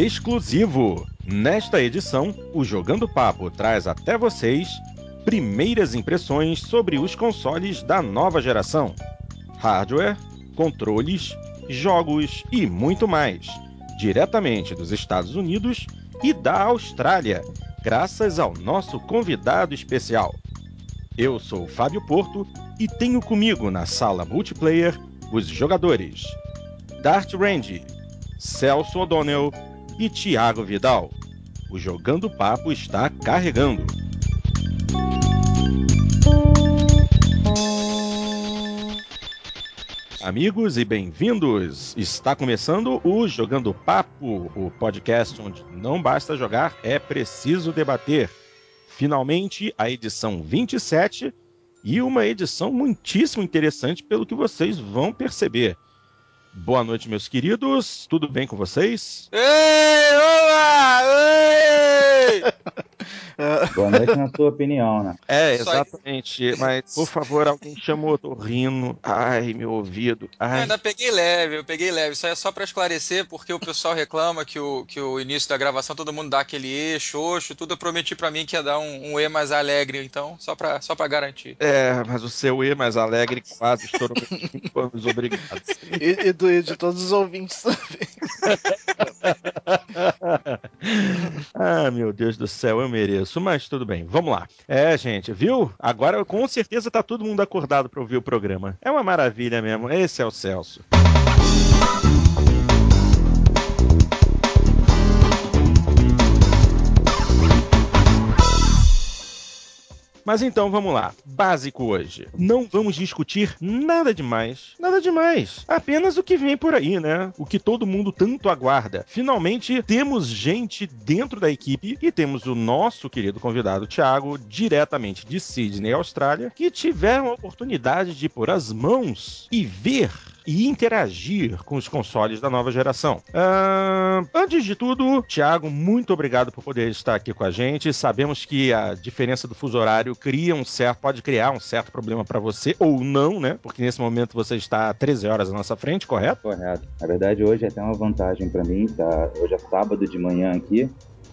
exclusivo. Nesta edição, o Jogando Papo traz até vocês primeiras impressões sobre os consoles da nova geração. Hardware, controles, jogos e muito mais, diretamente dos Estados Unidos e da Austrália, graças ao nosso convidado especial. Eu sou Fábio Porto e tenho comigo na sala multiplayer os jogadores Dart Range, Celso O'Donnell e Thiago Vidal. O Jogando Papo está carregando. Amigos e bem-vindos! Está começando o Jogando Papo, o podcast onde não basta jogar, é preciso debater. Finalmente, a edição 27 e uma edição muitíssimo interessante, pelo que vocês vão perceber. Boa noite, meus queridos. Tudo bem com vocês? Ei, olá! Ei! Boa noite na sua opinião, né? É, exatamente. Mas, por favor, alguém chamou, tô rindo. Ai, meu ouvido. Ai. Eu ainda peguei leve, eu peguei leve. Isso aí é só pra esclarecer, porque o pessoal reclama que o, que o início da gravação todo mundo dá aquele E, xoxo, tudo. Eu prometi pra mim que ia dar um, um E mais alegre, então, só pra, só pra garantir. É, mas o seu E mais alegre quase estourou anos, obrigado. E, e do, de todos os ouvintes também. ah, meu Deus do céu, eu mereço, mas tudo bem, vamos lá. É, gente, viu? Agora com certeza tá todo mundo acordado para ouvir o programa. É uma maravilha mesmo. Esse é o Celso. Mas então vamos lá. Básico hoje. Não vamos discutir nada demais. Nada demais. Apenas o que vem por aí, né? O que todo mundo tanto aguarda. Finalmente temos gente dentro da equipe e temos o nosso querido convidado Thiago, diretamente de Sydney, Austrália, que tiveram a oportunidade de pôr as mãos e ver e interagir com os consoles da nova geração. Uh, antes de tudo, Thiago, muito obrigado por poder estar aqui com a gente. Sabemos que a diferença do fuso horário cria um certo, pode criar um certo problema para você ou não, né? Porque nesse momento você está a 13 horas à nossa frente, correto? Correto. Na verdade, hoje é até uma vantagem para mim, tá? Hoje é sábado de manhã aqui.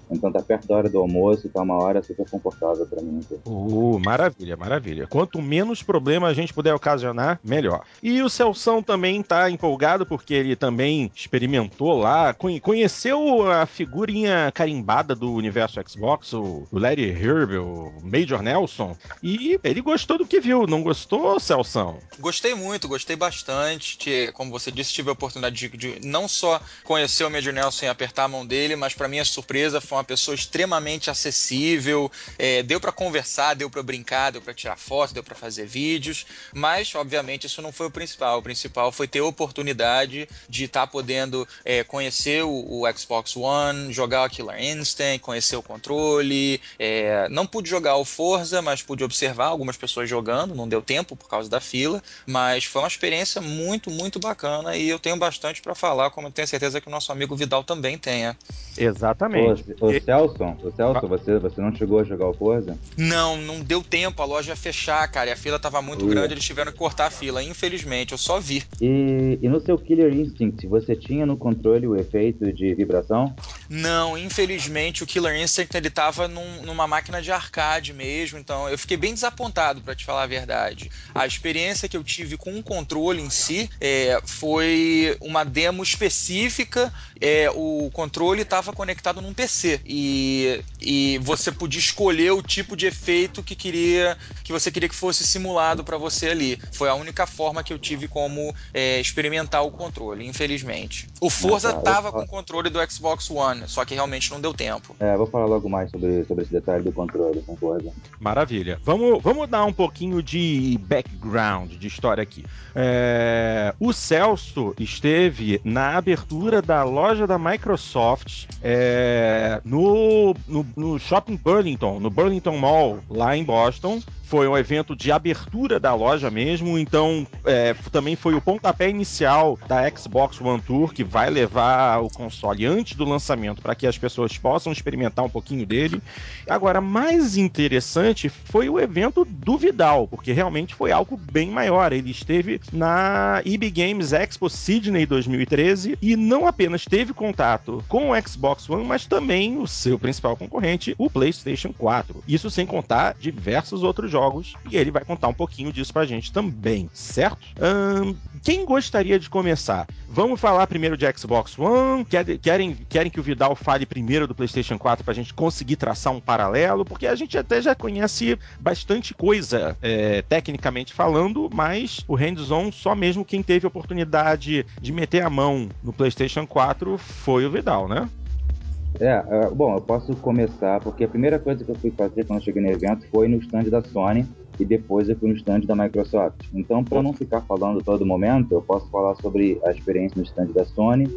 Então tá perto da hora do almoço, tá uma hora super confortável para mim. Aqui. Uh, maravilha, maravilha. Quanto menos problema a gente puder ocasionar, melhor. E o Celção também tá empolgado porque ele também experimentou lá, conheceu a figurinha carimbada do universo Xbox, o Larry Herb, o Major Nelson, e ele gostou do que viu, não gostou, Celção? Gostei muito, gostei bastante. Como você disse, tive a oportunidade de, de não só conhecer o Major Nelson e apertar a mão dele, mas para minha surpresa foi uma pessoa extremamente acessível, é, deu para conversar, deu para brincar, deu para tirar foto, deu para fazer vídeos, mas obviamente isso não foi o principal. O principal foi ter a oportunidade de estar tá podendo é, conhecer o, o, Xbox One, jogar o Killer Instinct, conhecer o controle. É, não pude jogar o Forza, mas pude observar algumas pessoas jogando, não deu tempo por causa da fila, mas foi uma experiência muito, muito bacana e eu tenho bastante para falar, como eu tenho certeza que o nosso amigo Vidal também tenha. Exatamente. Ô, Celso, ô Celso, você, você não chegou a jogar o Forza? Não, não deu tempo, a loja ia fechar, cara, e a fila tava muito grande, eles tiveram que cortar a fila, infelizmente, eu só vi. E, e no seu Killer Instinct, você tinha no controle o efeito de vibração? Não, infelizmente o Killer Instinct ele tava num, numa máquina de arcade mesmo, então eu fiquei bem desapontado, para te falar a verdade. A experiência que eu tive com o controle em si é, foi uma demo específica, é, o controle estava conectado num PC e, e você podia escolher o tipo de efeito que queria que você queria que fosse simulado para você ali. Foi a única forma que eu tive como é, experimentar o controle, infelizmente. O Forza tava com o controle do Xbox One, só que realmente não deu tempo. É, vou falar logo mais sobre, sobre esse detalhe do controle com Forza. Maravilha. Vamos, vamos dar um pouquinho de background, de história aqui. É, o Celso esteve na abertura da loja da Microsoft é, no, no, no Shopping Burlington, no Burlington Mall, lá em Boston. Foi um evento de abertura da loja mesmo, então é, também foi o pontapé inicial da Xbox One Tour, que vai levar o console antes do lançamento para que as pessoas possam experimentar um pouquinho dele. Agora, mais interessante foi o evento do Vidal, porque realmente foi algo bem maior. Ele esteve na EB Games Expo Sydney 2013 e não apenas teve contato com o Xbox One, mas também o seu principal concorrente, o PlayStation 4. Isso sem contar diversos outros jogos, e ele vai contar um pouquinho disso pra gente também, certo? Hum, quem gostaria de começar? Vamos falar primeiro de Xbox One? Querem, querem que o Vidal fale primeiro do PlayStation 4 pra gente conseguir traçar um paralelo? Porque a gente até já conhece bastante coisa, é, tecnicamente falando, mas o hands-on só mesmo quem teve a oportunidade de meter a mão no PlayStation 4 foi o Vidal, né? É, uh, bom, eu posso começar, porque a primeira coisa que eu fui fazer quando cheguei no evento foi no stand da Sony e depois eu fui no stand da Microsoft. Então, para não ficar falando todo momento, eu posso falar sobre a experiência no stand da Sony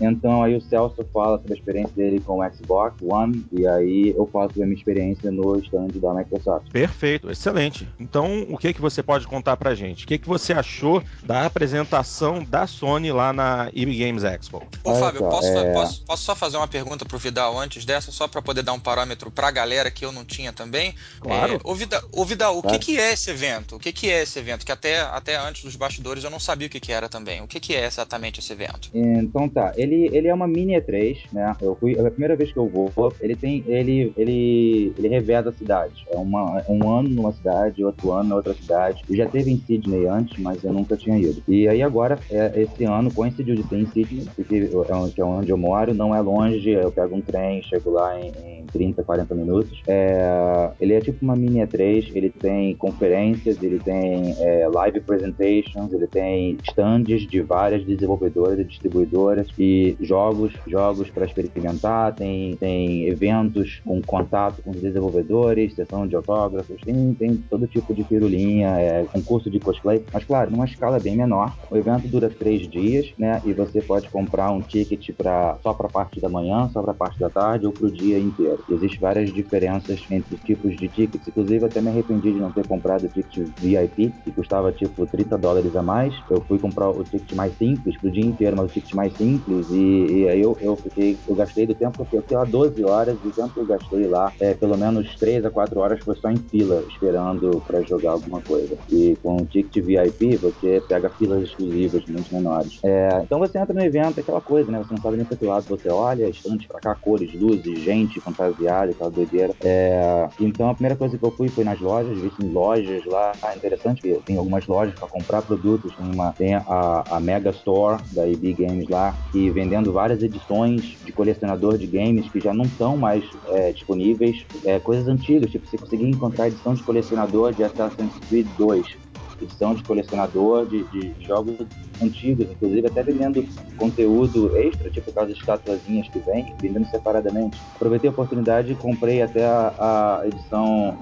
então aí o Celso fala sobre a experiência dele com o Xbox One e aí eu falo sobre a minha experiência no stand da Microsoft. Perfeito, excelente. Então o que que você pode contar pra gente? O que que você achou da apresentação da Sony lá na EB Games Expo? Ô Fábio, só, posso, é... posso, posso, só fazer uma pergunta pro Vidal antes dessa, só para poder dar um parâmetro pra galera que eu não tinha também? Claro. É, ô Vidal, ô Vidal o claro. que que é esse evento? O que que é esse evento? Que até, até antes dos bastidores eu não sabia o que que era também. O que que é exatamente esse evento? Então tá, ele ele, ele é uma mini E3, né? Eu fui, é a primeira vez que eu vou, ele tem, ele, ele, ele reveza a cidade. É uma, é um ano numa cidade, outro ano na outra cidade. Eu já teve em Sydney antes, mas eu nunca tinha ido. E aí agora, é, esse ano coincidiu de ter em Sydney, porque é onde eu moro, não é longe, eu pego um trem, chego lá em, em 30, 40 minutos. É, ele é tipo uma mini E3, ele tem conferências, ele tem é, live presentations, ele tem stands de várias desenvolvedoras e distribuidoras e jogos, jogos para experimentar, tem, tem eventos com contato com os desenvolvedores, sessão de autógrafos, tem, tem todo tipo de pirulinha, é, concurso de cosplay, mas claro, numa escala bem menor. O evento dura três dias, né? E você pode comprar um ticket pra, só para parte da manhã, só para parte da tarde ou para o dia inteiro. Existem várias diferenças entre os tipos de tickets, inclusive até me arrependi de não ter comprado o ticket VIP, que custava tipo 30 dólares a mais. Eu fui comprar o ticket mais simples pro dia inteiro, mas o ticket mais simples e, e aí eu, eu fiquei, eu gastei do tempo que eu fiquei lá 12 horas e o tempo que eu gastei lá, é, pelo menos 3 a 4 horas foi só em fila, esperando para jogar alguma coisa. E com o ticket VIP, você pega filas exclusivas muito menores. É, então você entra no evento, aquela coisa, né? Você não sabe nem para que lado você olha, estantes pra cá, cores, luzes, gente fantasiada, aquela doideira. É, então a primeira coisa que eu fui foi nas lojas, vi em lojas lá. Ah, interessante que tem algumas lojas para comprar produtos. Tem, uma, tem a, a Mega Store da EB Games lá, que vendendo várias edições de colecionador de games que já não estão mais é, disponíveis. É, coisas antigas, tipo, você conseguia encontrar edição de colecionador de Assassin's Creed 2 edição de colecionador de, de, jogos antigos, inclusive até vendendo conteúdo extra, tipo aquelas estatuazinhas que vem, vendendo separadamente. Aproveitei a oportunidade e comprei até a, a edição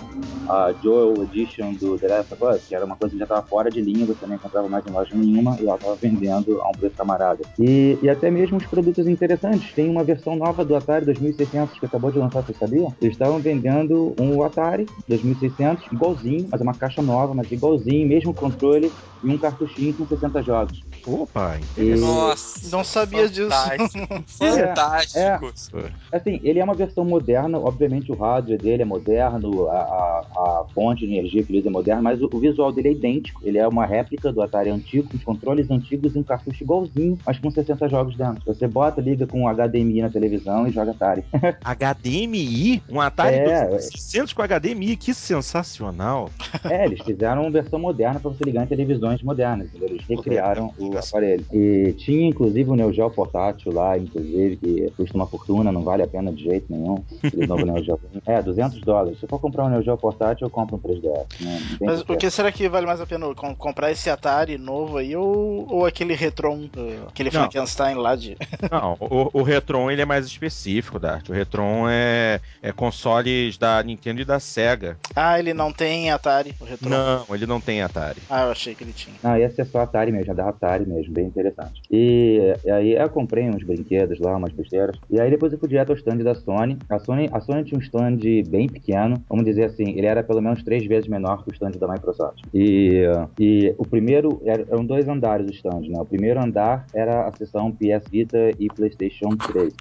a Joel Edition do The Last of Us, que era uma coisa que já estava fora de linha, você não encontrava mais em loja nenhuma e ela estava vendendo a um preço camarada. E, e até mesmo os produtos interessantes. Tem uma versão nova do Atari 2600 que acabou de lançar, você sabia? Eles estavam vendendo um Atari 2600 igualzinho, mas é uma caixa nova, mas igualzinho, mesmo controle e um cartuchinho com 60 jogos. Opa, e... Nossa, não sabia fantástico. disso. Fantástico. É, é, assim, ele é uma versão moderna, obviamente o hardware dele é moderno, a, a, a fonte de energia que ele usa é moderna, mas o, o, visual dele é idêntico. Ele é uma réplica do Atari antigo, com controles antigos e um cartucho igualzinho, mas com 60 jogos dentro. Você bota, liga com um HDMI na televisão e joga Atari. HDMI? Um Atari é, 600 com HDMI, que sensacional. É, eles fizeram uma versão moderna para você ligar em televisões modernas. Eles recriaram o aparelho. E tinha inclusive o Neo Geo portátil lá, inclusive, que custa uma fortuna, não vale a pena de jeito nenhum. Aquele novo Neo Geo. É, 200 dólares. Se for comprar um Neo Geo portátil, eu compro um 3DS. Né? Mas o que será que vale mais a pena? comprar esse Atari novo aí ou, ou aquele Retron, aquele não. Frankenstein lá de. não, o, o Retron ele é mais específico, Dart. O Retron é, é consoles da Nintendo e da Sega. Ah, ele não tem Atari, o Retron? Não, ele não tem Atari. Ah, eu achei que ele tinha. Ah, esse é só Atari mesmo, já dá Atari Atari mesmo, bem interessante. E, e aí eu comprei uns brinquedos lá, umas besteiras. E aí depois eu fui direto ao stand da Sony. A Sony, a Sony tinha um stand bem pequeno, vamos dizer assim, ele era pelo menos três vezes menor que o stand da Microsoft. E, e o primeiro, eram dois andares o stand, né? O primeiro andar era a seção PS Vita e PlayStation 3.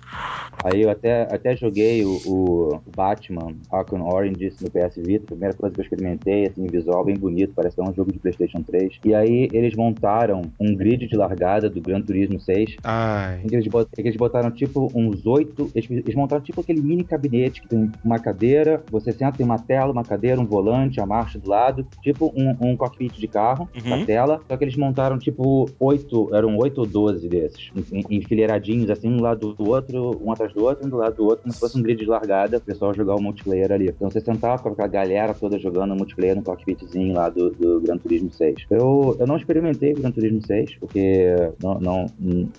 Aí eu até, até joguei o, o Batman Arkham Origins no PS Vita, primeira coisa que eu experimentei, assim, visual bem bonito, parece um jogo de PlayStation 3. E aí eles montaram um grid de largada do Gran Turismo 6. Ai. Em que eles, bot, em que eles botaram tipo uns oito. Eles, eles, montaram tipo aquele mini gabinete que tem uma cadeira, você senta, tem uma tela, uma cadeira, um volante, a marcha do lado, tipo um, um cockpit de carro, uhum. a tela. Só que eles montaram tipo oito, eram oito ou doze desses, enfileiradinhos assim, um lado do outro, um atrás do outro, um do lado do outro, como se fosse um grid de largada, o pessoal jogar o multiplayer ali. Então você sentava com a galera toda jogando multiplayer no cockpitzinho lá do, do Gran Turismo 6. Eu, eu não experimentei Gran Turismo 6, porque não, não,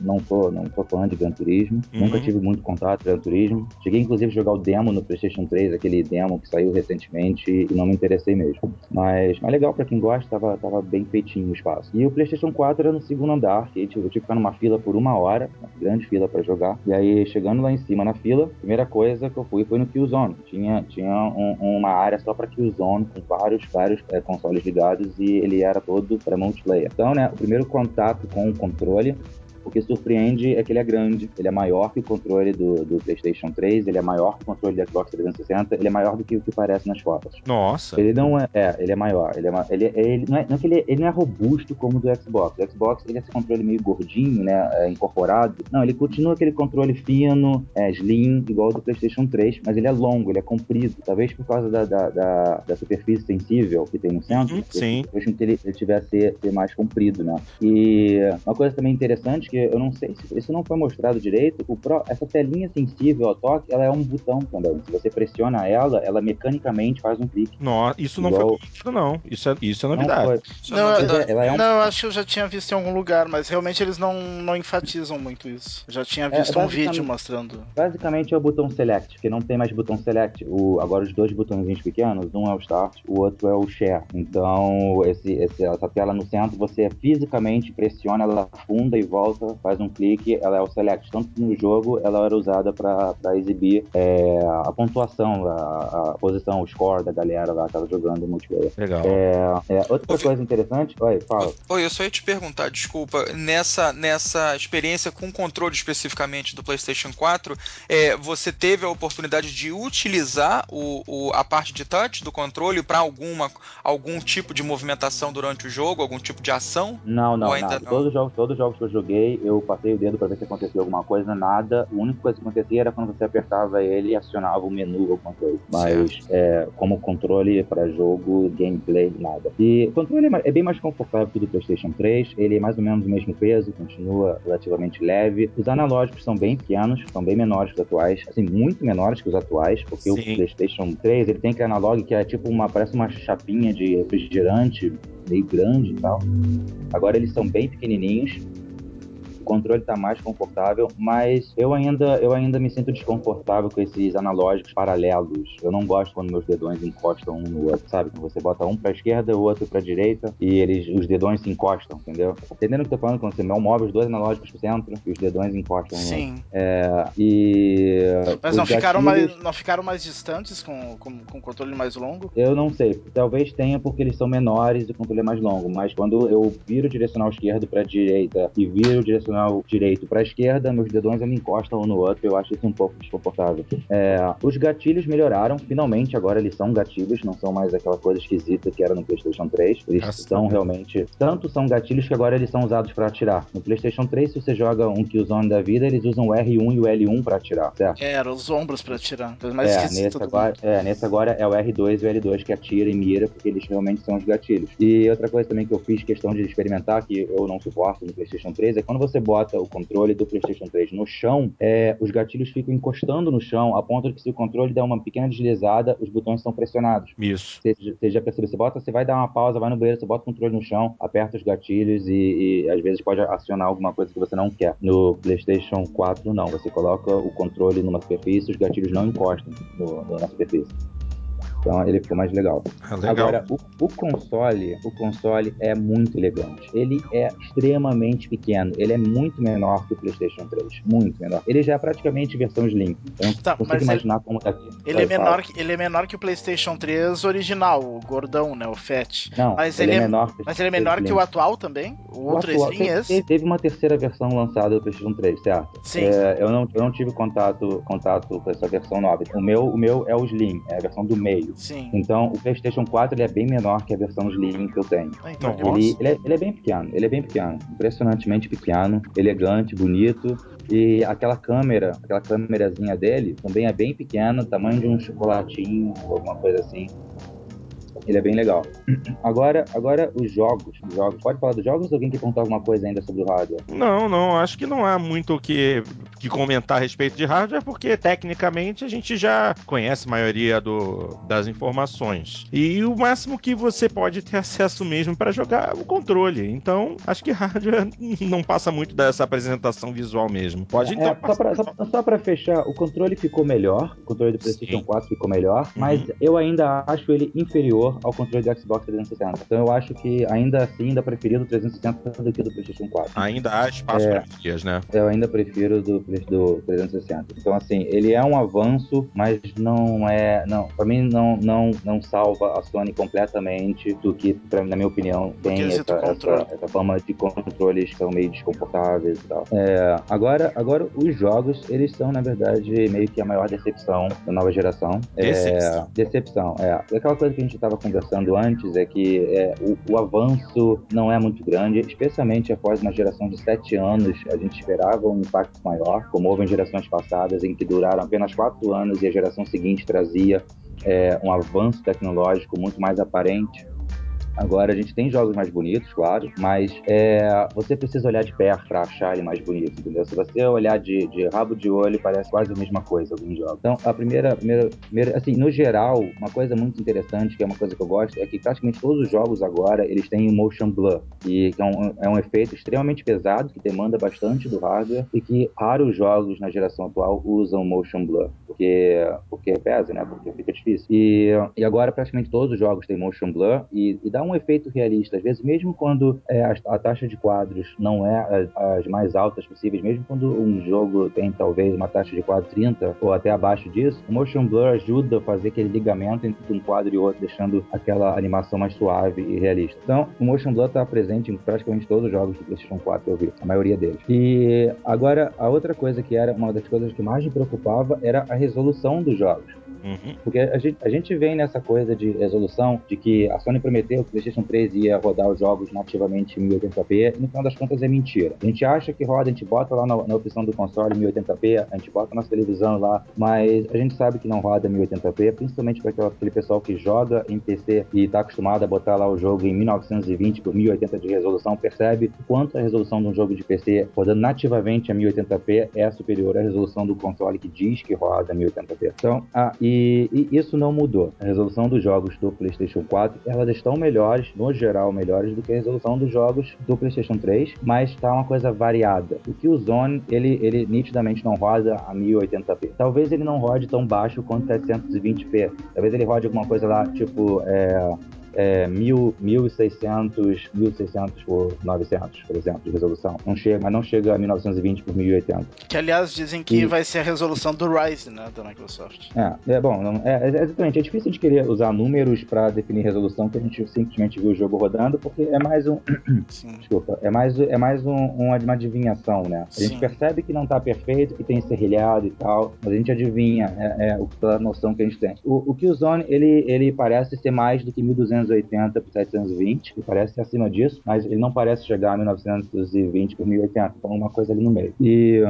não, tô, não tô fã de Gran Turismo. Uhum. Nunca tive muito contato com Gran Turismo. Cheguei, inclusive, a jogar o demo no PlayStation 3, aquele demo que saiu recentemente, e não me interessei mesmo. Mas, mas legal pra quem gosta, tava, tava bem feitinho o espaço. E o PlayStation 4 era no segundo andar, que eu tive que ficar numa fila por uma hora, uma grande fila para jogar. E aí, chegando lá em cima na fila, primeira coisa que eu fui foi no Killzone. Tinha, tinha um, uma área só para Killzone, com vários, vários é, consoles ligados, e ele era todo para multiplayer. Então, né, o primeiro contato com o controle o que surpreende é que ele é grande, ele é maior que o controle do, do PlayStation 3, ele é maior que o controle do Xbox 360, ele é maior do que o que parece nas fotos. Nossa. Ele não é, é ele é maior, ele é, ele, ele não é, não é que ele, ele, não é robusto como o do Xbox. O Xbox ele é esse controle meio gordinho, né, é, incorporado. Não, ele continua aquele controle fino, é, slim, igual ao do PlayStation 3, mas ele é longo, ele é comprido, talvez por causa da, da, da, da superfície sensível que tem no centro. Uhum, sim. Com que ele, ele tivesse ser mais comprido, né. E uma coisa também interessante que eu não sei se isso não foi mostrado direito, o Pro, essa telinha sensível ao toque, ela é um botão também. Se você pressiona ela, ela mecanicamente faz um clique. Não, isso não Igual... foi mostrado, não. Isso é, isso é novidade. Não, não, é novidade. É, é um... não, eu acho que eu já tinha visto em algum lugar, mas realmente eles não, não enfatizam muito isso. Eu já tinha é, visto é, um vídeo mostrando. Basicamente é o botão Select, que não tem mais botão Select. O, agora os dois botõezinhos pequenos, um é o Start, o outro é o Share. Então, esse, esse, essa tela no centro, você fisicamente pressiona, ela afunda e volta, faz um clique, ela é o select. Tanto que no jogo ela era usada para exibir é, a pontuação, a, a, posição, o score da galera lá que tava jogando multiplayer. Legal. É, é, outra Oi, coisa interessante. Oi, fala. Oi, eu só ia te perguntar, desculpa, nessa, nessa experiência com controle especificamente do PlayStation 4, é, você teve a oportunidade de utilizar o, o a parte de touch do controle para alguma algum tipo de movimentação durante o jogo, algum tipo de ação? Não, não, não. não? Todos os jogos, todos os jogos que eu joguei, eu passei o dedo para ver se acontecia alguma coisa, nada. A única coisa que acontecia era quando você apertava ele e acionava o menu ou controle. Mas é, como controle para jogo, gameplay, nada. E o controle é, é bem mais confortável que o do PlayStation 3. Ele é mais ou menos o mesmo peso, continua relativamente leve. Os analógicos são bem pequenos, são bem menores que os atuais, assim, muito menores que os atuais, porque Sim. o PlayStation 3 ele tem aquele analógico que é tipo uma, parece uma chapinha de refrigerante meio grande e tal. Agora eles são bem pequenininhos controle está mais confortável, mas eu ainda, eu ainda me sinto desconfortável com esses analógicos paralelos. Eu não gosto quando meus dedões encostam um no outro, sabe? Quando você bota um para esquerda, o outro para direita e eles, os dedões se encostam, entendeu? Entendendo o que eu tô falando quando você move os dois analógicos pro centro e os dedões encostam. Sim. É, e mas não ficaram gatilhos... mais, não ficaram mais distantes com, com, com o controle mais longo? Eu não sei. Talvez tenha porque eles são menores e o controle é mais longo. Mas quando eu viro o direcional esquerdo para direita e viro o direcional direcional direito para a esquerda, meus dedões ainda encostam um no outro, eu acho isso um pouco desconfortável. É, os gatilhos melhoraram, finalmente agora eles são gatilhos, não são mais aquela coisa esquisita que era no PlayStation 3. Eles Nossa, são realmente. Tanto são gatilhos que agora eles são usados para atirar. No PlayStation 3, se você joga um Killzone da vida, eles usam o R1 e o L1 para atirar, certo? É, era os ombros para atirar. Mais é, nesse agora, é, nesse agora é o R2 e o L2 que atira e mira, porque eles realmente são os gatilhos. E outra coisa também que eu fiz questão de experimentar, que eu não suporto no PlayStation 3, é quando você bota o controle do PlayStation 3 no chão, é, os gatilhos ficam encostando no chão, a ponto de que se o controle der uma pequena deslizada, os botões são pressionados. Isso. Você, você já percebeu? Você bota, você vai dar uma pausa, vai no banheiro, você bota o controle no chão, aperta os gatilhos e, e às vezes pode acionar alguma coisa que você não quer. No PlayStation 4, não. Você coloca o controle numa superfície, os gatilhos não encostam no, no, na superfície. Então ele ficou mais legal. Ah, legal. Agora, o, o console, o console é muito elegante. Ele é extremamente pequeno. Ele é muito menor que o PlayStation 3. Muito menor. Ele já é praticamente versão Slim. Eu não Tá, consigo mas imaginar como tá aqui. Ele é, menor que, ele é menor que o PlayStation 3 original, o gordão, né? O Fat. Não, Mas ele, ele é é- menor. Mas ele é menor que o atual também? O O Ultra atual- Slim teve, esse? teve uma terceira versão lançada do PlayStation 3, certo? Sim. É, eu, não, eu não tive contato, contato com essa versão nova. O meu, o meu é o Slim, é a versão do meio. Sim. Então, o PlayStation 4 ele é bem menor que a versão Slim que eu tenho. Ah, Então. Ele, ele, é, ele é bem pequeno, ele é bem pequeno, impressionantemente pequeno, elegante, bonito. E aquela câmera, aquela câmerazinha dele também é bem pequena, tamanho de um chocolatinho, alguma coisa assim. Ele é bem legal. Agora, agora os jogos, os jogos. Pode falar dos jogos ou alguém quer contar alguma coisa ainda sobre o hardware? Não, não, acho que não há muito o que, que comentar a respeito de hardware, porque tecnicamente a gente já conhece a maioria do, das informações. E o máximo que você pode ter acesso mesmo para jogar é o controle. Então, acho que hardware não passa muito dessa apresentação visual mesmo. Pode então. É, só, pra fechar, o controle ficou melhor, o controle do PlayStation Sim. 4 ficou melhor, mas Uhum. eu ainda acho ele inferior ao controle do Xbox 360. Então eu acho que ainda assim ainda preferi do 360 do que do PlayStation 4. Ainda há espaço É. para melhorias, né? Eu ainda prefiro do, do 360. Então, assim, ele é um avanço, mas não é. Não, pra mim, não, não, não salva a Sony completamente do que, pra, na minha opinião, tem essa, essa, essa fama de controles que são meio desconfortáveis e tal. É, agora, agora, os jogos, eles são, na verdade, meio que a maior decepção da nova geração. Decepção. É, decepção, é. E Aquela coisa que a gente estava conversando antes é que é, o, o avanço não é muito grande, especialmente após uma geração de sete anos. A gente esperava um impacto maior, como houve em gerações passadas, em que duraram apenas quatro anos e a geração seguinte trazia é, um avanço tecnológico muito mais aparente. Agora a gente tem jogos mais bonitos, claro, mas é, você precisa olhar de perto para achar ele mais bonito, entendeu? Se você olhar de, de rabo de olho, parece quase a mesma coisa alguns jogos. Então, a primeira, primeira, primeira, assim, no geral, uma coisa muito interessante, que é uma coisa que eu gosto, é que praticamente todos os jogos agora, eles têm um motion blur, que é um, é um efeito extremamente pesado, que demanda bastante do hardware, e que raros jogos na geração atual usam motion blur, porque, porque pesa, né? Porque fica difícil. E, e agora praticamente todos os jogos têm motion blur, e, e dá um efeito realista. Às vezes, mesmo quando é, a, a taxa de quadros não é as, as mais altas possíveis, mesmo quando um jogo tem talvez uma taxa de quadro 30 ou até abaixo disso, o motion blur ajuda a fazer aquele ligamento entre um quadro e outro, deixando aquela animação mais suave e realista. Então, o motion blur está presente em praticamente todos os jogos do PlayStation 4 que eu vi, a maioria deles. E agora, a outra coisa que era uma das coisas que mais me preocupava era a resolução dos jogos. Uhum. Porque a gente, a gente vem nessa coisa de resolução de que a Sony prometeu que o PlayStation 3 ia rodar os jogos nativamente em 1080p, e no final das contas é mentira. A gente acha que roda, a gente bota lá na, na opção do console 1080p, a gente bota na televisão lá, mas a gente sabe que não roda 1080p, principalmente para aquele pessoal que joga em PC e está acostumado a botar lá o jogo em 1920 por 1080 de resolução, percebe o quanto a resolução de um jogo de PC rodando nativamente a 1080p é superior à resolução do console que diz que roda 1080p. Então, a, e, e, isso não mudou. A resolução dos jogos do PlayStation 4, elas estão melhores, no geral, melhores do que a resolução dos jogos do PlayStation 3, mas está uma coisa variada. O que o Zone, ele, ele nitidamente não roda a 1080p. Talvez ele não rode tão baixo quanto 720p. Talvez ele rode alguma coisa lá, tipo, é, é, 1000, 1600, 1600 por 900, por exemplo, de resolução. Não chega, mas não chega a 1920 por 1080. Que aliás dizem que E- vai ser a resolução do Ryzen, né, da Microsoft. É, é bom, não, é, é- exatamente. É difícil de querer usar números para definir resolução que a gente simplesmente viu o jogo rodando, porque é mais um, Sim. desculpa, é mais, é mais um, uma, uma adivinhação, né? A gente Sim. percebe que não tá perfeito, que tem serrilhado e tal, mas a gente adivinha, é, é pela noção que a gente tem. O, o Killzone, ele, ele parece ser mais do que 1280 por 720, ele parece ser acima disso, mas ele não parece chegar a 1920 por 1080, então uma coisa ali no meio. E...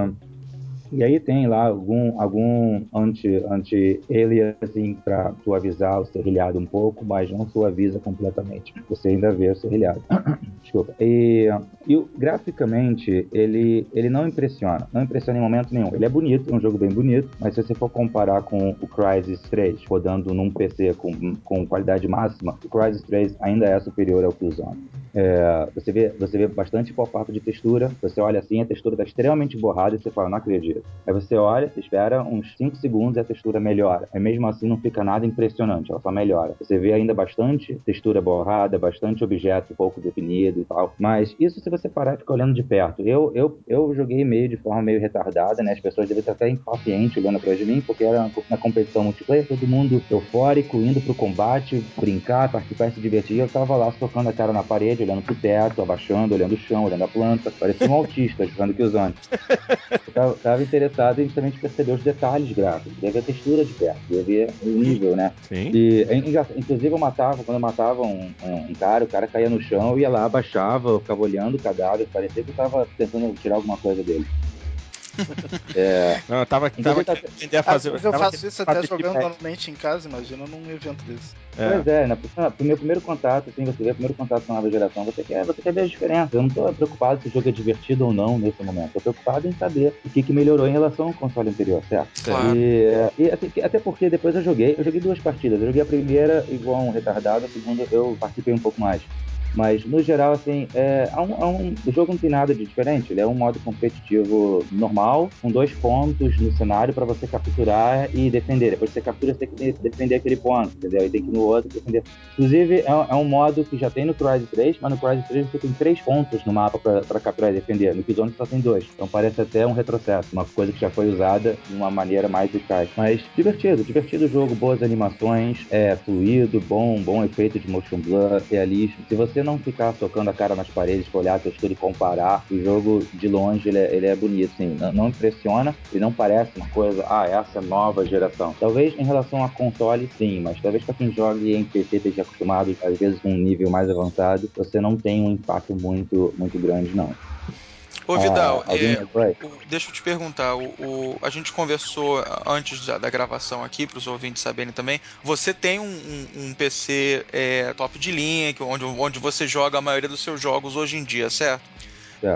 e aí tem lá algum, algum anti, anti-aliasing para suavizar o serrilhado um pouco, mas não suaviza completamente. Você ainda vê o serrilhado. Desculpa. E, e graficamente, ele, ele não impressiona. Não impressiona em momento nenhum. Ele é bonito, é um jogo bem bonito, mas se você for comparar com o Crysis 3, rodando num PC com, com qualidade máxima, o Crysis 3 ainda é superior ao Killzone. É, você, vê, você vê bastante pop-up de textura, você olha assim, a textura está extremamente borrada e você fala, não acredito. Textura. Aí você olha, você espera uns 5 segundos e a textura melhora. Aí mesmo assim não fica nada impressionante, ela só melhora. Você vê ainda bastante textura borrada, bastante objeto pouco definido e tal. Mas isso se você parar e ficar olhando de perto. Eu, eu, eu joguei meio de forma meio retardada, né? As pessoas devem estar até impacientes olhando atrás de mim, porque era na competição multiplayer, todo mundo eufórico, indo pro combate, brincar, participar e se divertir. Eu tava lá tocando a cara na parede, olhando pro teto, abaixando, olhando o chão, olhando a planta. Parecia um autista jogando que usando. Eu tava, tava interessado em justamente perceber os detalhes gráficos, ver a textura de perto, ver o nível, né? Sim. E, inclusive, eu matava, quando eu matava um, um, um cara, o cara caía no chão, eu ia lá, abaixava, eu ficava olhando o cadáver, parecia que eu tava tentando tirar alguma coisa dele. É... Não, eu tava, tava tá... a fazer. eu faço isso até jogando normalmente em casa, imagina num evento desse. É. Pois é, né? Pro meu primeiro contato, assim, você vê o primeiro contato com a nova geração, você quer, você quer ver a diferença. Eu não tô preocupado se o jogo é divertido ou não nesse momento. Eu tô preocupado em saber o que, que melhorou em relação ao console anterior, certo? Claro. E, e até, até, porque depois eu joguei, eu joguei duas partidas. Eu joguei a primeira igual um retardado, a segunda eu participei um pouco mais. Mas, no geral, assim, é, é, um, é um, o jogo não tem nada de diferente. Ele é um modo competitivo normal, com dois pontos no cenário para você capturar e defender. Depois que você captura, você tem que defender aquele ponto, entendeu? E tem que ir no outro defender. Inclusive, é, é um modo que já tem no Crysis 3, mas no Crysis 3 você tem três pontos no mapa para capturar e defender. No Killzone só tem dois. Então parece até um retrocesso, uma coisa que já foi usada de uma maneira mais eficaz. Mas divertido, divertido o jogo, boas animações, é fluido, bom, bom efeito de motion blur, realista. Se você não ficar tocando a cara nas paredes, olhar a textura e comparar, o jogo de longe ele é, ele é bonito, sim. Não, não, impressiona e não parece uma coisa, ah, essa é nova geração. Talvez em relação a console, sim, mas talvez para quem jogue em PC esteja acostumado, às vezes com um nível mais avançado, você não tem um impacto muito, muito grande, não. Ô Vidal, ah, é, o, deixa eu te perguntar, o, o, a gente conversou antes da, da gravação aqui, para os ouvintes saberem também, você tem um, um, um PC é, top de linha, onde, onde você joga a maioria dos seus jogos hoje em dia, certo?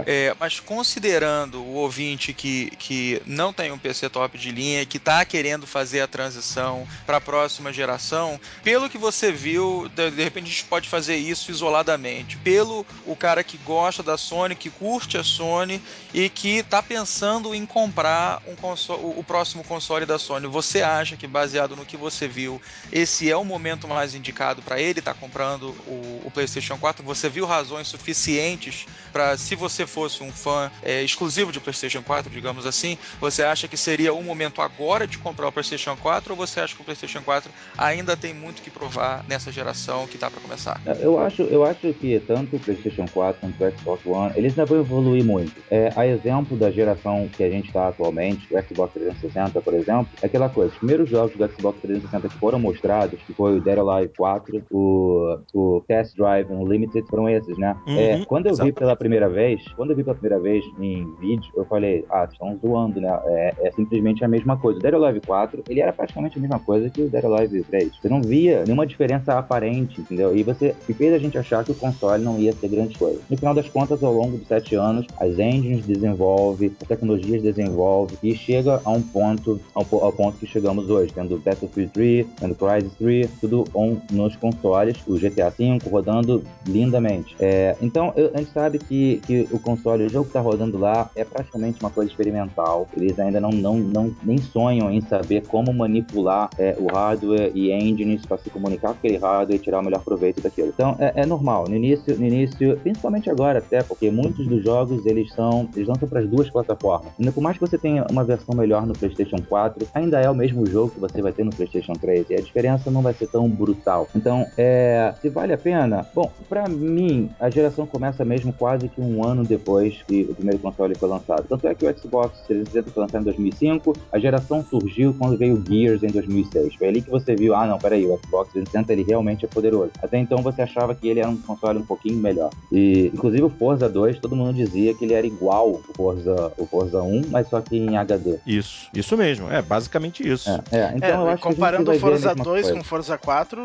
É, mas considerando o ouvinte que, que não tem um PC top de linha, que está querendo fazer a transição para a próxima geração, pelo que você viu, de, de, repente a gente pode fazer isso isoladamente. Pelo o cara que gosta da Sony, que curte a Sony e que está pensando em comprar um console, o, o próximo console da Sony, você acha que baseado no que você viu, esse é o momento mais indicado para ele estar tá comprando o, o PlayStation 4? Você viu razões suficientes para se você você fosse um fã é, exclusivo de PlayStation 4, digamos assim, você acha que seria o momento agora de comprar o PlayStation 4 ou você acha que o PlayStation 4 ainda tem muito que provar nessa geração que está para começar? Eu acho, eu acho que tanto o PlayStation 4 quanto o Xbox One, eles ainda vão evoluir muito. É, a exemplo da geração que a gente está atualmente, o Xbox 360, por exemplo, é aquela coisa. Os primeiros jogos do Xbox 360 que foram mostrados, que foi o Dead Alive 4, o, o Test Drive Unlimited, foram esses, né? Uhum, é, quando eu vi pela primeira vez, quando eu vi pela primeira vez em vídeo, eu falei, ah, estão zoando, né? É, é, simplesmente a mesma coisa. O Dead Alive 4, ele era praticamente a mesma coisa que o Dead Alive 3. Você não via nenhuma diferença aparente, entendeu? E você e fez a gente achar que o console não ia ser grande coisa. No final das contas, ao longo de sete anos, as engines desenvolvem, as tecnologias desenvolvem e chega a um ponto, ao, ao ponto que chegamos hoje, tendo Battlefield 3, tendo Crysis 3, tudo on nos consoles, o GTA V rodando lindamente. É, então, eu, a gente sabe que, que o console, o jogo que tá rodando lá é praticamente uma coisa experimental. Eles ainda não, não, não nem sonham em saber como manipular é, o hardware e engines para se comunicar com aquele hardware e tirar o melhor proveito daquilo. Então é, é, normal. No início, no início, principalmente agora até, porque muitos dos jogos eles são eles lançam para as duas plataformas. Ainda por mais que você tenha uma versão melhor no PlayStation 4, ainda é o mesmo jogo que você vai ter no PlayStation 3 e a diferença não vai ser tão brutal. Então, é, se vale a pena, bom, para mim a geração começa mesmo quase que um ano depois que o primeiro console foi lançado. Tanto é que o Xbox 360 foi lançado em 2005, a geração surgiu quando veio o Gears em 2006. Foi ali que você viu, ah não, peraí, o Xbox 360 ele realmente é poderoso. Até então você achava que ele era um console um pouquinho melhor. E inclusive o Forza 2, todo mundo dizia que ele era igual o Forza, o Forza 1, mas só que em HD. Isso, isso mesmo, é basicamente isso. É, é então é, eu acho comparando o Forza 2 coisa. com Forza 4,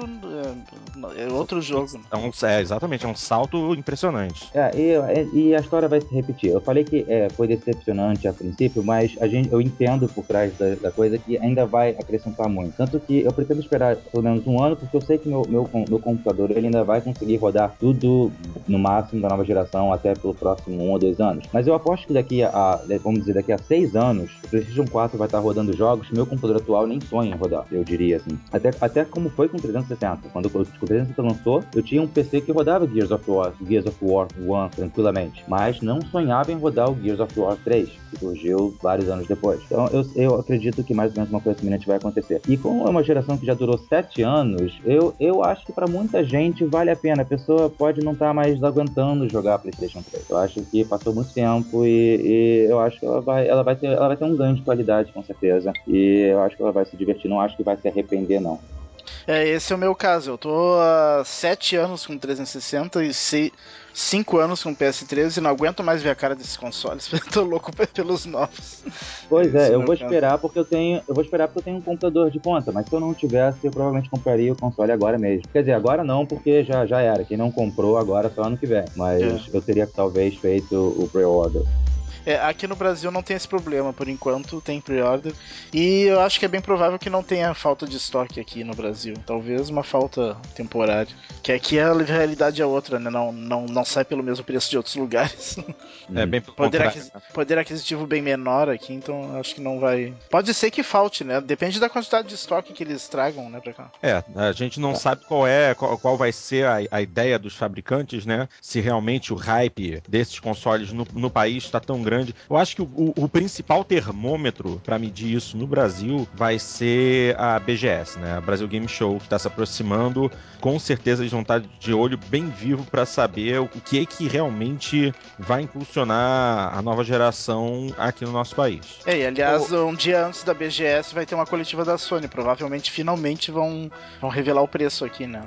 é, é outro jogo. É, um, é, exatamente, é um salto impressionante. É, e, e, história vai se repetir. Eu falei que é, foi decepcionante a princípio, mas a gente, eu entendo por trás da, da, coisa que ainda vai acrescentar muito. Tanto que eu pretendo esperar pelo menos um ano, porque eu sei que meu, meu, meu computador ele ainda vai conseguir rodar tudo no máximo da nova geração até pelo próximo um ou dois anos. Mas eu aposto que daqui a, vamos dizer, daqui a seis anos, o PlayStation 4 vai estar rodando jogos que meu computador atual nem sonha rodar, eu diria assim. Até, até como foi com o 360. Quando o 360 lançou, eu tinha um PC que rodava Gears of War, Gears of War 1 tranquilamente, mas não sonhava em rodar o Gears of War 3, que surgiu vários anos depois. Então eu, eu acredito que mais ou menos uma coisa semelhante vai acontecer. E como é uma geração que já durou sete anos, eu, eu acho que para muita gente vale a pena. A pessoa pode não estar tá mais aguentando jogar PlayStation 3. Eu acho que passou muito tempo e, e, eu acho que ela vai, ela, vai ter, ela vai ter um ganho de qualidade, com certeza. E eu acho que ela vai se divertir. Não acho que vai se arrepender, não. É, esse é o meu caso. Eu tô há sete anos com 360 e sei, cinco anos com PS3 e não aguento mais ver a cara desses consoles. tô louco pelos novos. Pois é, eu vou caso. esperar porque eu tenho. Eu vou esperar porque eu tenho um computador de ponta, mas se eu não tivesse, eu provavelmente compraria o console agora mesmo. Quer dizer, agora não, porque já, já era. Quem não comprou agora só ano que vem. Mas é. eu teria talvez feito o pre-order. É, aqui no Brasil não tem esse problema, por enquanto tem pre-order. E eu acho que é bem provável que não tenha falta de estoque aqui no Brasil. Talvez uma falta temporária. Que aqui a realidade é outra, né? Não, não, não sai pelo mesmo preço de outros lugares. É bem poder, aquis, poder aquisitivo bem menor aqui, então acho que não vai. Pode ser que falte, né? Depende da quantidade de estoque que eles tragam, né, pra cá. É, a gente não é. sabe qual é, qual, qual vai ser a, a, ideia dos fabricantes, né? Se realmente o hype desses consoles no, no país está tão grande grande. Eu acho que o, o, o principal termômetro para medir isso no Brasil vai ser a BGS, né? A Brasil Game Show, que está se aproximando. Com certeza eles vão estar de olho bem vivo para saber o que é que realmente vai impulsionar a nova geração aqui no nosso país. É, e aliás, um dia antes da BGS vai ter uma coletiva da Sony. Provavelmente, finalmente vão, vão revelar o preço aqui, né?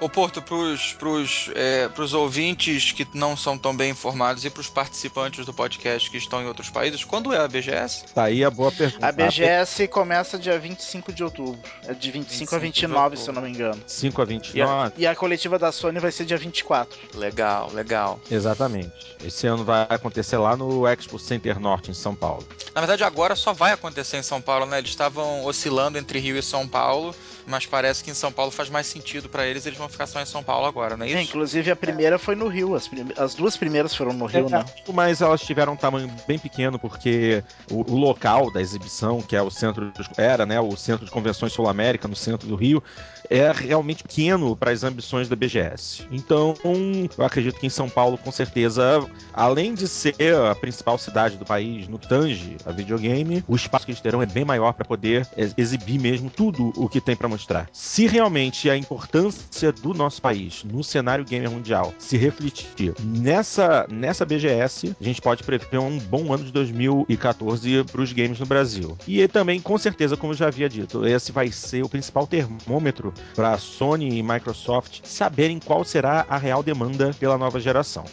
Ô Porto, pros, pros, é, pros ouvintes que não são tão bem informados e pros participantes do podcast que estão em outros países, quando é a BGS? Tá aí a boa pergunta. A BGS começa dia 25 de outubro. É de 25, 25 a 29, se eu não me engano. 5 a 29. E a, e a coletiva da Sony vai ser dia 24. Legal, legal. Exatamente. Esse ano vai acontecer lá no Expo Center Norte, em São Paulo. Na verdade, agora só vai acontecer em São Paulo, né? Eles estavam oscilando entre Rio e São Paulo mas parece que em São Paulo faz mais sentido para eles, eles vão ficar só em São Paulo agora, não é isso? É, inclusive a primeira é. foi no Rio, as, as, duas primeiras foram no Rio, é, né? Mas elas tiveram um tamanho bem pequeno, porque o, o local da exibição, que é o centro de, era, né, o Centro de Convenções Sul América, no centro do Rio, é realmente pequeno para as ambições da BGS. Então, eu acredito que em São Paulo, com certeza, além de ser a principal cidade do país no tange a videogame, o espaço que eles terão é bem maior para poder exibir mesmo tudo o que tem para mostrar. Se realmente a importância do nosso país no cenário gamer mundial se refletir nessa, nessa BGS, a gente pode prever um bom ano de 2014 para os games no Brasil. E também, com certeza, como eu já havia dito, esse vai ser o principal termômetro para Sony e Microsoft saberem qual será a real demanda pela nova geração.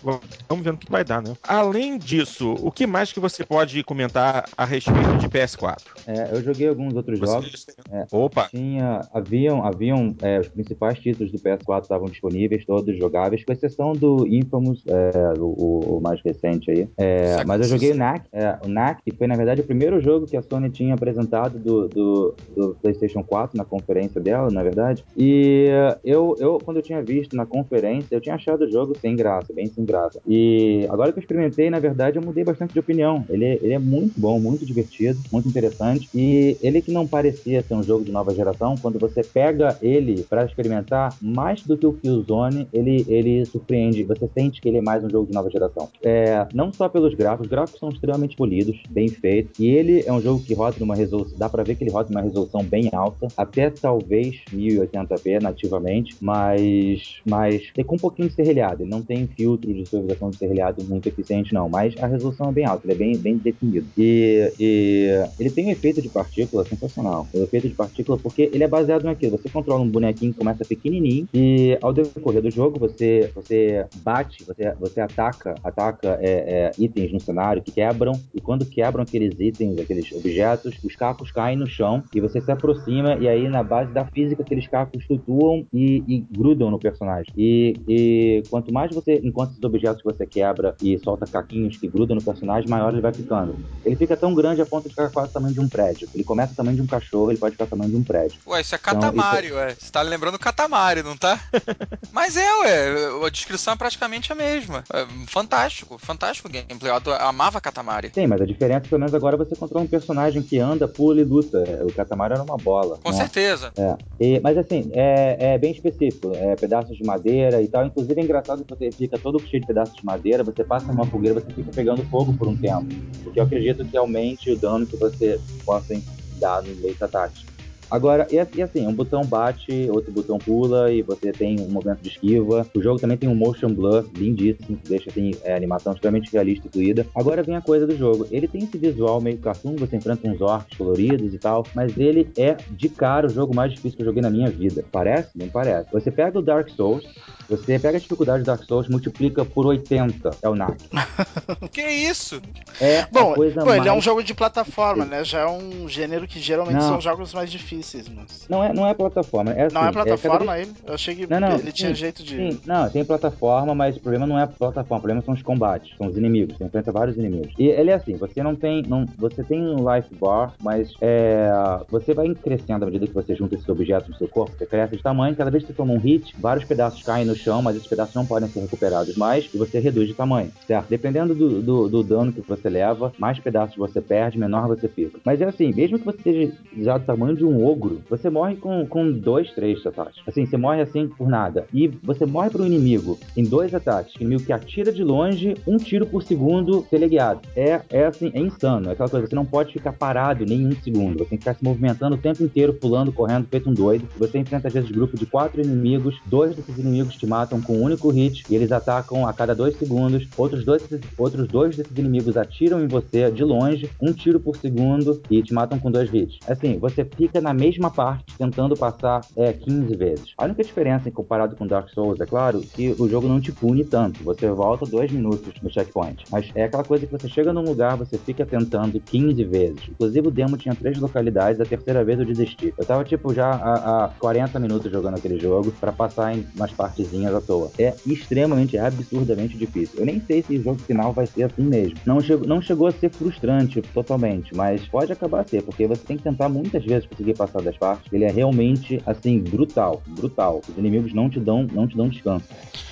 Vamos ver no que vai dar, né? Além disso, o que mais que você pode comentar a respeito de PS4? É, eu joguei alguns outros você... jogos. É, Opa! Tinha haviam, haviam é, os principais títulos do PS4 estavam disponíveis, todos jogáveis, com exceção do Infamous, é, o, o, mais recente aí. É, mas eu joguei o NAC, é, o NAC, que foi na verdade o primeiro jogo que a Sony tinha apresentado do, do, do PlayStation 4 na conferência dela, na verdade. E eu, eu, quando eu tinha visto na conferência, eu tinha achado o jogo sem graça, bem sem graça. E agora que eu experimentei, na verdade, eu mudei bastante de opinião. Ele, ele é muito bom, muito divertido, muito interessante. E ele que não parecia ser um jogo de nova geração, quando você pega ele para experimentar, mais do que o Killzone, ele, ele surpreende. Você sente que ele é mais um jogo de nova geração. É, não só pelos gráficos, os gráficos são extremamente polidos, bem feitos. E ele é um jogo que roda numa resolução, dá para ver que ele roda numa resolução bem alta, até talvez 1080p nativamente, mas, mas tem com um pouquinho de serrilhado. Ele não tem filtro de suavização de serrilhado muito eficiente, não, mas a resolução é bem alta, ele é bem, bem definido. E, e ele tem um efeito de partícula sensacional. O efeito de partícula porque ele é baseado naquilo. Você controla um bonequinho que começa pequenininho E ao decorrer do jogo, você, você bate, você, você ataca, ataca é, é, itens no cenário que quebram, e quando quebram aqueles itens, aqueles objetos, os cacos caem no chão e você se aproxima, e aí na base da física aqueles cacos flutuam e, e grudam no personagem. E, e quanto mais você encontra esses objetos que você quebra e solta caquinhos que grudam no personagem, maior ele vai ficando. Ele fica tão grande a ponto de ficar quase o tamanho de um prédio. Ele começa o tamanho de um cachorro, ele pode ficar o tamanho de um prédio. Ué, isso é Katamari, então, isso... ué. Você tá lembrando Katamari, não tá? Mas é, ué. A descrição é praticamente a mesma. É fantástico, fantástico o gameplay. Eu amava Katamari. Sim, mas a diferença é que pelo menos agora você controla um personagem que anda, pula e luta. O Katamari era uma bola. Com né? certeza. É. E, mas assim, é, é bem específico. É pedaços de madeira e tal. Inclusive é engraçado que você fica todo cheio de pedaços de madeira, você passa numa fogueira, você fica pegando fogo por um tempo. Porque eu acredito que aumente o dano que você possa dar no meio ataque. Agora, e, e, assim, um botão bate, outro botão pula e você tem um movimento de esquiva. O jogo também tem um motion blur lindíssimo, que deixa assim, é, animação extremamente realista e fluida. Agora vem a coisa do jogo. Ele tem esse visual meio cartoon, você enfrenta uns orcs coloridos e tal, mas ele é de cara o jogo mais difícil que eu joguei na minha vida. Parece? Não parece. Você pega o Dark Souls, você pega a dificuldade do Dark Souls, multiplica por 80, é o NAC. que isso? É Bom, coisa pô, mais... ele é um jogo de plataforma, né? Já é um gênero que geralmente não. são jogos mais difíceis. Mas... Não, é, não é plataforma. É assim, não é plataforma é ele? Eu achei que não, não, ele sim, tinha jeito de. Sim, não, tem plataforma, mas o problema não é a plataforma, o problema são os combates, são os inimigos. Você enfrenta vários inimigos. E ele é assim, você não tem. Não, você tem um life bar, mas é, você vai crescendo à medida que você junta esses objetos no seu corpo, você cresce de tamanho, cada vez que você toma um hit, vários pedaços caem no chão, mas esses pedaços não podem ser recuperados mais e você reduz de tamanho, certo? Dependendo do, do, do dano que você leva, mais pedaços você perde, menor você fica. Mas é assim, mesmo que você esteja já do tamanho de um ogro, você morre com, com dois, três ataques. Assim, você morre assim por nada. E você morre para um inimigo em dois ataques. Inimigo que atira de longe, um tiro por segundo teleguiado. É, é assim, é insano. É aquela coisa, você não pode ficar parado nem um segundo. Você tem que ficar se movimentando o tempo inteiro, pulando, correndo, feito um doido. Você enfrenta às vezes grupo de quatro inimigos, dois desses inimigos te matam com um único hit e eles atacam a cada dois segundos. Outros dois, outros dois desses inimigos atiram em você de longe, um tiro por segundo e te matam com dois hits. Assim, você fica na mesma parte tentando passar é, 15 vezes. A única diferença em comparado com Dark Souls, é claro, que o jogo não te pune tanto. Você volta dois minutos no checkpoint. Mas é aquela coisa que você chega num lugar, você fica tentando 15 vezes. Inclusive o demo tinha três localidades, a terceira vez eu desisti. Eu tava tipo já há, há 40 minutos jogando aquele jogo para passar em umas partezinhas à toa. É extremamente, absurdamente difícil. Eu nem sei se o jogo final vai ser assim mesmo. Não chegou, não chegou a ser frustrante totalmente, mas pode acabar a ser, porque você tem que tentar muitas vezes conseguir passar das partes. Ele é realmente, assim, brutal. Brutal. Os inimigos não te dão, não te dão descanso.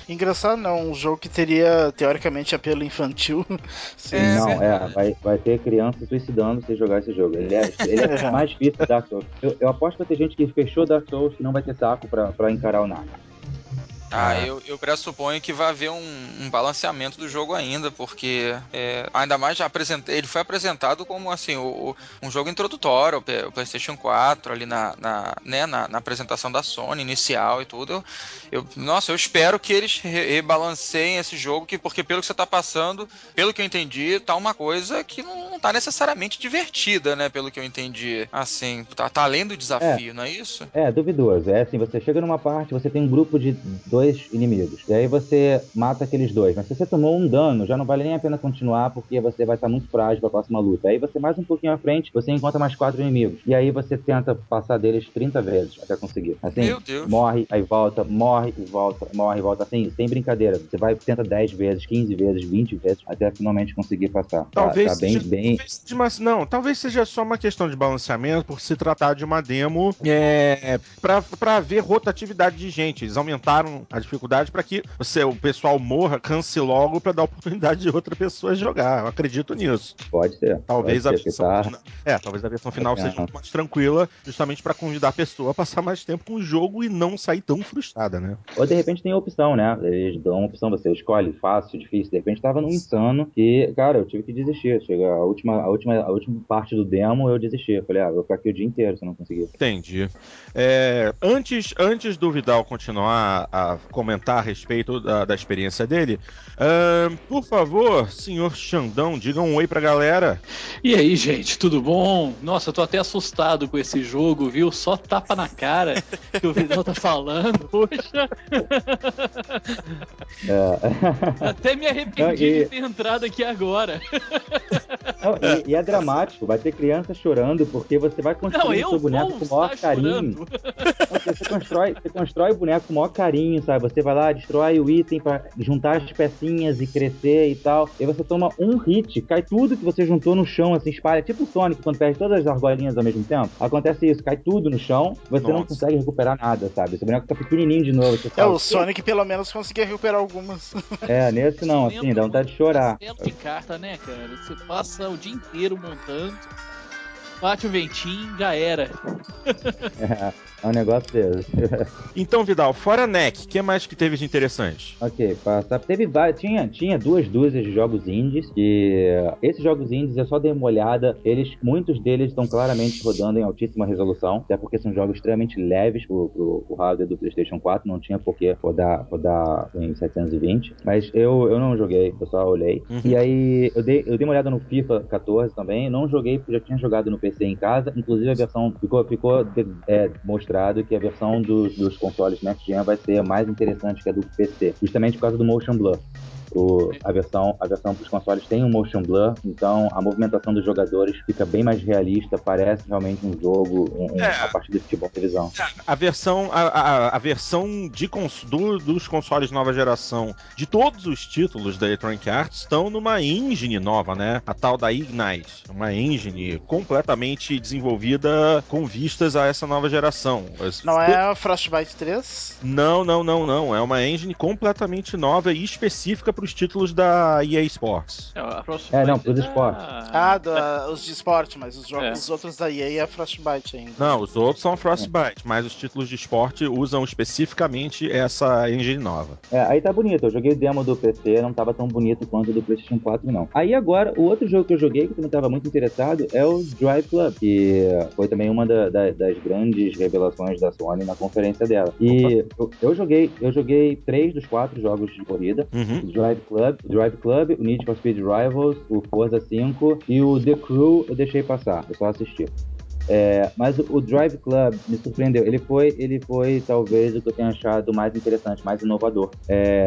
Engraçado não, um jogo que teria, teoricamente, apelo infantil. É, não, é, vai, vai ter criança suicidando se jogar esse jogo. Ele é, ele é mais difícil que Dark Souls. Eu, eu aposto que vai ter gente que fechou Dark Souls que não vai ter saco pra, pra encarar o nada. Ah, é. eu, eu pressuponho que vai haver um, um balanceamento do jogo ainda, porque é, ainda mais já apresentei, ele foi apresentado como assim, o, um jogo introdutório, o, o PlayStation 4, ali na, na, né, na, na, apresentação da Sony inicial e tudo. Eu, eu, nossa, eu espero que eles rebalanceiem esse jogo, que, porque pelo que você tá passando, pelo que eu entendi, tá uma coisa que não, não tá necessariamente divertida, né? Pelo que eu entendi. Assim, tá, tá além do desafio, é, não é isso? É, duvidoso. É assim, você chega numa parte, você tem um grupo de dois dois inimigos. E aí você mata aqueles dois. Mas se você tomou um dano, já não vale nem a pena continuar, porque você vai estar muito frágil pra próxima luta. Aí você mais um pouquinho à frente, você encontra mais quatro inimigos. E aí você tenta passar deles 30 vezes até conseguir. Assim, Meu Deus. morre, aí volta, morre e volta, morre e volta. Assim, sem brincadeira. Você vai, tenta 10 vezes, 15 vezes, 20 vezes, até finalmente conseguir passar. Tá, talvez tá, tá bem, seja, bem... Talvez, não, talvez seja só uma questão de balanceamento, por se tratar de uma demo é, pra, pra ver rotatividade de gente. Eles aumentaram a dificuldade para que você, o pessoal morra, canse logo para dar oportunidade de outra pessoa jogar. Eu acredito nisso. Pode ser. Talvez pode a versão tá... final, é, talvez a versão final é. seja muito mais tranquila, justamente para convidar a pessoa a passar mais tempo com o jogo e não sair tão frustrada, né? Ou de repente tem opção, né? Eles dão opção, você escolhe fácil, difícil. De repente tava num insano que, cara, eu tive que desistir. Chega a última, a última, a última parte do demo, eu desisti. Eu falei, ah, vou ficar aqui o dia inteiro se não conseguir. Entendi. É, antes, antes do Vidal continuar a comentar a respeito da, da experiência dele. Uh, por favor, senhor Xandão, diga um oi pra galera. E aí, gente, tudo bom? Nossa, eu tô até assustado com esse jogo, viu? Só tapa na cara que o Vidal tá falando, poxa. É. Até me arrependi Não, e... de ter entrado aqui agora. Não, e, e, é dramático, vai ter criança chorando porque você vai construir o seu boneco com o maior carinho. Você constrói, você constrói o boneco com o maior carinho, sabe? Você vai lá, destrói o item para juntar as pecinhas e crescer e tal. E você toma um hit, cai tudo que você juntou no chão, assim, espalha. Tipo o Sonic, quando perde todas as argolinhas ao mesmo tempo. Acontece isso, cai tudo no chão, você Nossa. não consegue recuperar nada, sabe? Seu boneco fica pequenininho de novo. é, o Sonic pelo menos conseguia recuperar algumas. É, nesse não, assim, dá vontade de chorar. de carta, né, cara? Você passa o dia inteiro montando bate o ventinho, já era. É, é um negócio desse. então, Vidal, fora NEC, o que mais que teve de interessante? Ok, passa. Teve vários. Tinha, tinha duas dúzias de jogos indies. E esses jogos indies, eu só dei uma olhada. Eles, muitos deles estão claramente rodando em altíssima resolução. Até porque são jogos extremamente leves pro, pro, pro hardware do PlayStation 4. Não tinha por que rodar, rodar em 720. Mas eu, eu não joguei, eu só olhei. Uhum. E aí, eu dei, eu dei uma olhada no FIFA 14 também. Não joguei porque já tinha jogado no PC em casa. Inclusive a versão ficou, ficou é, que a versão dos, dos consoles Next Gen vai ser mais interessante que a do PC, justamente por causa do Motion Blur. O, a versão a versão para os consoles tem um motion blur, então a movimentação dos jogadores fica bem mais realista, parece realmente um jogo, um, é, uma partida de futebol televisão. A versão a, a, a versão de cons, do, dos consoles nova geração de todos os títulos da Electronic Arts estão numa engine nova, né? A tal da Ignite, uma engine completamente desenvolvida com vistas a essa nova geração. Não é a Frostbite 3? Não, não, não, não. É uma engine completamente nova e específica para os títulos da EA Sports. É, é não, para os esportes. Ah, do, os de esporte, mas os, jogos, é. os outros da EA é Frostbite ainda. Não, os outros são Frostbite, mas os títulos de esporte usam especificamente essa engine nova. É, aí tá bonito. Eu joguei o demo do PC, não tava tão bonito quanto o do PlayStation 4, não. Aí agora, o outro jogo que eu joguei, que também tava muito interessado, é o Drive Club, que foi também uma da, da, das grandes revelações da Sony na conferência dela. E eu, eu, joguei, eu joguei três dos quatro jogos de corrida. Uhum. Drive Drive Club, Drive Club, o Need for Speed Rivals, o Forza 5 e o The Crew eu deixei passar, eu só assisti. É, mas o, Drive Club me surpreendeu. Ele foi, ele foi talvez o que eu tenha achado mais interessante, mais inovador. É,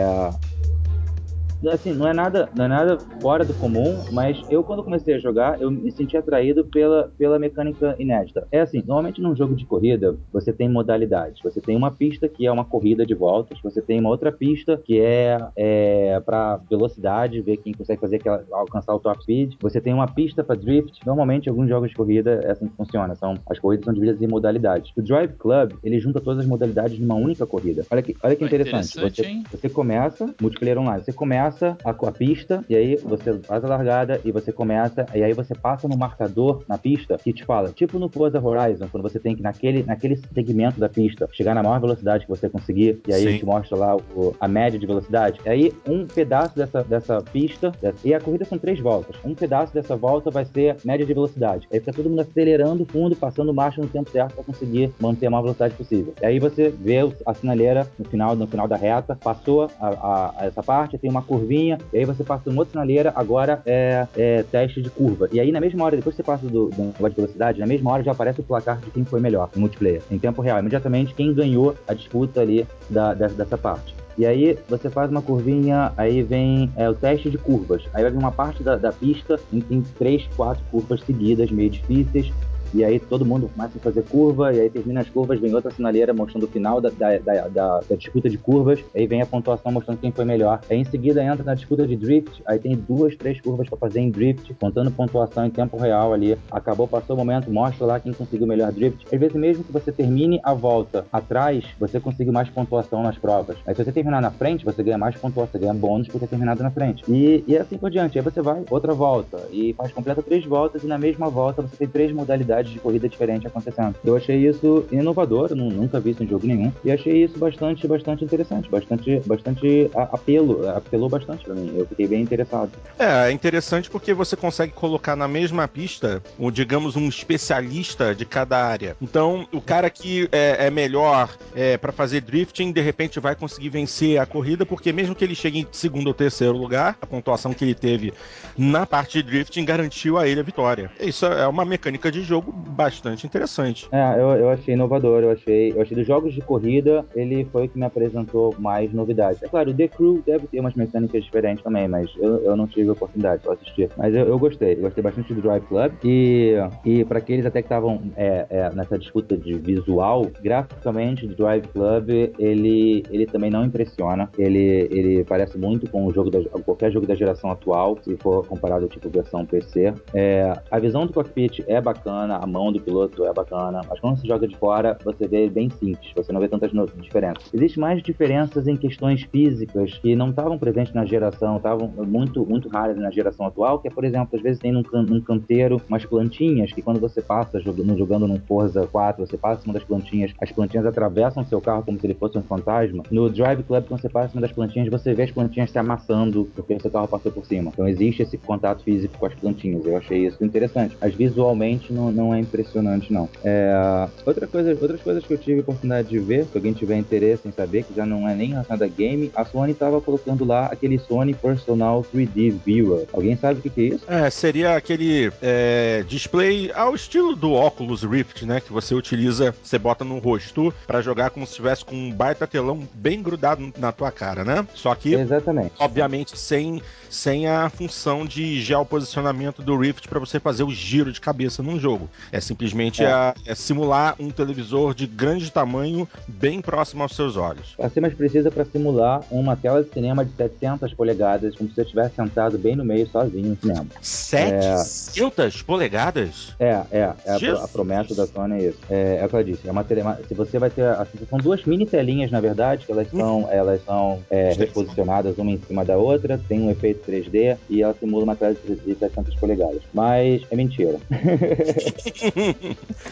assim, não é nada, não é nada fora do comum, mas eu quando comecei a jogar, eu me senti atraído pela, pela mecânica inédita. É assim, normalmente num jogo de corrida, você tem modalidades. Você tem uma pista que é uma corrida de voltas, você tem uma outra pista que é, é para velocidade, ver quem consegue fazer aquela, alcançar o top speed. Você tem uma pista para drift. Normalmente alguns jogos de corrida é assim que funciona, são as corridas são divididas em modalidades. O Drive Club, ele junta todas as modalidades numa única corrida. Olha que, olha que interessante. interessante você, você começa multiplayer online, você começa começa a, a pista, e aí você faz a largada e você começa, e aí você passa no marcador na pista que te fala, tipo no Forza Horizon, quando você tem que naquele, naquele segmento da pista chegar na maior velocidade que você conseguir, e aí Sim. te mostra lá o, a média de velocidade. E aí um pedaço dessa, dessa pista, e a corrida são três voltas, um pedaço dessa volta vai ser média de velocidade. Aí fica todo mundo acelerando fundo, passando marcha no tempo certo para conseguir manter a maior velocidade possível. E aí você vê a sinaleira no final, no final da reta, passou a, a, a essa parte, tem uma curva curvinha, e aí você passa uma outra sinaleira, agora é, é, teste de curva. E aí na mesma hora, depois que você passa do, do negócio de velocidade, na mesma hora já aparece o placar de quem foi melhor no multiplayer, em tempo real. Imediatamente quem ganhou a disputa ali da, dessa, dessa parte. E aí você faz uma curvinha, aí vem é, o teste de curvas. Aí vai vir uma parte da, da pista em que tem três, quatro curvas seguidas, meio difíceis e aí todo mundo começa a fazer curva, e aí termina as curvas, vem outra sinaleira mostrando o final da, da, da, da, da disputa de curvas, aí vem a pontuação mostrando quem foi melhor. Aí em seguida entra na disputa de drift, aí tem duas, três curvas para fazer em drift, contando pontuação em tempo real ali. Acabou, passou o momento, mostra lá quem conseguiu o melhor drift. Às vezes, mesmo que você termine a volta atrás, você conseguiu mais pontuação nas provas. Aí se você terminar na frente, você ganha mais pontuação, você ganha bônus por ter terminado na frente. E, e assim por diante. Aí você vai, outra volta, e faz completa três voltas, e na mesma volta você tem três modalidades de corrida diferente acontecendo. Eu achei isso inovador, nunca vi isso em jogo nenhum, e achei isso bastante, bastante interessante, bastante, bastante apelo, apelou bastante pra mim. Eu fiquei bem interessado. É, é interessante porque você consegue colocar na mesma pista, o, digamos, um especialista de cada área. Então, o cara que é, é melhor é, para fazer drifting, de repente vai conseguir vencer a corrida, porque mesmo que ele chegue em segundo ou terceiro lugar, a pontuação que ele teve na parte de drifting garantiu a ele a vitória. Isso é uma mecânica de jogo bastante interessante. É, eu, eu achei inovador, eu achei, eu achei dos jogos de corrida, ele foi o que me apresentou mais novidades. É claro, The Crew deve ter umas mecânicas diferentes também, mas eu, eu não tive a oportunidade, só assistir. Mas eu, eu gostei, eu gostei bastante do Drive Club. E, e para aqueles até que estavam é, é, nessa disputa de visual, graficamente, o Drive Club, ele, ele também não impressiona. Ele, ele parece muito com o jogo da, qualquer jogo da geração atual, se for comparado tipo versão PC. É, a visão do cockpit é bacana, a mão do piloto é bacana, mas quando você joga de fora, você vê bem simples, você não vê tantas diferenças. Existem mais diferenças em questões físicas que não estavam presentes na geração, estavam muito, muito raras na geração atual, que é, por exemplo, às vezes tem num, num canteiro umas plantinhas que quando você passa jogando, jogando num Forza 4, você passa cima das plantinhas, as plantinhas atravessam seu carro como se ele fosse um fantasma. No Drive Club, quando você passa cima das plantinhas, você vê as plantinhas se amassando porque o seu carro passou por cima. Então existe esse contato físico com as plantinhas. Eu achei isso interessante. Mas visualmente não, não é impressionante, não. É, outra coisa, outras coisas que eu tive a oportunidade de ver, se alguém tiver interesse em saber, que já não é nem relacionado a game, a Sony estava colocando lá aquele Sony Personal 3D Viewer. Alguém sabe o que, que é isso? É, seria aquele é, display ao estilo do Oculus Rift, né? Que você utiliza, você bota no rosto pra jogar como se estivesse com um baita telão bem grudado na tua cara, né? Só que, Exatamente. obviamente, sem, sem a função de geoposicionamento do Rift pra você fazer o giro de cabeça num jogo. É simplesmente É. a- é simular um televisor de grande tamanho bem próximo aos seus olhos. Para ser mais precisa, para simular uma tela de cinema de 700 polegadas, como se você estivesse sentado bem no meio sozinho no cinema. 700 polegadas? É, é, é a, a promessa da Sony é isso. É, é o que eu disse, é uma tele, se você vai ter, assim, são duas mini telinhas na verdade, que elas são, elas são é, reposicionadas uma em cima da outra, tem um efeito 3D e ela simula uma tela de 700 polegadas. Mas é mentira.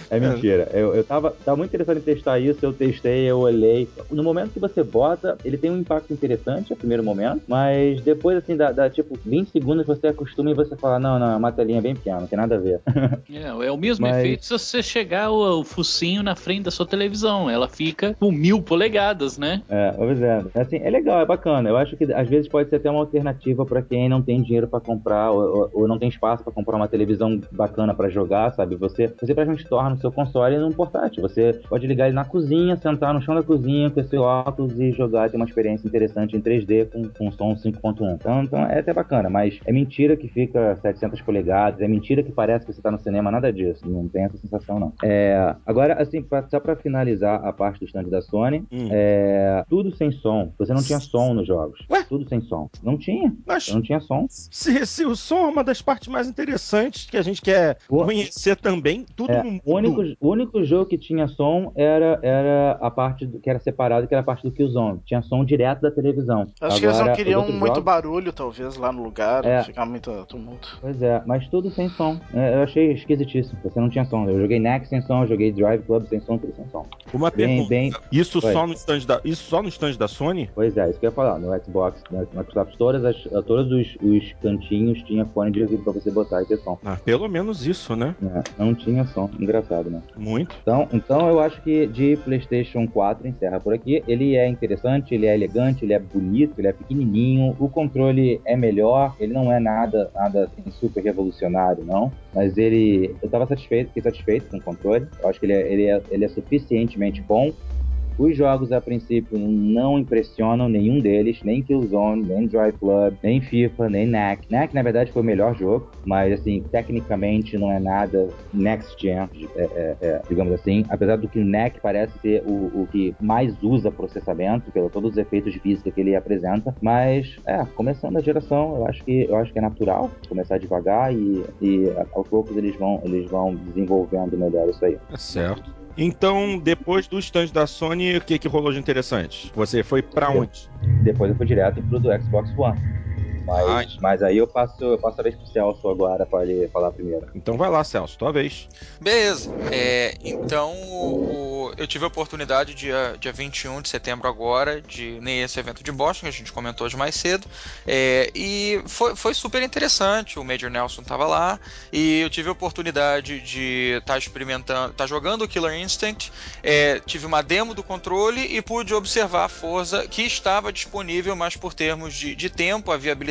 é mentira. Eu, eu tava, tava muito interessado em testar isso, eu testei, eu olhei. No momento que você bota, ele tem um impacto interessante, no primeiro momento, mas depois, assim, dá, dá, tipo 20 segundos você acostuma e você fala, não, não, é uma telinha bem pequena, não tem nada a ver. É, é o mesmo Mas- efeito se você chegar o, o focinho na frente da sua televisão. Ela fica com mil polegadas, né? É, pois é. Assim, é legal, é bacana. Eu acho que às vezes pode ser até uma alternativa pra quem não tem dinheiro pra comprar ou, ou- ou não tem espaço pra comprar uma televisão bacana pra jogar, sabe? Você, você praticamente torna o seu console num portátil. Você pode ligar ele na cozinha, sentar no chão da cozinha com esse óculos e jogar, ter uma experiência interessante em 3D com, com som 5.1. Então, então é até bacana, mas é mentira que fica 700 polegadas, é mentira que parece que você tá no cinema, nada disso. Não tem essa sensação, não. É, agora, assim, pra- só pra finalizar a parte do stand da Sony, Hum. é, tudo sem som. Você não tinha som nos jogos. Ué? Tudo sem som. Não tinha. Mas Não tinha som. se, se o som é uma das partes mais interessantes que a gente quer O- conhecer também, tudo É, no mundo. o, único, o único jogo que tinha som era, era a parte do- que era separado, que era a parte do Killzone. Tinha som direto da televisão. Acho que eles não Agora, queriam muito jogos- barulho, talvez, lá no lugar, É. ficar muito tumulto. Pois é, mas tudo sem som. É, eu achei esquisitíssimo. Você não tinha som. Eu joguei Next sem som, eu joguei Drive Club sem som, tudo sem som. Uma Bem, pergunta. bem. Isso só no stand da isso só no stand da Sony? Pois é, isso que eu ia falar. No Xbox, no Microsoft, todas as, todos os, os cantinhos tinha fone de ouvido pra você botar e ter som. Ah, pelo menos isso, né? né? Não tinha som. Engraçado, né? Muito. Então, então eu acho que de PlayStation 4 encerra por aqui. Ele é interessante, ele é elegante, ele é bonito, ele é pequenininho. O controle é melhor, ele não é nada, nada assim, super revolucionário, não. Mas ele, eu estava satisfeito, fiquei satisfeito com o controle. Eu acho que ele é, ele é, ele é suficientemente bom. Os jogos, a princípio, não impressionam nenhum deles, nem Killzone, nem Drive Club, nem FIFA, nem NAC. NAC, na verdade, foi o melhor jogo, mas, assim, tecnicamente não é nada next gen, é, é, é, digamos assim. Apesar do que o NAC parece ser o, o que mais usa processamento, pelo todos os efeitos de física que ele apresenta. Mas, é, começando a geração, eu acho que, eu acho que é natural começar devagar e, e aos poucos eles vão, eles vão desenvolvendo melhor isso aí. É certo. Então, depois do stand da Sony, o que, que rolou de interessante? Você foi pra onde? Depois eu fui direto pro do Xbox One. Mas, Ai. mas aí eu passo, eu passo a vez pro Celso agora pra ele falar primeiro. Então vai lá, Celso, tua vez. Beleza. É, então, o- eu tive a oportunidade, dia, dia 21 de setembro agora, de nesse evento de Boston, que a gente comentou hoje mais cedo, é, e foi, foi super interessante. O Major Nelson estava lá, e eu tive a oportunidade de estar experimentando, estar jogando o Killer Instinct, é, tive uma demo do controle e pude observar a Forza que estava disponível, mas por termos de, de tempo, a viabilidade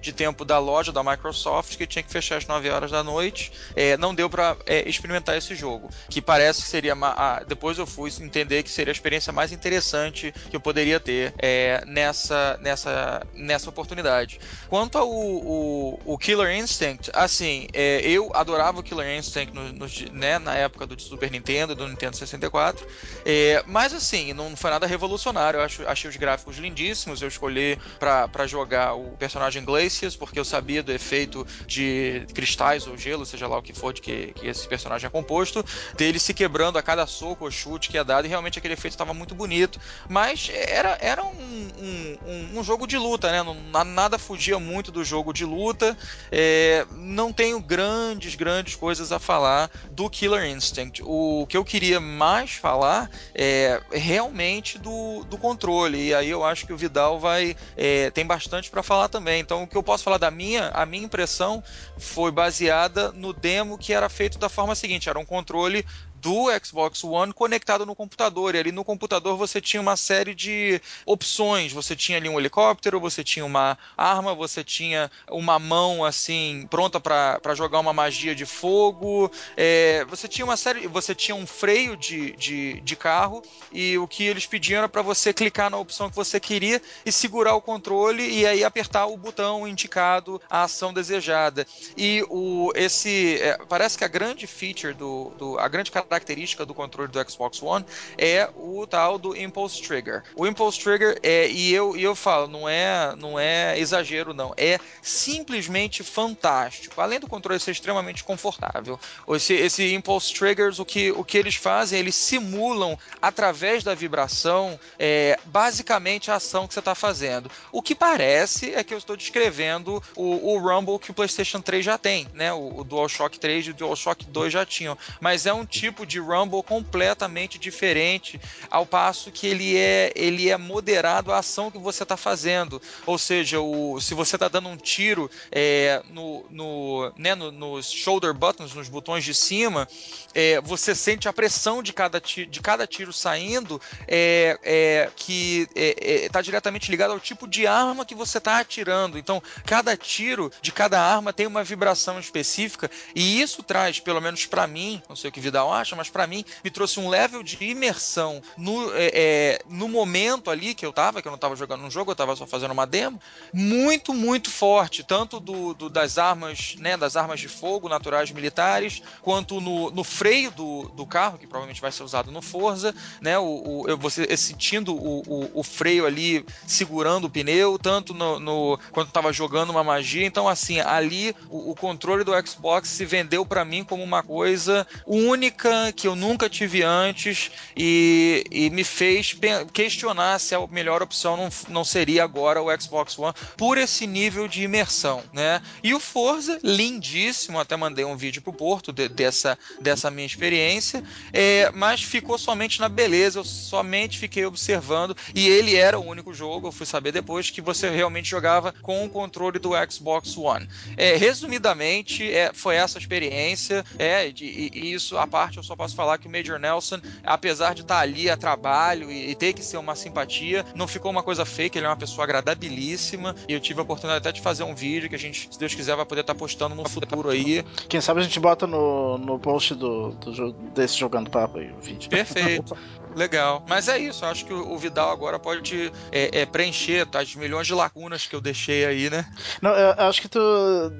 de tempo da loja da Microsoft, que tinha que fechar às 9 horas da noite, é, não deu para experimentar esse jogo, que parece que seria ma- a- depois eu fui entender que seria a experiência mais interessante que eu poderia ter é, nessa, nessa, nessa oportunidade. Quanto ao o, o Killer Instinct, assim, é, eu adorava o Killer Instinct no- no- né, na época do Super Nintendo, do Nintendo 64, é, mas assim, não foi nada revolucionário. Eu acho, achei os gráficos lindíssimos. Eu escolhi pra jogar o Glacius, porque eu sabia do efeito de cristais ou gelo, seja lá o que for de que, que esse personagem é composto, dele se quebrando a cada soco ou chute que é dado, e realmente aquele efeito estava muito bonito. Mas era, era um, um- um- jogo de luta, né? Nada fugia muito do jogo de luta. É, não tenho grandes, grandes coisas a falar do Killer Instinct. O que eu queria mais falar é realmente do, do controle. E aí eu acho que o Vidal vai é, tem bastante para falar também. Então o que eu posso falar da minha, a minha impressão foi baseada no demo que era feito da forma seguinte: era um controle do Xbox One conectado no computador. E ali no computador você tinha uma série de opções. Você tinha ali um helicóptero, você tinha uma arma, você tinha uma mão assim pronta para jogar uma magia de fogo. É, você tinha uma série, você tinha um freio de, de, de carro e o que eles pediam era para você clicar na opção que você queria e segurar o controle e aí apertar o botão indicado a ação desejada. E o esse é, parece que a grande feature do, do a grande característica do controle do Xbox One é o tal do Impulse Trigger. O Impulse Trigger é e eu e eu falo não é não é exagero não é simplesmente fantástico. Além do controle ser extremamente confortável, esse, esse Impulse Triggers o que o que eles fazem eles simulam através da vibração é, basicamente a ação que você está fazendo. O que parece é que eu estou descrevendo o, o Rumble que o PlayStation 3 já tem, né? O, o DualShock 3 e o DualShock 2 já tinham, mas é um tipo de Rumble completamente diferente, ao passo que ele é ele é moderado à ação que você está fazendo. Ou seja, o, se você está dando um tiro é, no, no, né, no- nos shoulder buttons, nos botões de cima, é, você sente a pressão de cada, ti- de cada tiro saindo é, é, que está diretamente ligado ao tipo de arma que você está atirando. Então, cada tiro de cada arma tem uma vibração específica e isso traz, pelo menos para mim, não sei o que Vidal acha, mas para mim me trouxe um level de imersão no, é, é, no momento ali que eu tava, que eu não tava jogando um jogo, eu tava só fazendo uma demo, muito, muito forte, tanto do, do- das armas, né, das armas de fogo naturais militares, quanto no, no freio do, do carro, que provavelmente vai ser usado no Forza, né, o, o- você sentindo o, o, o freio ali segurando o pneu, tanto no, no- quando tava jogando uma magia, então assim, ali o, o controle do Xbox se vendeu para mim como uma coisa única que eu nunca tive antes e, e me fez questionar se a melhor opção não, não seria agora o Xbox One por esse nível de imersão, né? E o Forza, lindíssimo, até mandei um vídeo pro Porto de- dessa, dessa minha experiência, é, mas ficou somente na beleza, eu somente fiquei observando e ele era o único jogo, eu fui saber depois que você realmente jogava com o controle do Xbox One. É, resumidamente, é, foi essa experiência, é, e, e isso à parte eu só posso falar que o Major Nelson, apesar de estar ali a trabalho e, e ter que ser uma simpatia, não ficou uma coisa fake, ele é uma pessoa agradabilíssima e eu tive a oportunidade até de fazer um vídeo que a gente, se Deus quiser, vai poder estar postando no futuro aí. Quem sabe a gente bota no, no post do, do desse Jogando Papo aí o vídeo. Perfeito. Legal. Mas é isso, acho que o Vidal agora pode é, é, preencher tá, as milhões de lacunas que eu deixei aí, né? Não, eu acho que tu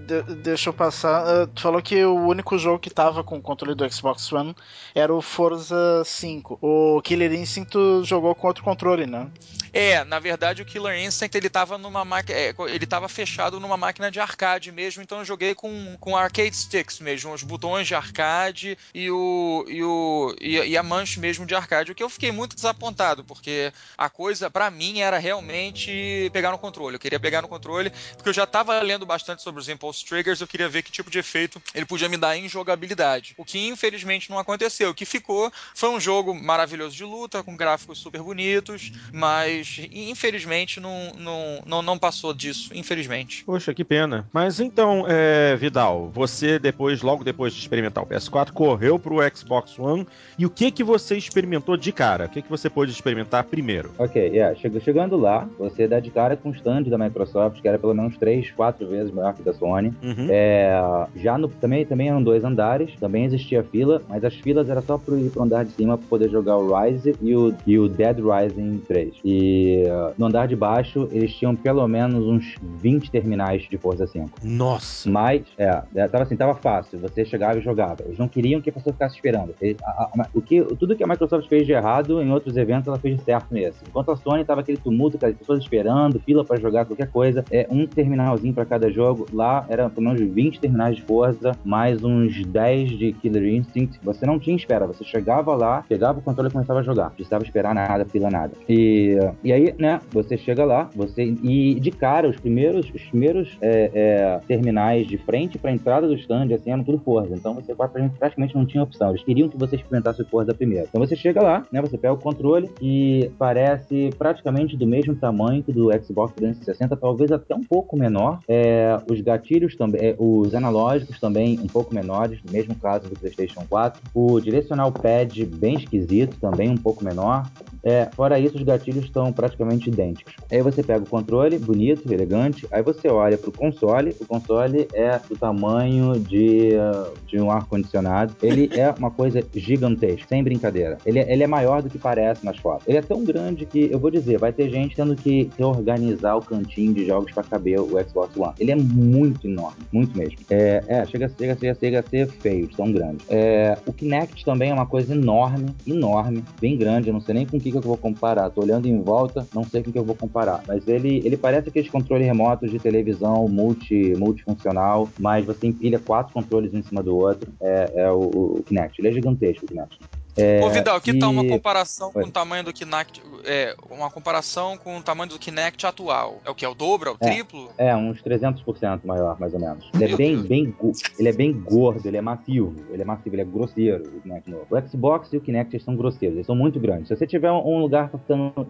de- deixou passar. eh, Tu falou que o único jogo que tava com o controle do Xbox One era o Forza 5. O Killer Instinct jogou com outro controle, né? É, na verdade o Killer Instinct ele tava numa máquina, é, ele tava fechado numa máquina de arcade mesmo, então eu joguei com, com arcade sticks mesmo, os botões de arcade e o e o e, e a manche mesmo de arcade, o que eu fiquei muito desapontado, porque a coisa para mim era realmente pegar no controle. Eu queria pegar no controle, porque eu já tava lendo bastante sobre os impulse triggers, eu queria ver que tipo de efeito ele podia me dar em jogabilidade. O que infelizmente não aconteceu. O que ficou foi um jogo maravilhoso de luta, com gráficos super bonitos, mas infelizmente não, não, não, não passou disso, infelizmente. Poxa, que pena. Mas então, é, Vidal, você depois, logo depois de experimentar o PS4, correu pro Xbox One e o que que você experimentou de cara? O que que você pôde experimentar primeiro? Ok, yeah. chegando lá, você dá de cara com o stand da Microsoft, que era pelo menos 3, 4 vezes maior que da Sony. Uhum. É, já no, também, também eram dois andares, também existia fila, mas as filas era só pro andar de cima para poder jogar o Rise e o, e o Dead Rising 3. E uh, no andar de baixo, eles tinham pelo menos uns 20 terminais de Forza 5. Nossa! Mas, é, é, tava assim, tava fácil, você chegava e jogava. Eles não queriam que a pessoa ficasse esperando. a, a, o que, tudo que a Microsoft fez de errado em outros eventos, ela fez de certo nesse. Enquanto a Sony tava aquele tumulto, aquelas pessoas esperando, fila para jogar qualquer coisa, é um terminalzinho para cada jogo. Lá era pelo menos 20 terminais de Forza, mais uns 10 de Killer Instinct. Você não tinha espera, você chegava lá, pegava o controle e começava a jogar. Não precisava esperar nada, fila nada. E, e aí, né, você chega lá, você e de cara, os primeiros, os primeiros é, é, terminais de frente para a entrada do stand, assim, eram tudo Forza. Então você praticamente não tinha opção. Eles queriam que você experimentasse o Forza primeiro. Então você chega lá, né, você pega o controle e parece praticamente do mesmo tamanho que do Xbox 360, talvez até um pouco menor. É, os gatilhos também, é, os analógicos também um pouco menores, no mesmo caso do PlayStation 4. O direcional pad bem esquisito, também um pouco menor. É, fora isso, os gatilhos estão praticamente idênticos. Aí você pega o controle, bonito, elegante. Aí você olha para o console. O console é do tamanho de, uh, de um ar-condicionado. Ele é uma coisa gigantesca, sem brincadeira. Ele, é, ele é maior do que parece nas fotos. Ele é tão grande que, eu vou dizer, vai ter gente tendo que reorganizar o cantinho de jogos para caber o Xbox One. Ele é muito enorme, muito mesmo. É, é chega, chega, chega, chega a ser feio, tão grande. É, o Kinect também é uma coisa enorme, enorme, bem grande. Eu não sei nem com o que, que eu vou comparar. Tô olhando em volta, não sei com o que eu vou comparar. Mas ele, ele parece aqueles controles remotos de televisão multi, multifuncional, mas você empilha quatro controles um em cima do outro. É, é o, o Kinect. Ele é gigantesco, o Kinect. É, Ô Vidal, que e... tal uma comparação com o tamanho do Kinect, é, uma comparação com o tamanho do Kinect atual? É o que? É o dobro? É o é, triplo? É, uns 300% maior, mais ou menos. Ele é bem, bem, ele é bem gordo, ele é massivo, ele é massivo, ele é grosseiro, o Kinect novo. O Xbox e o Kinect eles são grosseiros, eles são muito grandes. Se você tiver um lugar pra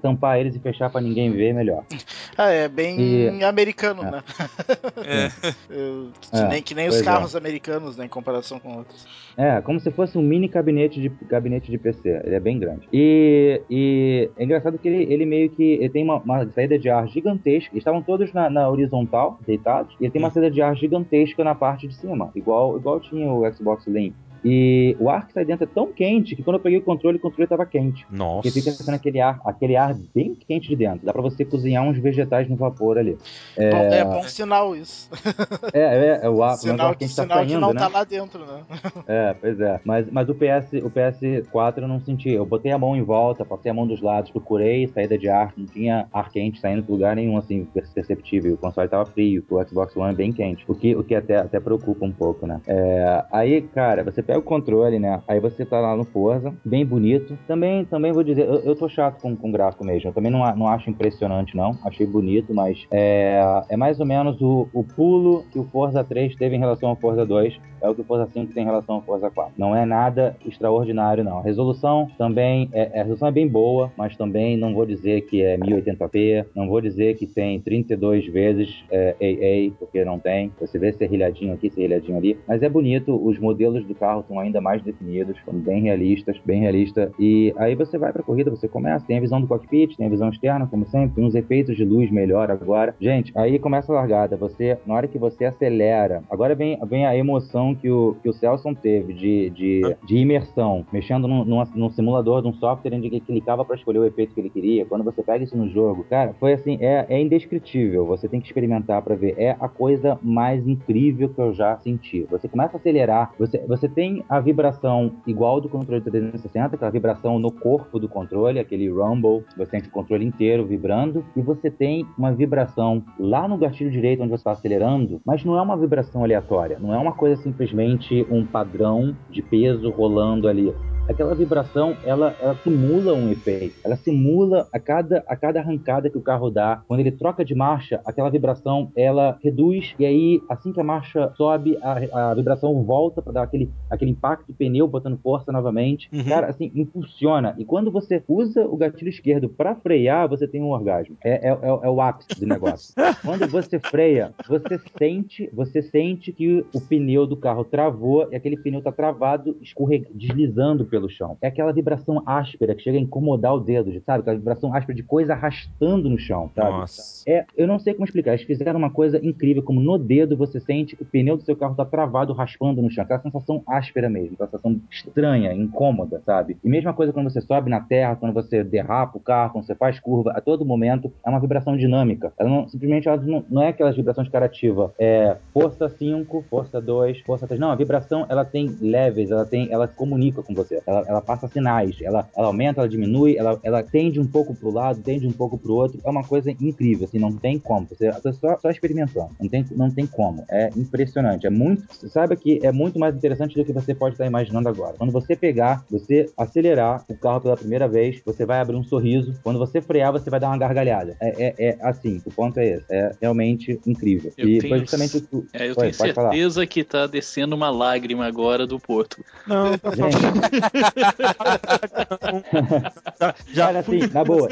tampar eles e fechar pra ninguém ver, melhor. Ah, é bem e... americano, é. né? É. Que, nem, que nem os carros americanos, né, em comparação com outros. É, como se fosse um mini gabinete de gabinete gabinete de PC. Ele é bem grande. E, e é engraçado que ele, ele meio que ele tem uma, uma, saída de ar gigantesca. Eles estavam todos na, na, horizontal, deitados, e ele tem uma saída de ar gigantesca na parte de cima, igual, igual tinha o Xbox Link. E o ar que sai dentro é tão quente que quando eu peguei o controle, o controle estava quente. Nossa. Porque fica sendo aquele ar, aquele ar bem quente de dentro. Dá para você cozinhar uns vegetais no vapor ali. É, bom, é bom sinal isso. É, é, é o ar, sinal, o ar quente sinal tá saindo, que não né? tá lá dentro, né? É, pois é. Mas, mas o, PS, o PS4 eu não senti. Eu botei a mão em volta, passei a mão dos lados, procurei saída de ar, não tinha ar quente saindo de lugar nenhum, assim, perceptível. O console tava frio, o Xbox One é bem quente. O que, o que até, até preocupa um pouco, né? É, aí, cara, você pega o controle, né? Aí você tá lá no Forza, bem bonito. Também, também vou dizer, eu, eu tô chato com, com gráfico mesmo. Eu também não, não acho impressionante, não. Achei bonito, mas é, é mais ou menos o, o pulo que o Forza 3 teve em relação ao Forza 2. É o que o Forza 5 tem em relação ao Forza 4. Não é nada extraordinário, não. A resolução também, é, a resolução é bem boa, mas também não vou dizer que é 1080p, não vou dizer que tem 32 vezes é, AA, porque não tem. Você vê serrilhadinho aqui, serrilhadinho ali. Mas é bonito, os modelos do carro estão ainda mais definidos, bem realistas, bem realista. E aí você vai pra corrida, você começa, tem a visão do cockpit, tem a visão externa, como sempre, tem uns efeitos de luz melhor agora. Gente, aí começa a largada. Você, na hora que você acelera, agora vem, vem a emoção que o, que o Celson teve de, de, de imersão, mexendo num, num, num simulador de um software onde ele clicava para escolher o efeito que ele queria. Quando você pega isso no jogo, cara, foi assim, é, é indescritível. Você tem que experimentar para ver. É a coisa mais incrível que eu já senti. Você começa a acelerar, você, você tem a vibração igual do controle 360, aquela vibração no corpo do controle, aquele rumble, você tem o controle inteiro vibrando, e você tem uma vibração lá no gatilho direito onde você está acelerando, mas não é uma vibração aleatória, não é uma coisa simplesmente um padrão de peso rolando ali aquela vibração ela, ela simula um efeito. Ela simula a cada, a cada arrancada que o carro dá. Quando ele troca de marcha, aquela vibração ela reduz e aí assim que a marcha sobe, a, a vibração volta para dar aquele, aquele impacto do pneu botando força novamente. Uhum. Cara, assim, impulsiona. E quando você usa o gatilho esquerdo para frear, você tem um orgasmo. É, é, é, é o ápice do negócio. quando você freia, você sente, você sente que o pneu do carro travou e aquele pneu tá travado, escorrega, deslizando pelo pelo chão. É aquela vibração áspera que chega a incomodar o dedo, sabe? Aquela vibração áspera de coisa arrastando no chão, sabe? Nossa. É, eu não sei como explicar. Eles fizeram uma coisa incrível, como no dedo você sente que o pneu do seu carro tá travado, raspando no chão. Aquela sensação áspera mesmo, aquela sensação estranha, incômoda, sabe? E mesma coisa quando você sobe na terra, quando você derrapa o carro, quando você faz curva, a todo momento é uma vibração dinâmica. Ela não, simplesmente ela não, não é aquelas vibrações carativa. É força 5, força 2, força 3. Não, a vibração ela tem leves, ela tem, ela comunica com você ela, ela passa sinais, ela, ela aumenta, ela diminui, ela, ela tende um pouco pro lado, tende um pouco pro outro, é uma coisa incrível, assim, não tem como, você, você só, só experimentando, não tem, não tem como, é impressionante, é muito, saiba que é muito mais interessante do que você pode estar imaginando agora. Quando você pegar, você acelerar o carro pela primeira vez, você vai abrir um sorriso, quando você frear, você vai dar uma gargalhada. É, é, é assim, o ponto é esse, é realmente incrível. Eu e tenho, foi justamente o que... É, eu tenho certeza falar. que tá descendo uma lágrima agora do Porto. Não, Gente, já, já fui... assim, na boa.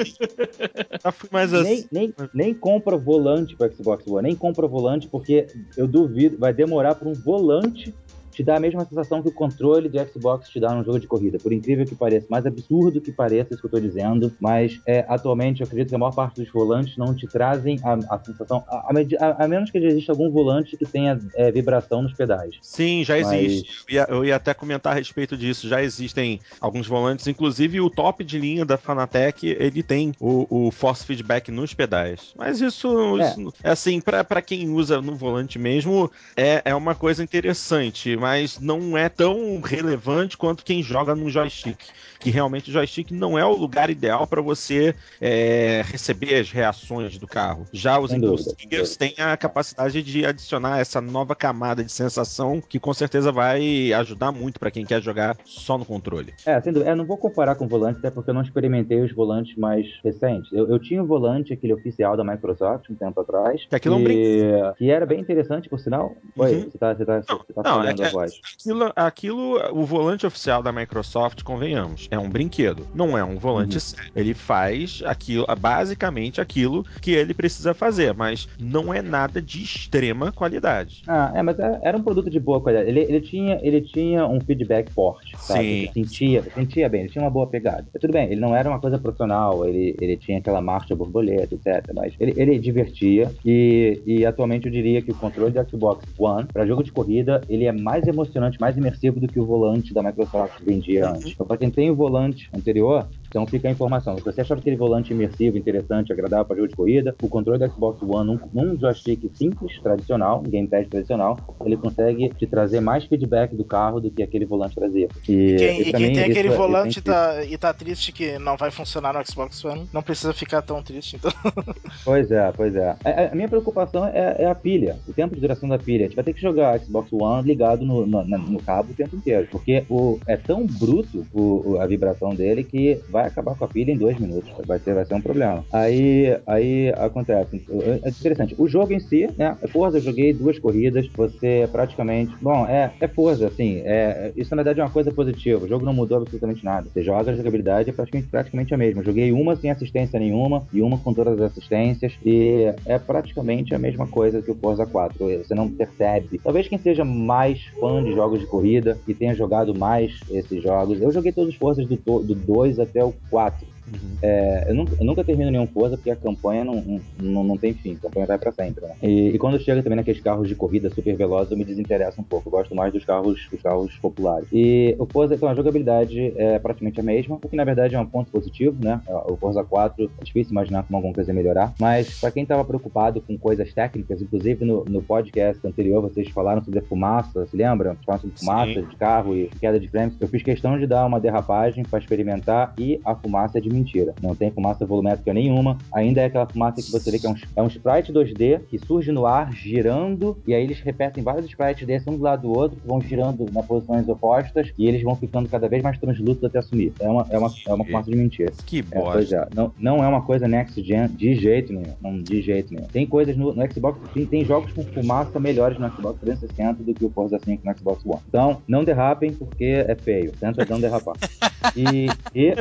Já fui mais assim. Nem, nem, nem compra volante para Xbox One, nem compra volante porque eu duvido, vai demorar para um volante te dá a mesma sensação que o controle de Xbox te dá num jogo de corrida. Por incrível que pareça, mais absurdo que pareça isso que eu tô dizendo, mas é, atualmente eu acredito que a maior parte dos volantes não te trazem a, a sensação, a, a, a, menos que exista algum volante que tenha é, vibração nos pedais. Sim, já mas... existe. Eu ia, eu ia, até comentar a respeito disso. Já existem alguns volantes, inclusive o top de linha da Fanatec, ele tem o, o force feedback nos pedais. Mas isso, é. isso é assim, para quem usa no volante mesmo, é, é uma coisa interessante mas não é tão relevante quanto quem joga no joystick. Que realmente o joystick não é o lugar ideal para você é, receber as reações do carro. Já os Impulse têm a capacidade de adicionar essa nova camada de sensação que com certeza vai ajudar muito para quem quer jogar só no controle. É, sem dúvida. É, não vou comparar com o volante, até porque eu não experimentei os volantes mais recentes. Eu, eu tinha o um volante, aquele oficial da Microsoft, um tempo atrás. Que aquilo é um brinquedo. Que era bem interessante, por sinal. Oi, uhum. você tá, você tá, não, você tá não, falando é, Aquilo, aquilo, o volante oficial da Microsoft, convenhamos, é um brinquedo, não é um volante uhum. sério. Ele faz aquilo, basicamente aquilo que ele precisa fazer, mas não é nada de extrema qualidade. Ah, é, mas é, era um produto de boa qualidade. Ele, ele, tinha, ele tinha um feedback forte, sabe? Sim. sentia, sentia bem, ele tinha uma boa pegada. Mas tudo bem, ele não era uma coisa profissional, ele, ele tinha aquela marcha borboleta, etc. Mas ele, ele divertia e, e atualmente eu diria que o controle do Xbox One, para jogo de corrida, ele é mais emocionante, mais imersivo do que o volante da Microsoft vendia antes. Então, para quem tem o volante anterior, então fica a informação. Se você achava aquele volante imersivo, interessante, agradável para jogo de corrida, o controle do Xbox One, num, num joystick simples, tradicional, um gamepad tradicional, ele consegue te trazer mais feedback do carro do que aquele volante trazia. E, e quem, e quem tem aquele é, volante tá, e tá triste que não vai funcionar no Xbox One, não precisa ficar tão triste, então. pois é, pois é. A, a minha preocupação é, é, a pilha, o tempo de duração da pilha. A gente vai ter que jogar Xbox One ligado no, no, no cabo o tempo inteiro, porque o, é tão bruto o, a vibração dele que vai acabar com a pilha em dois minutos. Vai ser, vai ser um problema. Aí, aí acontece. É interessante. O jogo em si, né? É Forza, eu joguei duas corridas. Você praticamente. Bom, é, é Forza, assim. É, isso na verdade é uma coisa positiva. O jogo não mudou absolutamente nada. Você joga, a jogabilidade é praticamente, praticamente a mesma. joguei uma sem assistência nenhuma e uma com todas as assistências. E é praticamente a mesma coisa que o Forza 4. Você não percebe. Talvez quem seja mais fã de jogos de corrida e tenha jogado mais esses jogos. Eu joguei todos os Forzas do, do 2 até o 4. Uhum. É, eu, nunca, eu nunca termino nenhum Forza porque a campanha não, não, não tem fim, a campanha vai pra sempre, né? E, e quando chega também naqueles carros de corrida super velozes, eu me desinteresso um pouco. Eu gosto mais dos carros, dos carros populares. E o Forza, então, a jogabilidade é praticamente a mesma, o que na verdade é um ponto positivo, né? O Forza 4 é difícil imaginar como alguma coisa melhorar, mas para quem tava preocupado com coisas técnicas, inclusive no, no podcast anterior vocês falaram sobre a fumaça, se lembram? Falaram sobre fumaça Sim. de carro e queda de frames. Eu fiz questão de dar uma derrapagem para experimentar e a fumaça é de mentira. Não tem fumaça volumétrica nenhuma. Ainda é aquela fumaça que você vê que é um, é um sprite 2D que surge no ar, girando, e aí eles repetem vários sprites desses um do lado do outro, que vão girando na posições opostas, e eles vão ficando cada vez mais translúcidos até sumir. É uma, é uma, é uma fumaça de mentira. Que É, pois bosta. é. Não, não é uma coisa next gen de jeito nenhum. Não, de jeito nenhum. Tem coisas no, no Xbox, tem, tem jogos com fumaça melhores no Xbox 360 do que o Forza 5 no Xbox One. Então, não derrapem porque é feio. Tenta não derrapar. E, e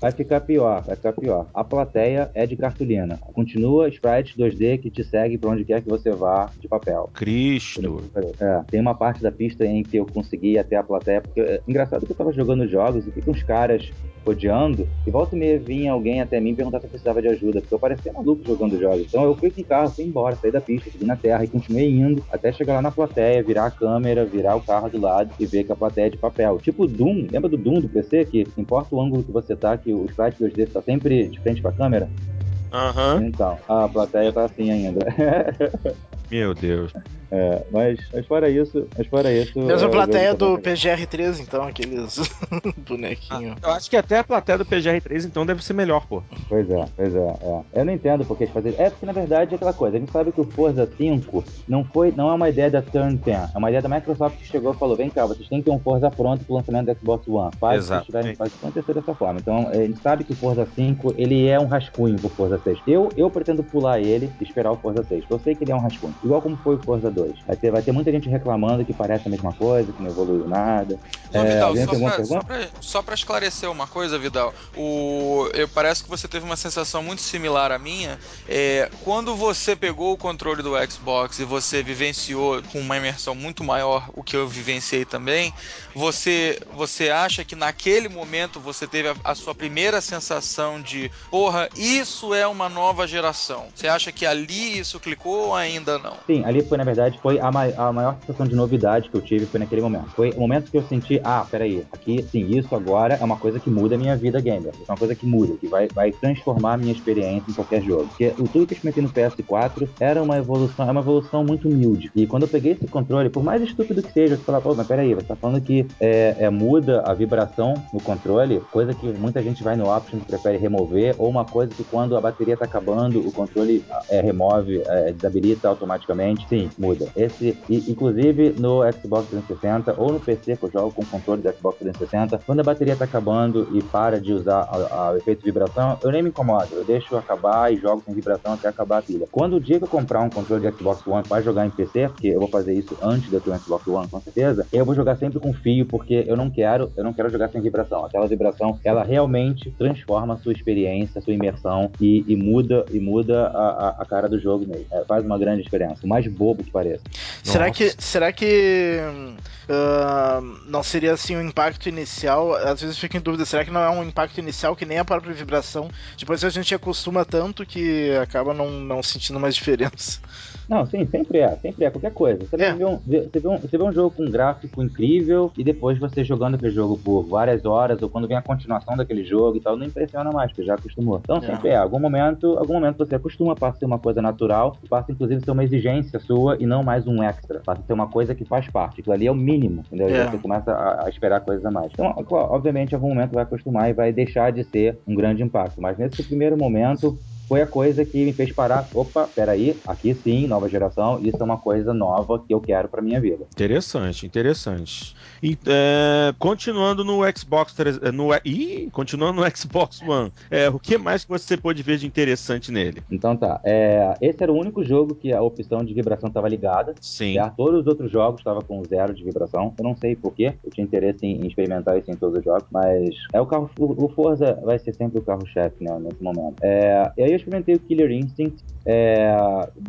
vai ficar pior, vai ficar pior. A plateia é de cartolina. Continua sprite 2D que te segue pra onde quer que você vá de papel. Cristo. É, tem uma parte da pista em que eu consegui ir até a plateia, porque é engraçado que eu tava jogando jogos e fica uns caras rodeando, e volta e meia vinha alguém até mim perguntar se eu precisava de ajuda, porque eu parecia maluco jogando jogos. Então eu fui o carro, fui embora, saí da pista, subi na terra e continuei indo até chegar lá na plateia, virar a câmera, virar o carro do lado e ver que a plateia é de papel. Tipo Doom, lembra do Doom do PC? Que importa o ângulo que você tá, que o sprite 2D tá sempre de frente pra câmera? Aham. Então, a plateia tá assim ainda. Meu Deus. É, mas, mas fora isso, mas fora isso. Mesma é, o plateia do bem PGR3, então, aqueles bonequinhos. Eu acho que até a plateia do PGR3 então deve ser melhor, pô. Pois é, pois é, é. Eu não entendo porque eles fazem. É porque na verdade é aquela coisa. A gente sabe que o Forza 5 não foi, não é uma ideia da Turn 10, é uma ideia da Microsoft que chegou e falou: vem cá, vocês têm que ter um Forza pronto pro lançamento do Xbox One. Faz se Exato. tiverem faz acontecer dessa forma. Então a gente sabe que o Forza 5 ele é um rascunho pro Forza 6. Eu, eu pretendo pular ele e esperar o Forza 6. Eu sei que ele é um rascunho. Igual como foi o Forza 2. Vai ter, vai ter muita gente reclamando que parece a mesma coisa, que não evoluiu nada. Ô, É, Vidal, só pra, só, pra, só pra esclarecer uma coisa, Vidal, o, eu, parece que você teve uma sensação muito similar à minha. É, quando você pegou o controle do Xbox e você vivenciou com uma imersão muito maior o que eu vivenciei também, você, você acha que naquele momento você teve a, a sua primeira sensação de porra, isso é uma nova geração? Você acha que ali isso clicou ou ainda não? Sim, ali foi, na verdade, foi a, a maior sensação de novidade que eu tive foi naquele momento. Foi o momento que eu senti, ah, peraí, aqui, sim, isso agora é uma coisa que muda a minha vida gamer. É uma coisa que muda, que vai, vai transformar a minha experiência em qualquer jogo. Porque o tudo que eu experimentei no PS4 era uma evolução, é uma evolução muito humilde. E quando eu peguei esse controle, por mais estúpido que seja, você fala, pô, mas peraí, você tá falando que é, é, muda a vibração no controle, coisa que muita gente vai no option prefere remover, ou uma coisa que quando a bateria tá acabando, o controle é, remove, é, desabilita automaticamente. Sim, muda. Esse, e, inclusive no Xbox 360 ou no PC que eu jogo com o controle do Xbox 360, quando a bateria tá acabando e para de usar o efeito vibração, eu nem me incomodo. Eu deixo acabar e jogo sem vibração até acabar a pilha. Quando o dia que eu comprar um controle de Xbox One para jogar em PC, porque eu vou fazer isso antes de eu ter um Xbox One, com certeza, eu vou jogar sempre com fio, porque eu não quero, eu não quero jogar sem vibração. Aquela vibração, ela realmente transforma a sua experiência, a sua imersão e, e muda e muda a, a- a cara do jogo mesmo. É, faz uma grande diferença. O mais bobo que pareça. Será Nossa. que, será que ah, não seria assim um impacto inicial? Às vezes eu fico em dúvida, será que não é um impacto inicial que nem a própria vibração? Depois a gente acostuma tanto que acaba não, não sentindo mais diferença. Não, sim, sempre é, sempre é, qualquer coisa. Você, É. vê um, vê- você, vê um, você vê um jogo com um gráfico incrível e depois você jogando aquele jogo por várias horas, ou quando vem a continuação daquele jogo e tal, não impressiona mais, porque já acostumou. Então É. sempre é, algum momento, algum momento você acostuma, passa a ser uma coisa natural, passa inclusive a ser uma exigência sua e não mais um extra. Passa a ser uma coisa que faz parte. Aquilo ali é o mínimo, entendeu? É. você começa a, a esperar coisas a mais. Então, obviamente, em algum momento vai acostumar e vai deixar de ser um grande impacto. Mas nesse primeiro momento, foi a coisa que me fez parar. Opa, peraí, aqui sim, nova geração, isso é uma coisa nova que eu quero pra minha vida. Interessante, interessante. E, é, continuando no Xbox 3, é, no Ih, continuando no Xbox One, é, o que mais que você pôde ver de interessante nele? Então tá, é, esse era o único jogo que a opção de vibração estava ligada. Sim. certo? Todos os outros jogos estavam com zero de vibração. Eu não sei porquê, eu tinha interesse em, em experimentar isso em todos os jogos, mas é o carro. O, o Forza vai ser sempre o carro-chefe, né, nesse momento. É, e aí eu experimentei o Killer Instinct, é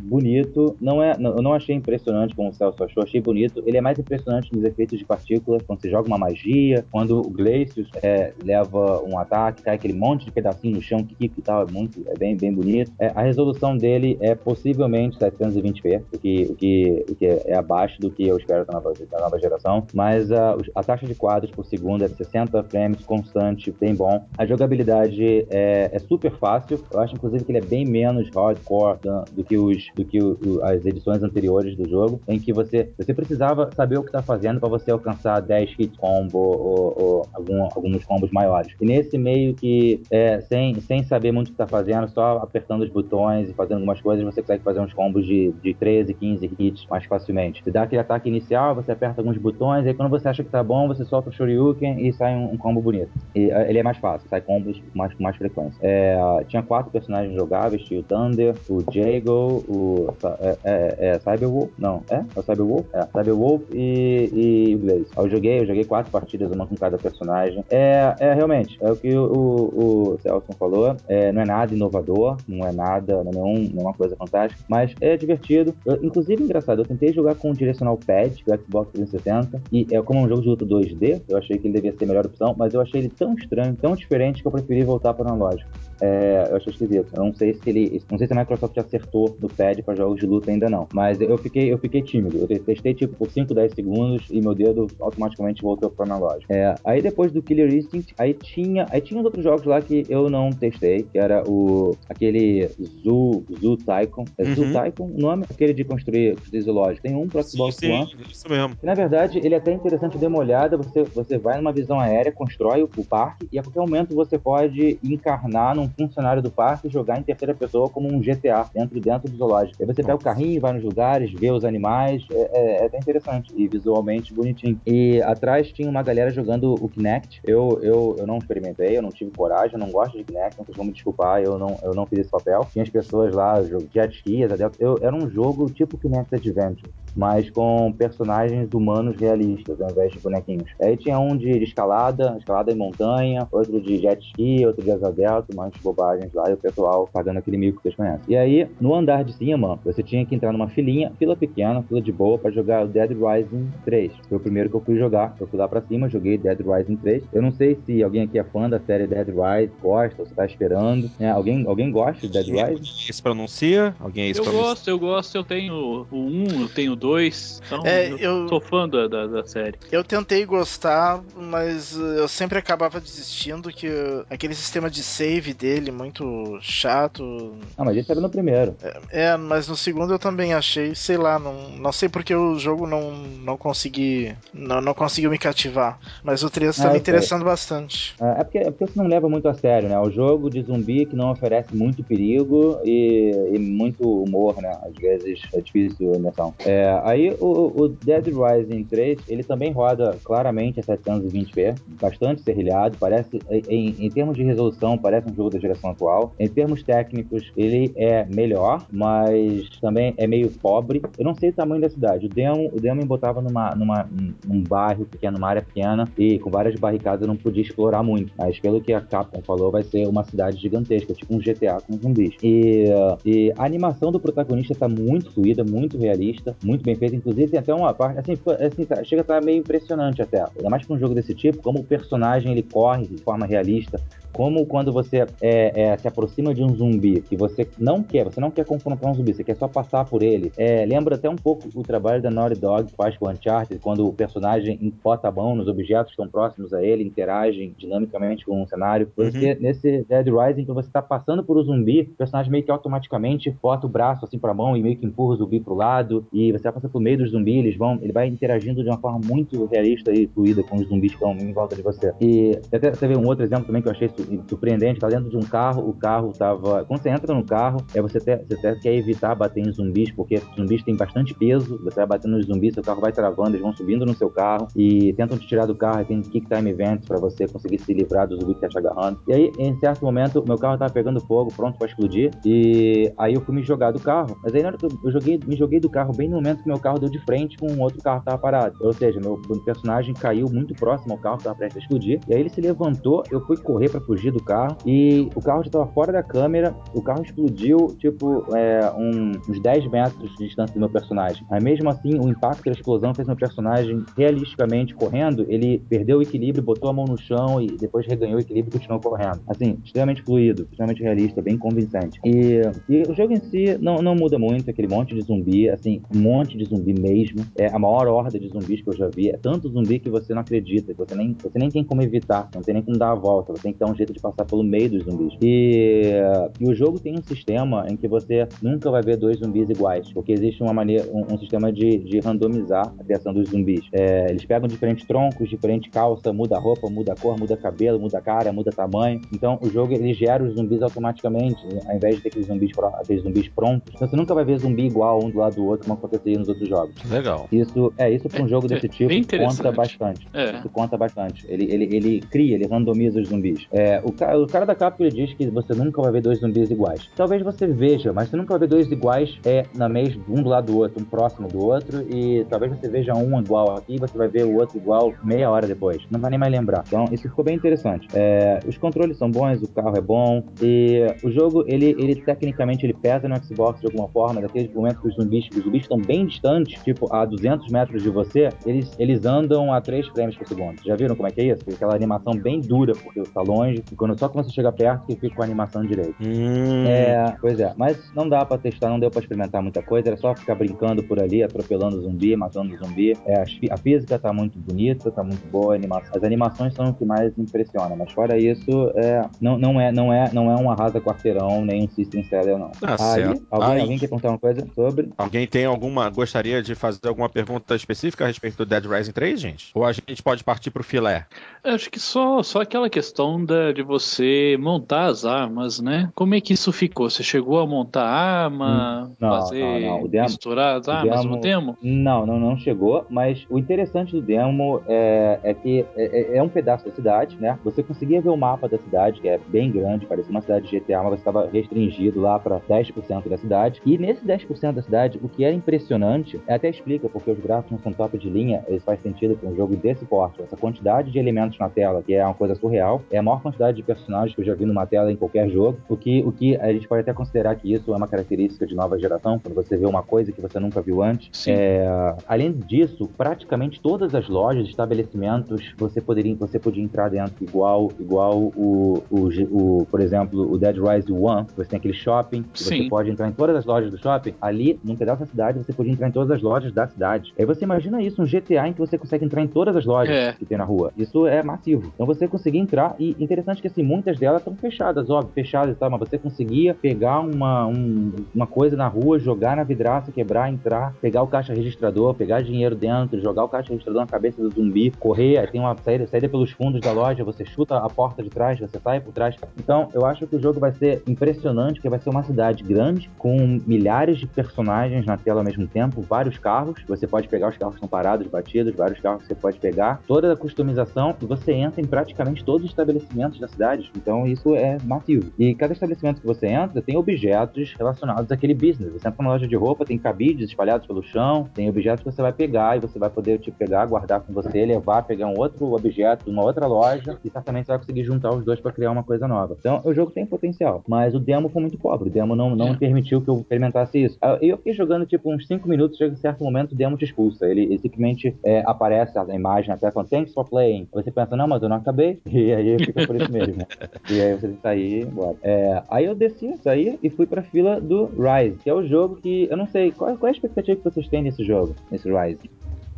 bonito, não é, não- eu não achei impressionante como o Celso achou, achei bonito. Ele é mais impressionante nos efeitos de partículas, quando você joga uma magia, quando o Glacius é, leva um ataque, cai aquele monte de pedacinho no chão, que e tal, é muito, é bem, bem bonito. É, a resolução dele é possivelmente 720p, o que, o que, o que é abaixo do que eu espero da nova, da nova geração, mas a, a taxa de quadros por segundo é de 60 frames, constante, bem bom. A jogabilidade é, é super fácil, eu acho inclusive que ele é bem menos hardcore do, que, os, do que o- o- as edições anteriores do jogo, em que você, você precisava saber o que tá fazendo para você alcançar 10 hit combo ou, ou algum- alguns combos maiores. E nesse meio que, é, sem, sem saber muito o que tá fazendo, só apertando os botões e fazendo algumas coisas, você consegue fazer uns combos de, de 13, 15 hits mais facilmente. Você dá aquele ataque inicial, você aperta alguns botões, aí quando você acha que tá bom, você solta o Shoryuken e sai um, um combo bonito. E é, ele é mais fácil, sai combos com mais, com mais frequência. É, tinha quatro personagens jogáveis, tinha o Thunder, o Jago, o é, é, é Cyberwolf, não, é? É o Cyberwolf? É, Cyberwolf e, e o Blaze. Eu joguei, eu joguei quatro partidas, uma com cada personagem. É, é realmente, é o que o, o, o Celson falou, é, não é nada inovador, não é nada, não é nenhum, nenhuma coisa fantástica, mas é divertido. Eu- inclusive, engraçado, eu tentei jogar com o direcional pad do Xbox 360 e é como um jogo de luta 2D, eu achei que ele devia ser a melhor opção, mas eu achei ele tão estranho, tão diferente que eu preferi voltar para o analógico. É, eu achei esquisito. Eu não sei se ele. Não sei se a Microsoft acertou no pad para jogos de luta ainda não. Mas eu fiquei, eu fiquei tímido. Eu te- testei tipo por 5, 10 segundos e meu dedo automaticamente voltou pro analógico. É, aí depois do Killer Instinct, aí tinha. Aí tinha uns outros jogos lá que eu não testei, que era o. aquele Zoo, Zoo Tycoon. É Zoo Uhum. Tycoon o nome? Aquele de construir, construir zoológico. Tem um pro Xbox sim, One. isso mesmo. Que, na verdade, ele é até interessante dar uma olhada. Você, você vai numa visão aérea, constrói o, o parque, e a qualquer momento você pode encarnar num funcionário do parque e jogar em terceira pessoa como um GTA dentro, dentro do zoológico. Aí você pega o carrinho, vai nos lugares, vê os animais. É, é- é até interessante e visualmente bonitinho. E atrás tinha uma galera jogando o Kinect. Eu, eu, eu não experimentei, eu não tive coragem, eu não gosto de Kinect, então vocês vão me desculpar, eu não, eu não fiz esse papel. Tinha as pessoas lá, jogo- jet até- eu, era um jogo tipo Kinect Adventure mas com personagens humanos realistas, ao invés de bonequinhos. Aí tinha um de escalada, escalada em montanha, outro de jet ski, outro de asa delta, umas bobagens lá, e o pessoal pagando aquele mico que vocês conhecem. E aí, no andar de cima, você tinha que entrar numa filinha, fila pequena, fila de boa, pra jogar o Dead Rising 3. Foi o primeiro que eu fui jogar. Eu fui lá pra cima, joguei Dead Rising 3. Eu não sei se alguém aqui é fã da série Dead Rising, gosta, ou se tá esperando. né? alguém, alguém gosta de Dead Rising? Esse pronuncia? Alguém se Eu pronuncia? gosto, eu gosto, eu tenho o 1, eu tenho o 2, então É, eu, eu- sou fã da, da, da série. Eu tentei gostar, mas eu sempre acabava desistindo que aquele sistema de save dele muito chato. Ah, mas esse era no primeiro. É, mas no segundo eu também achei, sei lá, não, não sei porque o jogo não, não consegui. Não, não conseguiu me cativar. Mas o 3 tá Ah, me sei. interessando bastante. É é porque, é porque você não leva muito a sério, né? O jogo de zumbi que não oferece muito perigo e, e muito humor, né? Às vezes é difícil a noção. É, aí o, o Dead Rising 3, ele também roda claramente a 720p, bastante serrilhado, parece, em, em termos de resolução, parece um jogo da geração atual. Em termos técnicos, ele é melhor, mas também é meio pobre. Eu não sei o tamanho da cidade. O demo, o demo me botava numa, numa, num- bairro pequeno, numa área pequena, e com várias barricadas eu não podia explorar muito. Mas pelo que a Capcom falou, vai ser uma cidade gigantesca, tipo um GTA com zumbis. E, e a animação do protagonista tá muito fluida, muito realista, muito bem feita. Inclusive tem até uma parte, assim, assim, tá- chega a estar meio impressionante até. Ainda mais pra um jogo desse tipo, como o personagem ele corre de forma realista, como quando você é, é, se aproxima de um zumbi que você não quer, você não quer confrontar um zumbi, você quer só passar por ele. É, lembra até um pouco o trabalho da Naughty Dog que faz com o Uncharted, quando o personagem bota a mão nos objetos que estão próximos a ele, interagem dinamicamente com o cenário. Você, nesse Dead Rising, quando você tá passando por um zumbi, o personagem meio que automaticamente bota o braço assim pra mão e meio que empurra o zumbi pro lado, e você vai passar por meio dos zumbis, eles vão, ele vai interagindo de uma forma muito realista e fluida com os zumbis que estão em volta de você. E até teve um outro exemplo também que eu achei surpreendente, tá dentro de um carro, o carro tava, quando você entra no carro, é você até, você até quer evitar bater em zumbis, porque zumbis têm bastante peso, você vai batendo nos zumbis, seu carro vai travando, eles vão subindo no seu carro e tentam te tirar do carro, e tem kick time events pra você conseguir se livrar do zumbi que tá te agarrando. E aí, em certo momento, meu carro tava pegando fogo, pronto pra explodir, e aí eu fui me jogar do carro, mas aí na hora que eu, joguei, me joguei do carro bem no momento que meu carro deu de frente com um outro carro que tava parado. Ou seja, meu, personagem caiu muito próximo ao carro que tava prestes a explodir, e aí ele se levantou, eu fui correr pra fugir do carro e o carro já estava fora da câmera, o carro explodiu, tipo, é, um, uns 10 metros de distância do meu personagem. Mas mesmo assim, o impacto da explosão fez meu personagem realisticamente correndo, ele perdeu o equilíbrio, botou a mão no chão e depois reganhou o equilíbrio e continuou correndo. Assim, extremamente fluido, extremamente realista, bem convincente. E, e o jogo em si não, não muda muito, aquele monte de zumbi, assim, um monte de zumbi mesmo. É a maior horda de zumbis que eu já vi. É tanto zumbi que você não acredita, que você nem, você nem tem como evitar, não tem nem como dar a volta, você tem que dar um jeito de passar pelo meio dos zumbis. E, e o jogo tem um sistema em que você nunca vai ver dois zumbis iguais, porque existe uma maneira, um, um sistema de, de randomizar a criação dos zumbis. É, eles pegam diferentes troncos, diferente calça, muda a roupa, muda a cor, muda cabelo, muda a cara, muda tamanho. Então o jogo ele gera os zumbis automaticamente, ao invés de ter aqueles zumbis, aqueles zumbis prontos. Então você nunca vai ver zumbi igual um do lado do outro, como acontecia nos outros jogos. Legal. Isso, é, isso para um É, jogo é, desse tipo conta bastante. É. Isso conta bastante. Ele, ele, ele cria, ele randomiza os zumbis. É, o, o cara da Capcom ele diz que você nunca vai ver dois zumbis iguais. Talvez você veja, mas você nunca vai ver dois iguais é, na mes um do lado do outro, um próximo do outro, e talvez você veja um igual aqui você vai ver o outro igual meia hora depois. Não vai nem mais lembrar. Então, isso ficou bem interessante. É, os controles são bons, o carro é bom, e o jogo, ele, ele tecnicamente, ele pesa no Xbox de alguma forma, daqueles momentos que os zumbis, os zumbis estão bem distantes, tipo, a 200 metros de você, eles, eles andam a 3 frames por segundo. Já viram como é que é isso? Aquela animação bem dura, porque você tá longe, e quando só quando você chega perto que fica com a animação direito. Hum, É, pois é, mas não dá pra testar, não deu pra experimentar muita coisa, era só ficar brincando por ali, atropelando zumbi, matando zumbi. É, a física tá muito bonita, tá muito boa, a animação- as animações são o que mais impressiona, mas fora isso, é, não, não, é, não, é, não é um arrasa quarteirão, nem um system seller, não. Tá Aí, certo. alguém, Aí. alguém quer perguntar uma coisa sobre? Alguém tem alguma. Gostaria de fazer alguma pergunta específica a respeito do Dead Rising 3, gente? Ou a gente pode partir pro filé? Acho que só, só aquela questão da, de você montar as armas, né? Como é que isso ficou? Você chegou a montar arma, Hum, não, fazer, não, não. Demo- misturar as armas demo- no demo? Não, não, não chegou, mas o interessante do demo é, é que é, é- é um pedaço da cidade, né? Você conseguia ver o mapa da cidade, que é bem grande, parecia uma cidade de GTA, mas você estava restringido lá para 10% da cidade. E nesse 10% da cidade, o que era impressionante, é até explica porque os gráficos não são top de linha, isso faz sentido para um jogo desse porte. Essa quantidade de elementos na tela, que é uma coisa surreal, é a maior quantidade de personagens que eu já vi numa tela em qualquer jogo, o que, o que a gente pode até considerar que isso é uma característica de nova geração, quando você vê uma coisa que você nunca viu antes. É, além disso, praticamente todas as lojas, estabelecimentos, você poderia, você podia entrar dentro igual, igual o, o, o, por exemplo, o Dead Rise 1, você tem aquele shopping, você pode entrar em todas as lojas do shopping. Ali, num pedaço da cidade, você podia entrar em todas as lojas da cidade. Aí você imagina isso, um GTA em que você consegue entrar em todas as lojas É. que tem na rua. Isso é massivo. Então você conseguia entrar, e interessante que assim, muitas delas estão fechadas, óbvio, fechadas e tal, mas você conseguia pegar uma, um- uma coisa na rua, jogar na vidraça, quebrar, entrar, pegar o caixa registrador, pegar dinheiro dentro, jogar o caixa registrador na cabeça do zumbi, correr, aí tem uma saída, saída pelos fundos da loja, você chuta a porta de trás, você sai por trás. Então, eu acho que o jogo vai ser impressionante, porque vai ser uma cidade grande, com milhares de personagens na tela ao mesmo tempo, vários carros, você pode pegar os carros que estão parados, batidos, vários carros que você pode pegar, toda a customização, e você entra em praticamente todos os estabelecimentos da cidade. Então, isso é massivo. E cada estabelecimento que você entra tem objetos relacionados àquele business. Você entra numa loja de roupa, tem cabides espalhados pelo chão, tem objetos que você vai pegar e você vai poder tipo, pegar, guardar com você, levar, pegar um outro objeto de uma outra loja e certamente você vai conseguir juntar os dois para criar uma coisa nova. Então, o jogo tem potencial, mas o demo foi muito pobre. O demo não, não É. permitiu que eu experimentasse isso. Ah, Eu fiquei jogando tipo uns 5 minutos, chega em certo momento o demo te expulsa. Ele, ele simplesmente é, aparece a imagem tela falando thanks for playing. Você pensa, não, mas eu não acabei. E aí fica por mesmo. E aí você tem que sair e ir embora. É, aí eu desci, saí e fui pra fila do Rise, que é o jogo que eu não sei qual, qual é a expectativa que vocês têm nesse jogo, nesse Rise.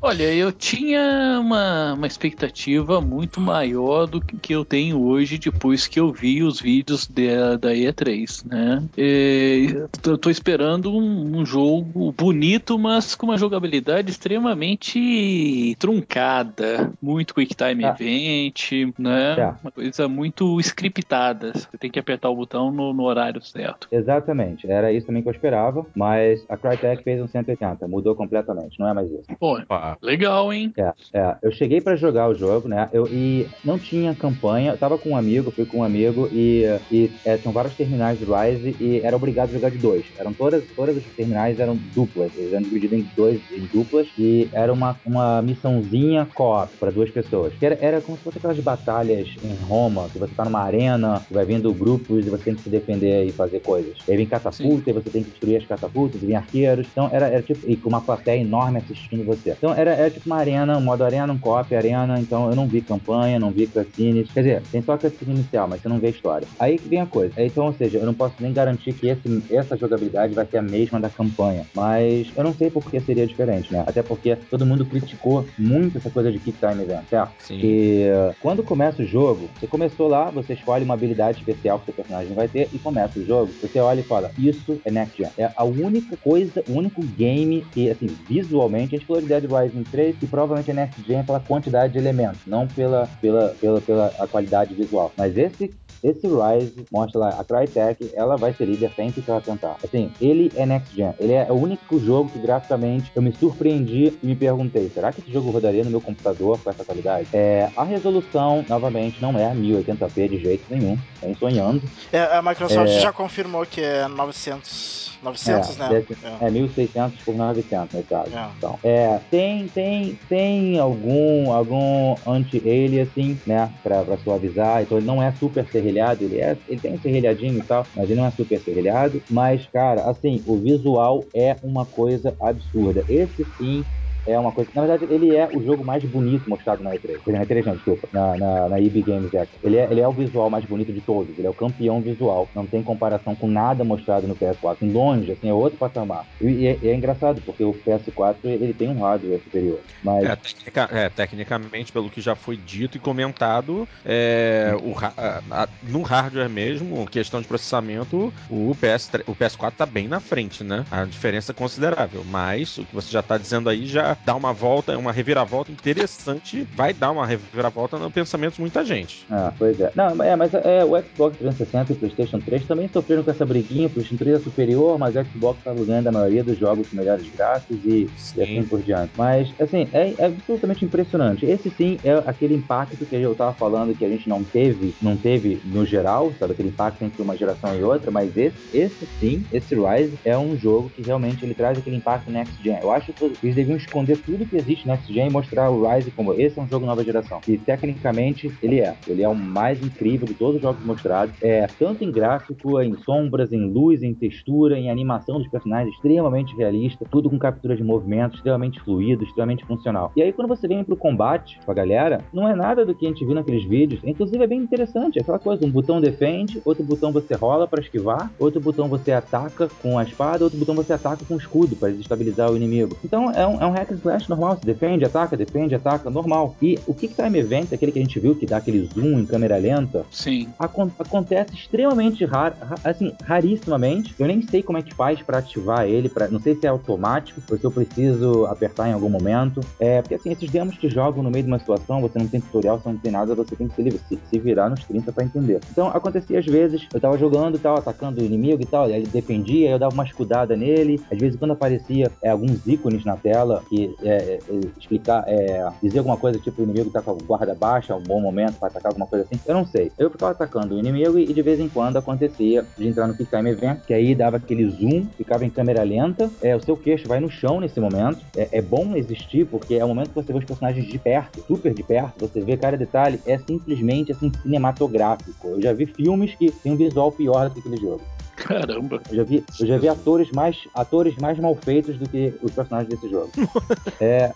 Olha, eu tinha uma, uma expectativa muito maior do que, que eu tenho hoje depois que eu vi os vídeos da, da E3, né? E, eu tô esperando um, um jogo bonito, mas com uma jogabilidade extremamente truncada, muito Quick Time Ah. Event, né? Tá. Uma coisa muito scriptada. Você tem que apertar o botão no, no horário certo. Exatamente, era isso também que eu esperava, mas a Crytek fez um 180, mudou completamente, não é mais isso. Bom, Opa. Legal, hein? É, é. Eu cheguei pra jogar o jogo, né? Eu, e não tinha campanha. Eu tava com um amigo, fui com um amigo e, e é, são vários terminais de Rise e era obrigado a jogar de dois. Eram todas, todas as terminais eram duplas. Eles eram divididos em dois, em duplas e era uma, uma missãozinha co-op pra duas pessoas. Que era, era como se fosse aquelas batalhas em Roma, que você tá numa arena, vai vindo grupos e você tem que se defender e fazer coisas. E aí vem catapulta e você tem que destruir as catapultas, e vem arqueiros. Então era, era tipo, e com uma plateia enorme assistindo você. Então era, era tipo uma arena, um modo arena, um co-op arena, então eu não vi campanha, não vi cutscenes. Quer dizer, tem só cutscene inicial, mas você não vê a história. Aí que vem a coisa. Então, ou seja, eu não posso nem garantir que esse, essa jogabilidade vai ser a mesma da campanha. Mas eu não sei por que seria diferente, né? Até porque todo mundo criticou muito essa coisa de Kick Time Event, certo? Sim. E uh, quando começa o jogo, você começou lá, você escolhe uma habilidade especial que seu personagem vai ter e começa o jogo. Você olha e fala, isso é Next Gen. É a única coisa, o único game que, assim, visualmente, a gente falou de Dead Rising 3 e provavelmente é Next Gen pela quantidade de elementos, não pela, pela, pela, pela a qualidade visual. Mas esse esse Rise mostra lá, a Crytek, ela vai ser líder sempre que ela tentar. Assim, ele é next gen. Ele é o único jogo que graficamente eu me surpreendi e me perguntei, será que esse jogo rodaria no meu computador com essa qualidade? É, a resolução, novamente, não é 1080p de jeito nenhum, nem sonhando. É, a Microsoft é... já confirmou que é 900 900, é, né? É. é 1600 por 900 nesse caso. É. Então, é, tem, tem, tem algum, algum anti-aliasing, né, pra, pra suavizar. Então ele não é super serrilhado, ele, é, ele tem serrilhadinho e tal, mas ele não é super serrilhado. Mas, cara, assim, o visual é uma coisa absurda. Esse sim é uma coisa. Na verdade, ele é o jogo mais bonito mostrado na E3. Na E3, não, desculpa. Na, na, na EB Games Expo. Ele é, ele é o visual mais bonito de todos. Ele é o campeão visual. Não tem comparação com nada mostrado no PS4. Em longe, assim, é outro patamar. E, é, é, engraçado, porque o PS4 ele tem um hardware superior. Mas... É, tecnica, é, tecnicamente, pelo que já foi dito e comentado, é, o, a, a, no hardware mesmo, questão de processamento, o, PS, o PS4 tá bem na frente, né? A diferença é considerável. Mas o que você já tá dizendo aí já dar uma volta, uma reviravolta interessante, vai dar uma reviravolta no pensamento de muita gente. Ah, pois é. Não, é, mas é, o Xbox 360 e o PlayStation 3 também sofreram com essa briguinha. O PlayStation 3 é superior, mas o Xbox está ganhando a maioria dos jogos com melhores gráficos e, e, assim por diante. Mas, assim, é, é, absolutamente impressionante. Esse sim é aquele impacto que eu tava falando que a gente não teve, não teve no geral, sabe? Aquele impacto entre uma geração e outra, mas esse, esse sim, esse Rise é um jogo que realmente ele traz aquele impacto next gen. Eu acho que eles deviam esconder esconder tudo que existe Next Gen e mostrar o Rise como esse é um jogo nova geração. E tecnicamente ele é. Ele é o mais incrível de todos os jogos mostrados. É tanto em gráfico, em sombras, em luz, em textura, em animação dos personagens, extremamente realista, tudo com captura de movimento, extremamente fluido, extremamente funcional. E aí quando você vem pro combate com a galera, não é nada do que a gente viu naqueles vídeos. Inclusive é bem interessante, é aquela coisa, um botão defende, outro botão você rola para esquivar, outro botão você ataca com a espada, outro botão você ataca com o escudo para desestabilizar o inimigo. Então é um, é um hack and slash normal, se defende, ataca, defende, ataca, normal. E o Kick Time Event, aquele que a gente viu que dá aquele zoom em câmera lenta, Sim. Acon acontece extremamente raro, assim, rarissimamente. Eu nem sei como é que faz para ativar ele, pra, não sei se é automático ou se eu preciso apertar em algum momento. É, porque assim, esses demos te jogam no meio de uma situação, você não tem tutorial, você não tem nada, você tem que se, se, se virar nos 30 para entender. Então acontecia às vezes, eu tava jogando e tal, atacando o inimigo e tal, ele defendia, eu dava uma escudada nele, às vezes quando aparecia é, alguns ícones na tela que é, é, explicar, é, dizer alguma coisa tipo o inimigo tá com a guarda baixa, um bom momento para atacar alguma coisa assim. Eu não sei. Eu ficava atacando o inimigo e de vez em quando acontecia de entrar no Quick Time Event, que aí dava aquele zoom, ficava em câmera lenta, é, o seu queixo vai no chão nesse momento. É, é bom existir porque é o momento que você vê os personagens de perto, super de perto, você vê cada detalhe, é simplesmente assim cinematográfico. Eu já vi filmes que tem um visual pior do que aquele jogo. Caramba. Eu já vi, eu já vi atores, mais, atores mais mal feitos do que os personagens desse jogo. é.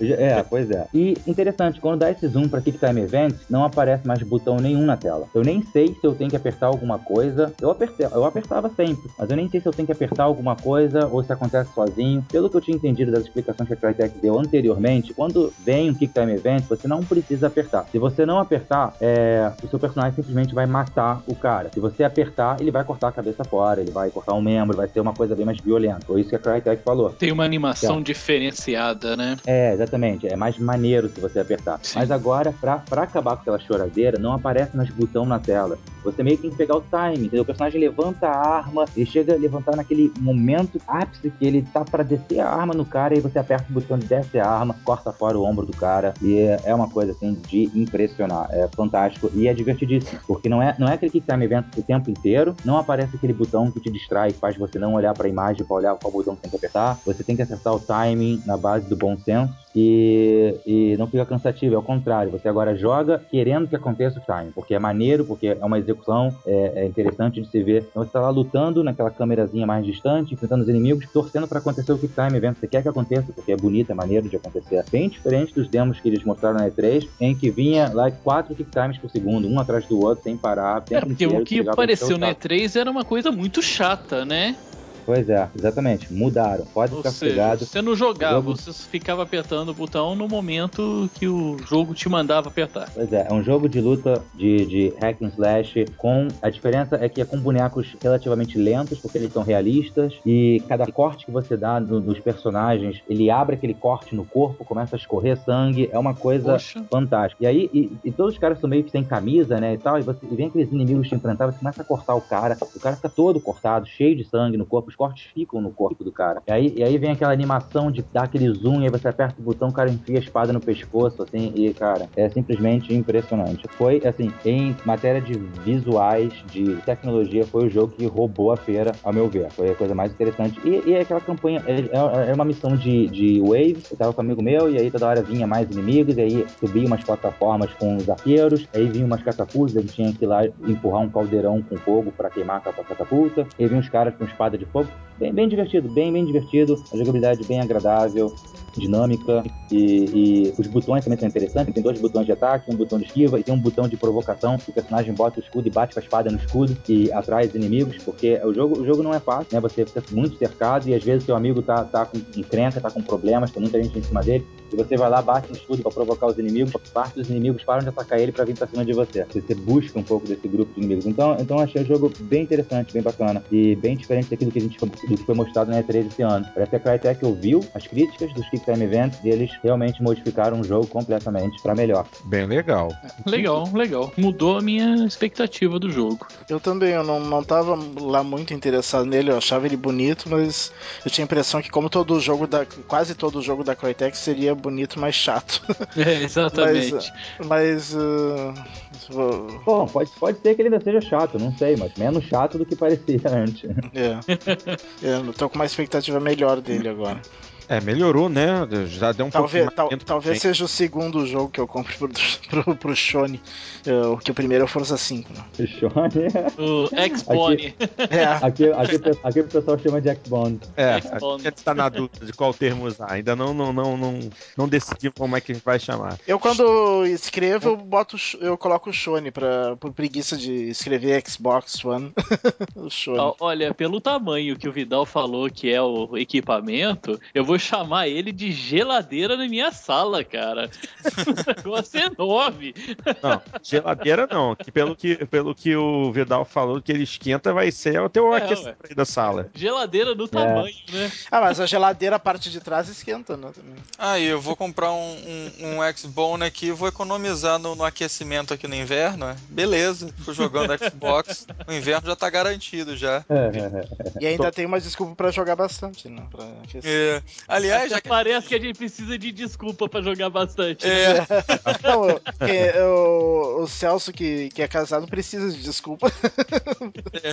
é, pois é. E interessante, quando dá esse zoom para Kick Time Event, não aparece mais botão nenhum na tela. Eu nem sei se eu tenho que apertar alguma coisa. Eu, apertei, eu apertava sempre, mas eu nem sei se eu tenho que apertar alguma coisa ou se acontece sozinho. Pelo que eu tinha entendido das explicações que a Crytek deu anteriormente, quando vem um Kick Time Event, você não precisa apertar. Se você não apertar, é, o seu personagem simplesmente vai matar o cara. Se você apertar, ele vai cortar a cabeça fora, ele vai cortar um membro, vai ser uma coisa bem mais violenta. Foi isso que a Crytek falou. Tem uma animação diferenciada, né? É, exatamente. É mais maneiro se você apertar. Sim. Mas agora, pra, pra acabar com aquela choradeira, não aparece mais botão na tela. Você meio que tem que pegar o time, entendeu? O personagem levanta a arma, ele chega a levantar naquele momento ápice que ele tá para descer a arma no cara, e você aperta o botão de desce a arma, corta fora o ombro do cara, e é, é uma coisa assim de impressionar. É fantástico e é divertidíssimo, porque não é, não é aquele que time event o tempo inteiro, não aparece aquele botão que te distrai, que faz você não olhar para a imagem, para olhar qual botão que tem que apertar. Você tem que acertar o timing na base do bom senso e, e não fica cansativo, é o contrário. Você agora joga querendo que aconteça o time, porque é maneiro, porque é uma execução é, é interessante de se ver. Então você tá lá lutando naquela câmerazinha mais distante, enfrentando os inimigos, torcendo para acontecer o Quick Time Event. Você quer que aconteça, porque é bonito, é maneiro de acontecer. Bem diferente dos demos que eles mostraram na E3, em que vinha lá quatro Quick Times por segundo, um atrás do outro, sem parar. É, porque o que apareceu na E3 era uma coisa muito chata, né? Pois é, exatamente. Mudaram. Pode Ou ficar seja, Você não jogava, jogo... você ficava apertando o botão no momento que o jogo te mandava apertar. Pois é, é um jogo de luta de, de hack and slash com. A diferença é que é com bonecos relativamente lentos, porque eles são realistas, e cada corte que você dá no, nos personagens, ele abre aquele corte no corpo, começa a escorrer sangue, é uma coisa Poxa. fantástica. E aí, e, e, todos os caras são meio que sem camisa, né, e tal, e, você, e vem aqueles inimigos te enfrentar, você começa a cortar o cara, o cara fica todo cortado, cheio de sangue no corpo, os cortes ficam no corpo do cara. E aí, e aí vem aquela animação de dar aquele zoom, e aí você aperta o botão, o cara enfia a espada no pescoço, assim, e, cara, é simplesmente impressionante. Foi, assim, em matéria de visuais, de tecnologia, foi o jogo que roubou a feira, ao meu ver. Foi a coisa mais interessante. E, e aquela campanha, é, é, é uma missão de, de waves, eu tava com um amigo meu, e aí toda hora vinha mais inimigos, e aí subia umas plataformas com os arqueiros, aí vinha umas catapultas, a gente tinha que ir lá empurrar um caldeirão com fogo para queimar a catapulta, e vinha uns caras com espada de fogo, bem, bem divertido, bem, bem divertido. A jogabilidade bem agradável, dinâmica e, e, os botões também são interessantes. Tem dois botões de ataque, um botão de esquiva e tem um botão de provocação. O personagem bota o escudo e bate com a espada no escudo e atrai os inimigos, porque o jogo, o jogo não é fácil, né? Você fica muito cercado e às vezes seu amigo tá, tá com encrenca, tá com problemas, tem muita gente em cima dele. E você vai lá, bate no escudo para provocar os inimigos, parte dos inimigos param de atacar ele para vir pra cima de você. Você busca um pouco desse grupo de inimigos. Então, então achei o jogo bem interessante, bem bacana e bem diferente daquilo que a gente do que foi mostrado na E3 esse ano. Parece que a Crytek ouviu as críticas dos Kick Time Events e eles realmente modificaram o jogo completamente para melhor. Bem legal. Legal, legal. Mudou a minha expectativa do jogo. Eu também, eu não, não tava lá muito interessado nele, eu achava ele bonito, mas eu tinha a impressão que como todo jogo da quase todo jogo da Crytek seria bonito, mas chato. É, exatamente. mas, mas uh, Bom, pode, pode ser que ele ainda seja chato, não sei, mas menos chato do que parecia antes. É. Eu tô com uma expectativa melhor dele agora. É, melhorou, né? Já deu um talvez, tal, Talvez seja o segundo jogo que eu compro pro, pro, pro Shone. Uh, que o primeiro é o Forza 5. Né? O Shone? O X-Bone. Aqui, é. aqui, aqui, aqui, o pessoal chama de X-Bone. É, a gente tá na dúvida de qual termo usar. Ainda não, não, não, não, não decidimos como é que a gente vai chamar. Eu, quando escrevo, eu, boto, eu coloco o Shone pra, por preguiça de escrever Xbox One. o Shone. Olha, pelo tamanho que o Vidal falou que é o equipamento, eu vou chamar ele de geladeira na minha sala, cara. o negócio é enorme. Não, geladeira não. Que pelo, que, pelo que o Vidal falou, que ele esquenta, vai ser o teu é, aquecimento da sala. Geladeira no é. tamanho, né? Ah, mas a geladeira, a parte de trás, esquenta, né? Aí, ah, eu vou comprar um, um, um Xbone aqui e vou economizar no, no, aquecimento aqui no inverno. Né? Beleza, fico jogando Xbox. O inverno já tá garantido já. e ainda tem uma desculpa pra jogar bastante, né? Pra é. Aliás, já que... parece que a gente precisa de desculpa para jogar bastante. É. Né? Não, o, o, Celso, que, que é casado, precisa de desculpa. É.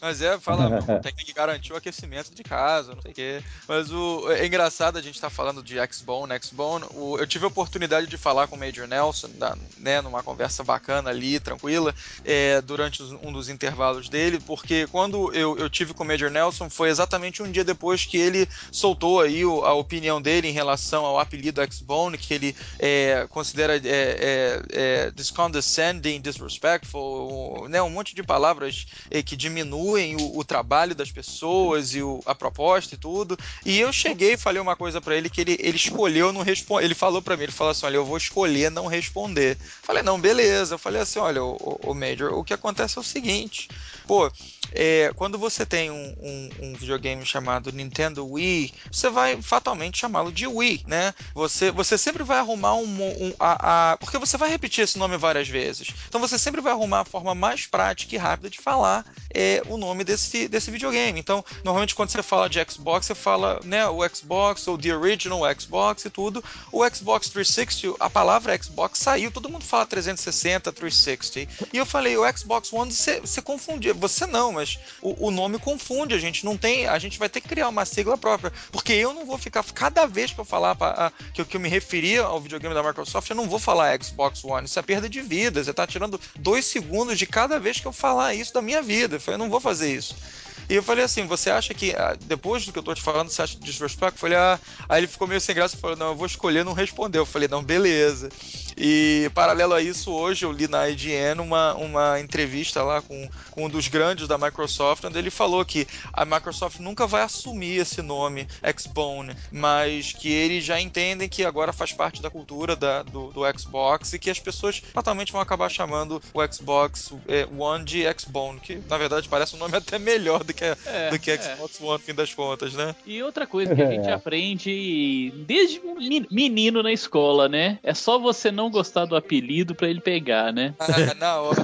Mas é, fala, tem que garantir o aquecimento de casa, não sei o quê. Mas o, é engraçado a gente estar tá falando de X-Bone, X-Bone. Eu tive a oportunidade de falar com o Major Nelson, da, né, numa conversa bacana ali, tranquila, é, durante um dos intervalos dele, porque quando eu, eu tive com o Major Nelson foi exatamente um dia depois que ele soltou aí o, a opinião dele em relação ao apelido X-Bone, que ele é, considera é, é, é discondescending, disrespectful, né, um monte de palavras é, que diminuem o, o, trabalho das pessoas e o, a proposta e tudo. E eu cheguei e falei uma coisa para ele que ele, ele escolheu não responder. Ele falou para mim, ele falou assim: olha, eu vou escolher não responder. Falei, não, beleza. Eu falei assim: olha, o, o Major, o que acontece é o seguinte, pô, é, quando você tem um, um, um, videogame chamado Nintendo Wii, você vai fatalmente chamá-lo de Wii, né? Você, você sempre vai arrumar um, um a, a, porque você vai repetir esse nome várias vezes. Então você sempre vai arrumar a forma mais prática e rápida de falar é, o nome desse, desse videogame. Então, normalmente quando você fala de Xbox, você fala né, o Xbox ou The Original Xbox e tudo. O Xbox 360, a palavra Xbox saiu, todo mundo fala 360, 360. E eu falei, o Xbox One você, você confundia, você não, mas o, o, nome confunde, a gente não tem, a gente vai ter que criar uma sigla própria, porque eu não vou ficar, cada vez que eu falar pra, que, que eu me referia ao videogame da Microsoft, eu não vou falar Xbox One, isso é perda de vida, você tá tirando dois segundos de cada vez que eu falar isso da minha vida, eu não vou fazer isso. E eu falei assim: você acha que, ah, depois do que eu tô te falando, você acha disrespect? Eu falei, ah. Aí ele ficou meio sem graça e falou: não, eu vou escolher não responder. Eu falei, não, beleza. E paralelo a isso, hoje eu li na IGN uma, uma entrevista lá com, com um dos grandes da Microsoft, onde ele falou que a Microsoft nunca vai assumir esse nome, Xbone, mas que eles já entendem que agora faz parte da cultura da, do, do Xbox e que as pessoas fatalmente vão acabar chamando o Xbox é, One de Xbone, que na verdade parece um nome até melhor do que, é, do que Xbox é. One, no fim das contas, né? E outra coisa que a gente aprende desde menino na escola, né? É só você não gostar do apelido para ele pegar, né? Ah, na hora.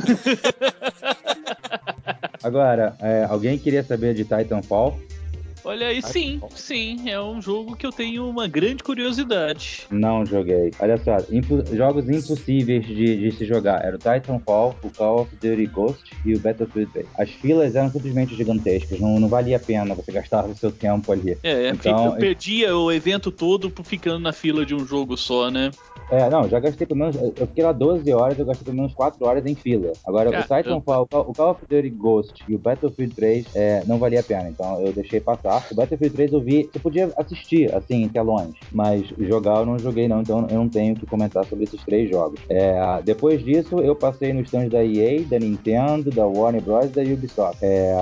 Agora, é, alguém queria saber de Titanfall? Olha aí, sim, sim, é um jogo que eu tenho uma grande curiosidade. Não joguei. Olha só, impo jogos impossíveis de, de, se jogar. Era o Titanfall, o Call of Duty Ghost e o Battlefield 3. As filas eram simplesmente gigantescas, não, não valia a pena você gastar o seu tempo ali. É, então, eu perdia o evento todo ficando na fila de um jogo só, né? É, não, já gastei pelo menos. Eu fiquei lá 12 horas, eu gastei pelo menos 4 horas em fila. Agora, Caramba. o Titanfall, o Call of Duty Ghost e o Battlefield 3 é, não valia a pena, então eu deixei passar. O Battlefield 3 eu vi, você podia assistir, assim, em telões, mas jogar eu não joguei, não, então eu não tenho que comentar sobre esses três jogos. É, depois disso, eu passei nos stands da EA, da Nintendo, da Warner Bros. e da Ubisoft. É,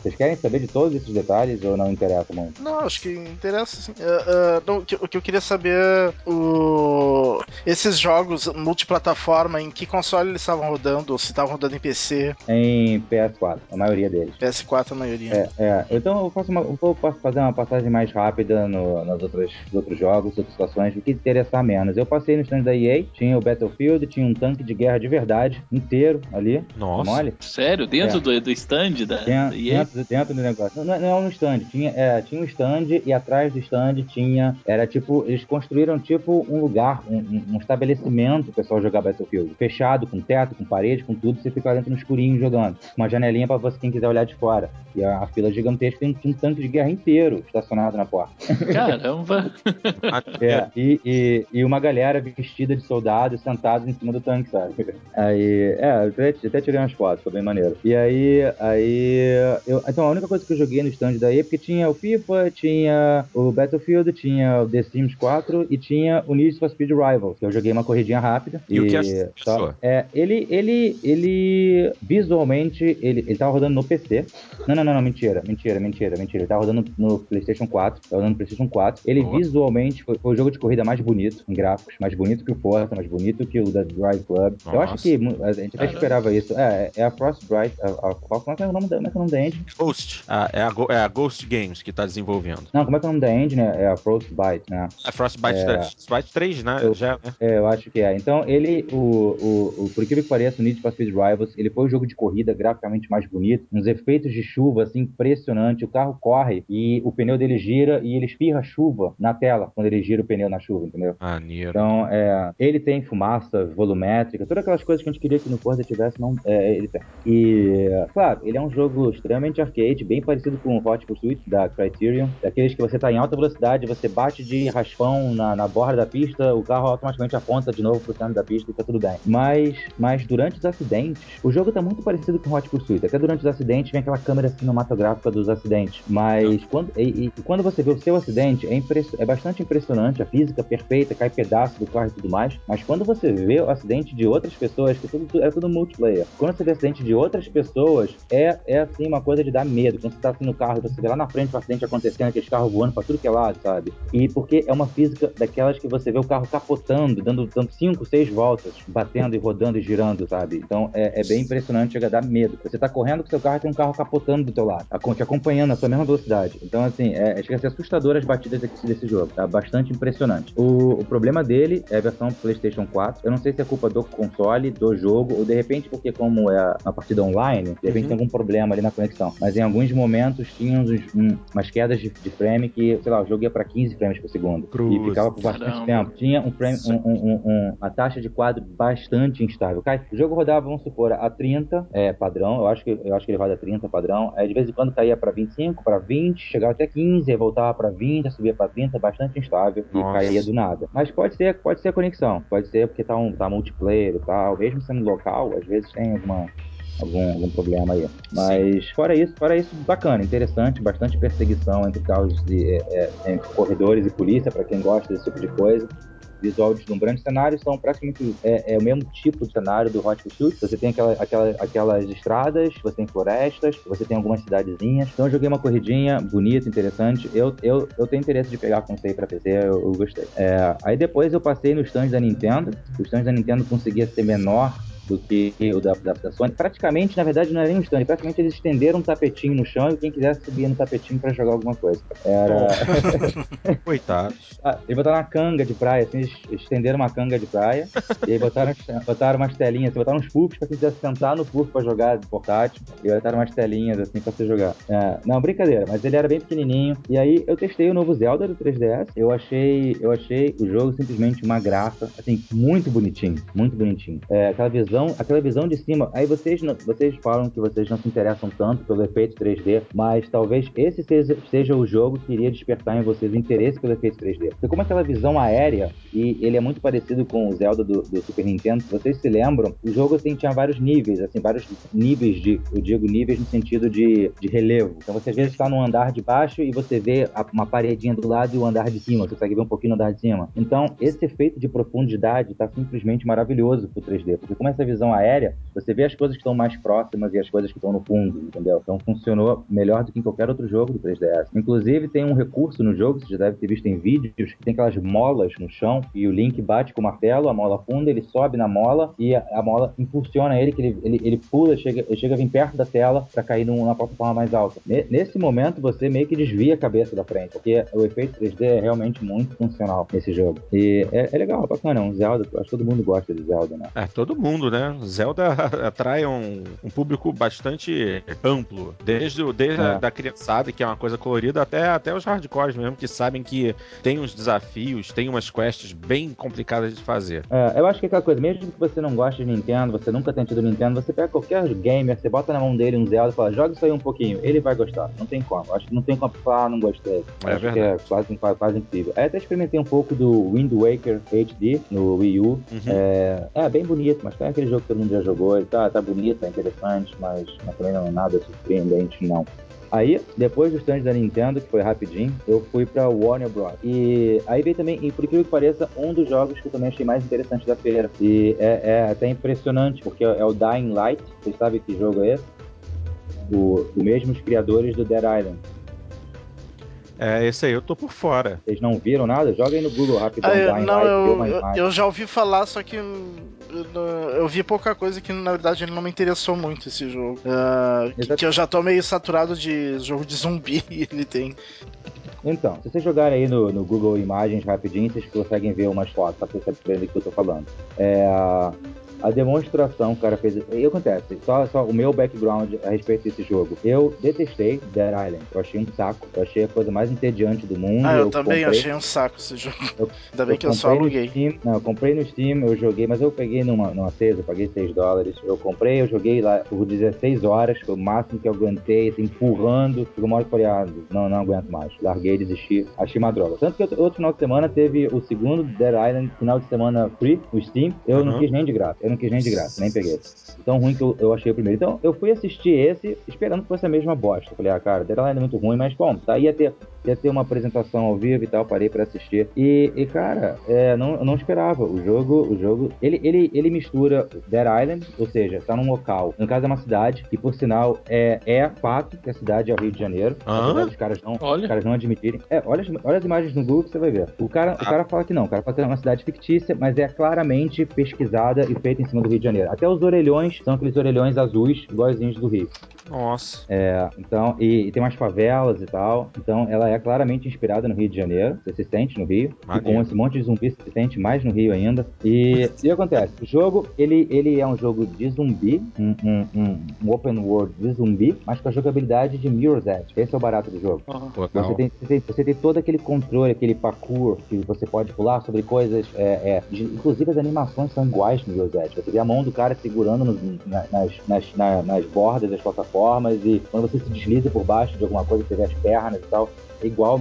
vocês querem saber de todos esses detalhes ou não interessa muito? Não, acho que interessa sim. Uh, uh, não, o, que, o que eu queria saber o esses jogos multiplataforma, em que console eles estavam rodando, ou se estavam rodando em PC? Em PS4, a maioria deles. PS4 a maioria. É, é. Então eu faço uma, eu vou fazer uma passagem mais rápida no, nas outras, nos outros jogos, outras situações, o que interessar menos. Eu passei no stand da EA, tinha o Battlefield, tinha um tanque de guerra de verdade, inteiro ali. Nossa. Mole. Sério? Dentro é. do, do stand da, tinha, da EA? Dentro, dentro do negócio. Não, não, no stand, tinha, é, tinha um stand e atrás do stand tinha, era tipo, eles construíram tipo um lugar, um, um, um estabelecimento o pessoal jogar Battlefield. Fechado, com teto, com parede, com tudo, você fica lá dentro no escurinho jogando. Uma janelinha para você, quem quiser olhar de fora. E a, a fila gigantesca tem um, um, tanque de guerra inteiro estacionado na porta. Caramba! é, e, e, e, uma galera vestida de soldados sentados em cima do tanque, sabe? Aí, é, eu até, até tirei umas fotos, foi bem maneiro. E aí, aí, eu, então a única coisa que eu joguei no stand daí é porque tinha o FIFA, tinha o Battlefield, tinha o The Sims 4 e tinha o Need for Speed Rivals, que eu joguei uma corridinha rápida. E, e o que achou? Só, é, ele, ele, ele, visualmente, ele, ele tava rodando no PC. Não, não, não, não, mentira, mentira, mentira, mentira. Ele tava rodando no PlayStation 4, tava rodando no PlayStation 4. Ele Boa. visualmente foi, foi, o jogo de corrida mais bonito, em gráficos, mais bonito que o Forza, mais bonito que o da Drive Club. Nossa. Eu acho que a gente até esperava isso. É, é a a, qual, como é que é o nome da, como é que é o nome da engine? Ghost. Ah, é, a, é a Ghost Games que tá desenvolvendo. Não, como é que é o nome da engine? É a Frostbite, né? A Frostbite, é, 3, Frostbite 3, né? Eu, Já, né? É, eu acho que é. Então, ele, o, o, o, por incrível que pareça, o Need for Speed Rivals, ele foi um jogo de corrida graficamente mais bonito, uns efeitos de chuva, assim, impressionante. O carro corre e o pneu dele gira e ele espirra chuva na tela quando ele gira o pneu na chuva, entendeu? Maneiro. Então, é, ele tem fumaça volumétrica, todas aquelas coisas que a gente queria que no Forza tivesse, não, é, ele tem. E, claro, ele é um jogo extremamente arcade, bem parecido com o Hot Pursuit da Criterion, daqueles que você tá em alta velocidade, você bate de raspão na, na borda da pista, o carro automaticamente aponta de novo pro centro da pista e tá tudo bem. Mas, mas durante os acidentes, o jogo tá muito parecido com Hot Pursuit. Até durante os acidentes vem aquela câmera cinematográfica dos acidentes. Mas Quando, e, e quando você vê o seu acidente, é, impress, é bastante impressionante, a física perfeita, cai pedaço do carro e tudo mais. Mas quando você vê o acidente de outras pessoas, que é tudo, é tudo multiplayer, quando você vê o acidente de outras pessoas, é, é assim uma coisa de dar medo. Quando você tá assim no carro, você vê lá na frente o acidente acontecendo, aqueles carros voando pra tudo que é lado, sabe? E porque é uma física daquelas que você vê o carro capotando, dando, dando cinco, seis voltas, batendo e rodando e girando, sabe? Então é, é bem impressionante, chega a dar medo. Você tá correndo com seu carro e tem um carro capotando do teu lado, te acompanhando na sua mesma velocidade. Então, assim, é, chega a ser assustador as batidas desse, desse jogo. Tá bastante impressionante. O, o, problema dele é a versão PlayStation 4. Eu não sei se é culpa do console, do jogo, ou de repente, porque como é uma partida online, de repente uhum. tem algum problema ali na conexão. Mas em alguns momentos tinha uns, um, umas quedas de, de, frame que, sei lá, o jogo ia pra 15 frames por segundo. Cruz. E ficava por bastante Caramba. tempo. Tinha um frame, um, um, uma taxa de quadro bastante instável. Cai, o jogo rodava, vamos supor, a 30, é padrão. Eu acho que, eu acho que ele roda a 30 padrão. Aí de vez em quando caía para 25, para 20, chegava até 15, aí voltava para 20, subia para 30, bastante instável Nossa. e caía do nada. Mas pode ser, pode ser a conexão, pode ser porque tá, um, tá multiplayer e tal, mesmo sendo local, às vezes tem alguma algum, algum problema aí. Mas Sim. fora isso, fora isso, bacana, interessante, bastante perseguição entre carros de, é, é, entre corredores e polícia, para quem gosta desse tipo de coisa visual de deslumbrante. Cenários são praticamente é, é, o mesmo tipo de cenário do Hot Pursuit. Você tem aquela, aquela, aquelas estradas, você tem florestas, você tem algumas cidadezinhas. Então eu joguei uma corridinha bonita, interessante. Eu, eu, eu tenho interesse de pegar você pra PC, eu, eu gostei. É, aí depois eu passei no stand da Nintendo. O stand da Nintendo conseguia ser menor do que o da, da, da, Sony. Praticamente, na verdade, não era nem um stand, praticamente eles estenderam um tapetinho no chão e quem quisesse subir no tapetinho para jogar alguma coisa. Era. Coitados. ah, eles botaram uma canga de praia, assim, eles estenderam uma canga de praia e aí botaram, botaram umas telinhas, assim, botaram uns puffs pra quem quisesse sentar no puff pra jogar portátil e botaram umas telinhas assim pra você jogar. É, não, brincadeira, mas ele era bem pequenininho. E aí eu testei o novo Zelda do 3DS. Eu achei, eu achei o jogo simplesmente uma graça, assim, muito bonitinho, muito bonitinho. É, aquela visão visão, aquela visão de cima. Aí vocês, vocês falam que vocês não se interessam tanto pelo efeito 3D, mas talvez esse seja, seja o jogo que iria despertar em vocês o interesse pelo efeito 3D. Porque como aquela visão aérea, e ele é muito parecido com o Zelda do, do Super Nintendo, vocês se lembram, o jogo assim, tinha vários níveis, assim, vários níveis de, eu digo níveis no sentido de, de relevo. Então você às vezes está no andar de baixo e você vê uma paredinha do lado e o andar de cima, você consegue ver um pouquinho no andar de cima. Então esse efeito de profundidade está simplesmente maravilhoso pro 3D, porque como essa visão aérea, você vê as coisas que estão mais próximas e as coisas que estão no fundo, entendeu? Então funcionou melhor do que em qualquer outro jogo do 3DS. Inclusive, tem um recurso no jogo, você já deve ter visto em vídeos, que tem aquelas molas no chão e o Link bate com o martelo, a mola funda, ele sobe na mola e a, a mola impulsiona ele, que ele, ele, ele pula, chega, ele chega a vir perto da tela para cair numa plataforma mais alta. Nesse momento, você meio que desvia a cabeça da frente, porque o efeito 3D é realmente muito funcional nesse jogo. E é, é legal, bacana, é um Zelda, acho que todo mundo gosta de Zelda, né? É, todo mundo, né? Zelda atrai um, um público bastante amplo, desde, desde é. a da criançada, que é uma coisa colorida, até, até os hardcores mesmo, que sabem que tem uns desafios, tem umas quests bem complicadas de fazer. É, eu acho que é aquela coisa, mesmo que você não goste de Nintendo, você nunca tenha tido Nintendo, você pega qualquer gamer, você bota na mão dele um Zelda e fala, joga isso aí um pouquinho, ele vai gostar, não tem como. Acho que não tem como falar, ah, não gostei. É acho verdade. que é quase, quase, quase incrível. Aí até experimentei um pouco do Wind Waker HD no Wii U. Uhum. É, é, bem bonito, mas tem aquele jogo que todo mundo já jogou, tá, tá bonito, tá interessante, mas, mas também não é nada surpreendente, não. Aí, depois do stand da Nintendo, que foi rapidinho, eu fui pra Warner Bros. E aí veio também, e por incrível que pareça, um dos jogos que eu também achei mais interessante da feira. E é, é até impressionante, porque é o Dying Light. Vocês sabem que jogo é esse? O, o mesmos criadores do Dead Island. É, esse aí eu tô por fora. Vocês não viram nada? Joga aí no Google rapidão. Ah, eu, não, eu, eu, eu, já ouvi falar, só que eu, eu, vi pouca coisa que na verdade ele não me interessou muito esse jogo. Uh, que, que, eu já tô meio saturado de jogo de zumbi ele tem. Então, se vocês jogarem aí no, no Google Imagens rapidinho, vocês conseguem ver umas fotos, pra vocês saberem do que eu tô falando. É, a demonstração que o cara fez. E acontece, só, só o meu background a respeito desse jogo. Eu detestei Dead Island. Eu achei um saco. Eu achei a coisa mais entediante do mundo. Ah, eu, eu também comprei... achei um saco esse jogo. Eu, Ainda bem eu que eu só aluguei. Steam, não, eu comprei no Steam, eu joguei, mas eu peguei numa, numa cesa, eu paguei 6 dólares. Eu comprei, eu joguei lá por 16 horas, foi o máximo que eu aguentei, assim, empurrando. Chegou uma hora que eu falei, ah, não, não aguento mais. Larguei, desisti, achei uma droga. Tanto que outro, outro final de semana teve o segundo Dead Island, final de semana free, no Steam. Eu uhum. não quis nem de graça Eu não quis nem de graça, nem peguei. Tão ruim que eu, eu achei o primeiro. Então, eu fui assistir esse esperando que fosse a mesma bosta. Falei, ah, cara, Dead Island é muito ruim, mas bom, tá, ia ter, ia ter uma apresentação ao vivo e tal, parei pra assistir. E, e cara, é, não, eu não esperava. O jogo, o jogo, ele, ele, ele mistura Dead Island, ou seja, tá num local, no caso é uma cidade, que por sinal é, é fato que a cidade é o Rio de Janeiro. Ah? Dos caras não, Olha. os caras não admitirem. É, olha, as- olha as imagens no Google que você vai ver. O cara, o cara fala que não, o cara fala que é uma cidade fictícia, mas é claramente pesquisada e feita em cima do Rio de Janeiro. Até os orelhões são aqueles orelhões azuis, iguaizinhos do Rio. Nossa. É, então, e, e tem umas favelas e tal. Então, ela é claramente inspirada no Rio de Janeiro. Você se sente no Rio. E com esse monte de zumbi, você se sente mais no Rio ainda. E, o que acontece? O jogo, ele, ele é um jogo de zumbi, um, um, um- um open world de zumbi, mas com a jogabilidade de Mirror's Edge. Esse é o barato do jogo. Aham. Você tem, você, tem, você tem todo aquele controle, aquele parkour que você pode pular sobre coisas. é, é, de- inclusive as animações são iguais no Mirror's Edge. Você vê a mão do cara segurando no- na- nas, nas, na- nas bordas das plataformas e quando você se desliza por baixo de alguma coisa, você vê as pernas e tal. É igual.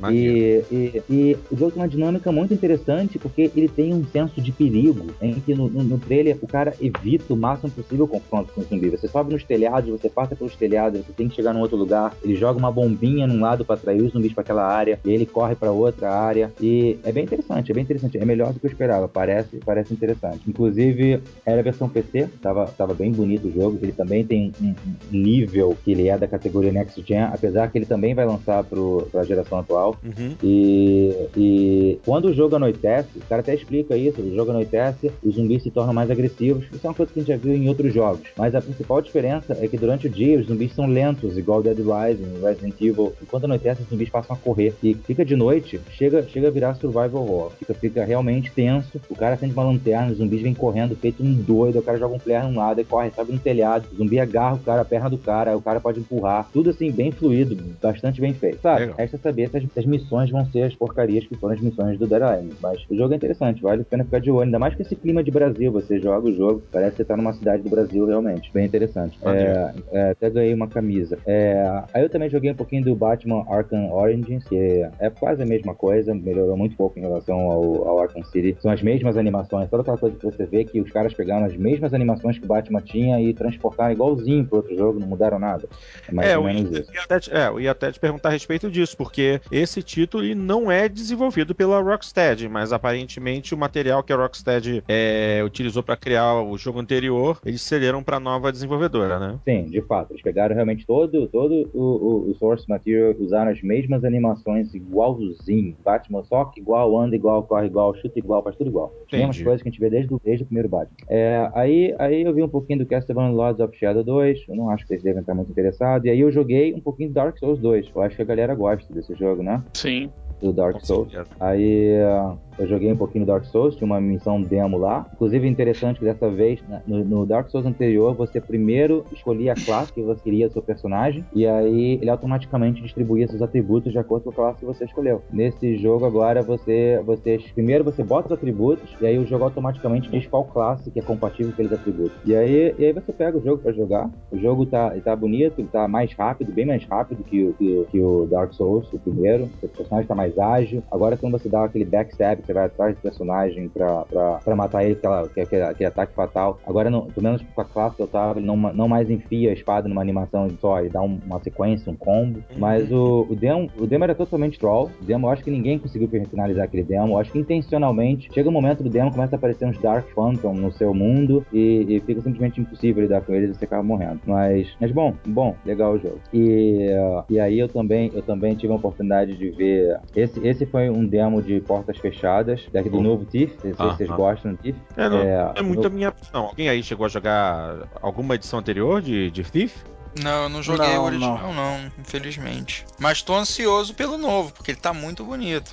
Maneiro. E, e, e o jogo tem uma dinâmica muito interessante porque ele tem um senso de perigo em que no, no, no trailer o cara evita o máximo possível o confronto com o zumbi. Você sobe nos telhados, você passa pelos telhados, você tem que chegar num outro lugar, ele joga uma bombinha num lado pra atrair os zumbis pra aquela área, e ele corre pra outra área. E é bem interessante, é bem interessante. É melhor do que eu esperava, parece, parece interessante. Inclusive, era a versão PC, tava, tava bem bonito o jogo. Ele também tem um, um nível que ele é da categoria Next Gen, apesar que ele também vai lançar pro, pra geração atual. Uhum. E, e quando o jogo anoitece, o cara até explica isso, o jogo anoitece, os zumbis se tornam mais agressivos. Isso é uma coisa que a gente já viu em outros jogos. Mas a principal diferença é que durante o dia os zumbis são lentos, igual Dead Rising, Resident Evil. E quando anoitece, os zumbis passam a correr. E fica de noite, chega, chega a virar survival horror. Fica, fica realmente tenso. O cara acende uma lanterna, os zumbis vêm correndo, feito um doido. O cara joga um flare num lado e corre, sobe no telhado. O zumbi agarra o cara, a perna do cara, o cara pode empurrar. Tudo assim, bem fluido, bastante bem feito. Sabe? Legal. Resta saber se as, se as missões vão ser as porcarias que foram as missões do Dead Island. Mas o jogo é interessante, vale a pena ficar de olho. Ainda mais com esse clima de Brasil. Você joga o jogo, parece que você tá numa cidade do Brasil realmente. Bem interessante. É, é, até ganhei uma camisa. É, aí eu também joguei um pouquinho do Batman Arkham Origins, que é quase a mesma coisa, melhorou muito pouco em relação ao, ao Arkham City. São as mesmas animações, toda aquela coisa que você vê que os caras pegaram as mesmas animações que o Batman tinha e transportaram igualzinho pro outro jogo, não mudaram nada. É mais É, ou eu menos ia, isso. ia até te, é, eu ia até te perguntar a respeito disso, porque esse título ele não é desenvolvido pela Rocksteady, mas aparentemente o material que a Rocksteady é, utilizou para criar o jogo anterior, eles cederam para nova desenvolvedora, né? Sim, de fato. Eles pegaram realmente todo, todo o, o, o source material, usaram as mesmas animações igualzinho. Batman só que igual, anda igual, corre igual, chuta igual, faz tudo igual. As mesmas coisas que a gente vê desde, o- desde o primeiro Batman. É, aí, aí eu vi um pouquinho do Castlevania Lords of Shadow 2, eu não acho que vocês devem estar muito interessados. E aí eu joguei um pouquinho do Dark Souls 2. Eu acho que a galera gosta desse jogo, né? Sim. Do Dark Souls. certeza. Aí uh, eu joguei um pouquinho Dark Souls, tinha uma missão demo lá. Inclusive interessante que dessa vez, né, no, Dark Souls anterior, você primeiro escolhia a classe que você queria seu personagem, e aí ele automaticamente distribuía seus atributos de acordo com a classe que você escolheu. Nesse jogo agora você, você primeiro você bota os atributos, e aí o jogo automaticamente diz qual classe que é compatível com aqueles atributos. E aí, e aí você pega o jogo pra jogar. O jogo tá, tá bonito, tá mais rápido, bem mais rápido que que, que o Dark Souls, o primeiro. O personagem tá mais ágil. Agora quando você dá aquele backstab, você vai atrás do personagem pra, pra, pra matar ele, aquela, que- aquele, aquele ataque fatal. Agora, não, pelo menos com a classe que eu tava, ele não, não mais enfia a espada numa animação só, ele dá um- uma sequência, um combo. Mas o, o, demo, o demo era totalmente troll. O demo, eu acho que ninguém conseguiu finalizar aquele demo. Eu acho que intencionalmente, chega um momento do demo, começa a aparecer uns Dark Phantom no seu mundo e, e fica simplesmente impossível lidar com eles e você acaba morrendo. Mas, mas bom, bom, legal o jogo. E, e aí eu também, eu também tive a oportunidade de ver. Esse, esse foi um demo de portas fechadas, daqui do novo Thief. Não sei se Ah, vocês ah. gostam do Thief. É, não, É, é muito a minha opção. Alguém aí chegou a jogar alguma edição anterior de, de Thief? Não, eu não joguei Não, o original, não. infelizmente. Mas tô ansioso pelo novo, porque ele tá muito bonito.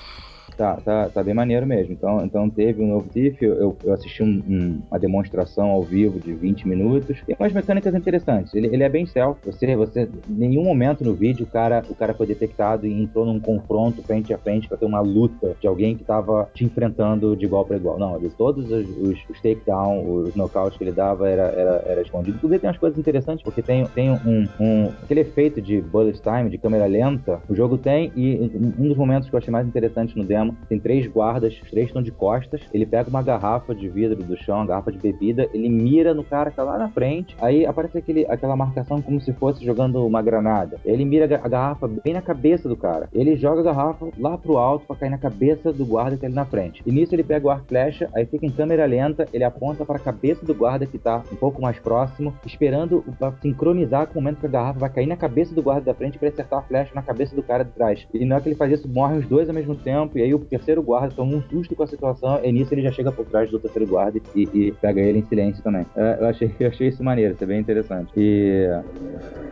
Tá, tá, tá bem maneiro mesmo. Então, então teve um novo Thief, eu, eu, assisti um- um- uma demonstração ao vivo de 20 minutos. Tem umas mecânicas interessantes. Ele, ele é bem self. Você, você, em nenhum momento no vídeo o cara, o cara foi detectado e entrou num confronto frente a frente pra ter uma luta de alguém que tava te enfrentando de igual para igual. Não, todos os, os, os takedown, os knockouts que ele dava era, era, era escondido. Inclusive tem umas coisas interessantes, porque tem, tem um, um aquele efeito de bullet time, de câmera lenta, o jogo tem, e um dos momentos que eu achei mais interessante no demo mesmo. Tem três guardas, os três estão de costas. Ele pega uma garrafa de vidro do chão, uma garrafa de bebida, ele mira no cara que tá lá na frente. Aí aparece aquele, aquela marcação como se fosse jogando uma granada. Ele mira a garrafa bem na cabeça do cara. Ele joga a garrafa lá pro alto para cair na cabeça do guarda que tá ali na frente. E nisso ele pega o arco flecha, aí fica em câmera lenta, ele aponta para a cabeça do guarda que tá um pouco mais próximo, esperando para sincronizar com o momento que a garrafa vai cair na cabeça do guarda da frente para acertar a flecha na cabeça do cara de trás. E na hora que ele faz isso, morrem os dois ao mesmo tempo, e aí o terceiro guarda toma um susto com a situação, e nisso ele já chega por trás do terceiro guarda e, e pega ele em silêncio também. É, eu, achei, eu achei isso maneiro, isso é bem interessante. E,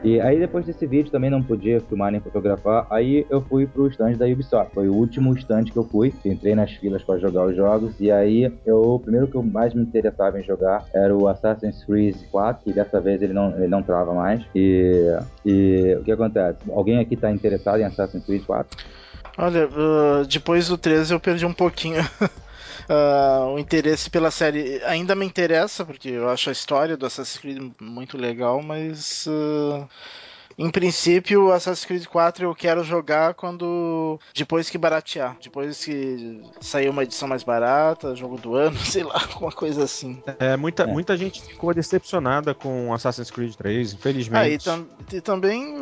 e aí depois desse vídeo também não podia filmar nem fotografar, aí eu fui pro stand da Ubisoft. Foi o último stand que eu fui, entrei nas filas para jogar os jogos, e aí eu, o primeiro que eu mais me interessava em jogar era o Assassin's Creed 4, que dessa vez ele não, ele não trava mais. E, e o que acontece? Alguém aqui tá interessado em Assassin's Creed 4? Olha, uh, depois do 13 eu perdi um pouquinho. Uh, o interesse pela série ainda me interessa, porque eu acho a história do Assassin's Creed muito legal, mas uh, em princípio, Assassin's Creed 4 eu quero jogar quando. Depois que baratear. Depois que sair uma edição mais barata, jogo do ano, sei lá, alguma coisa assim. É, muita, é. muita gente ficou decepcionada com Assassin's Creed 3, infelizmente. Ah, e, tam e também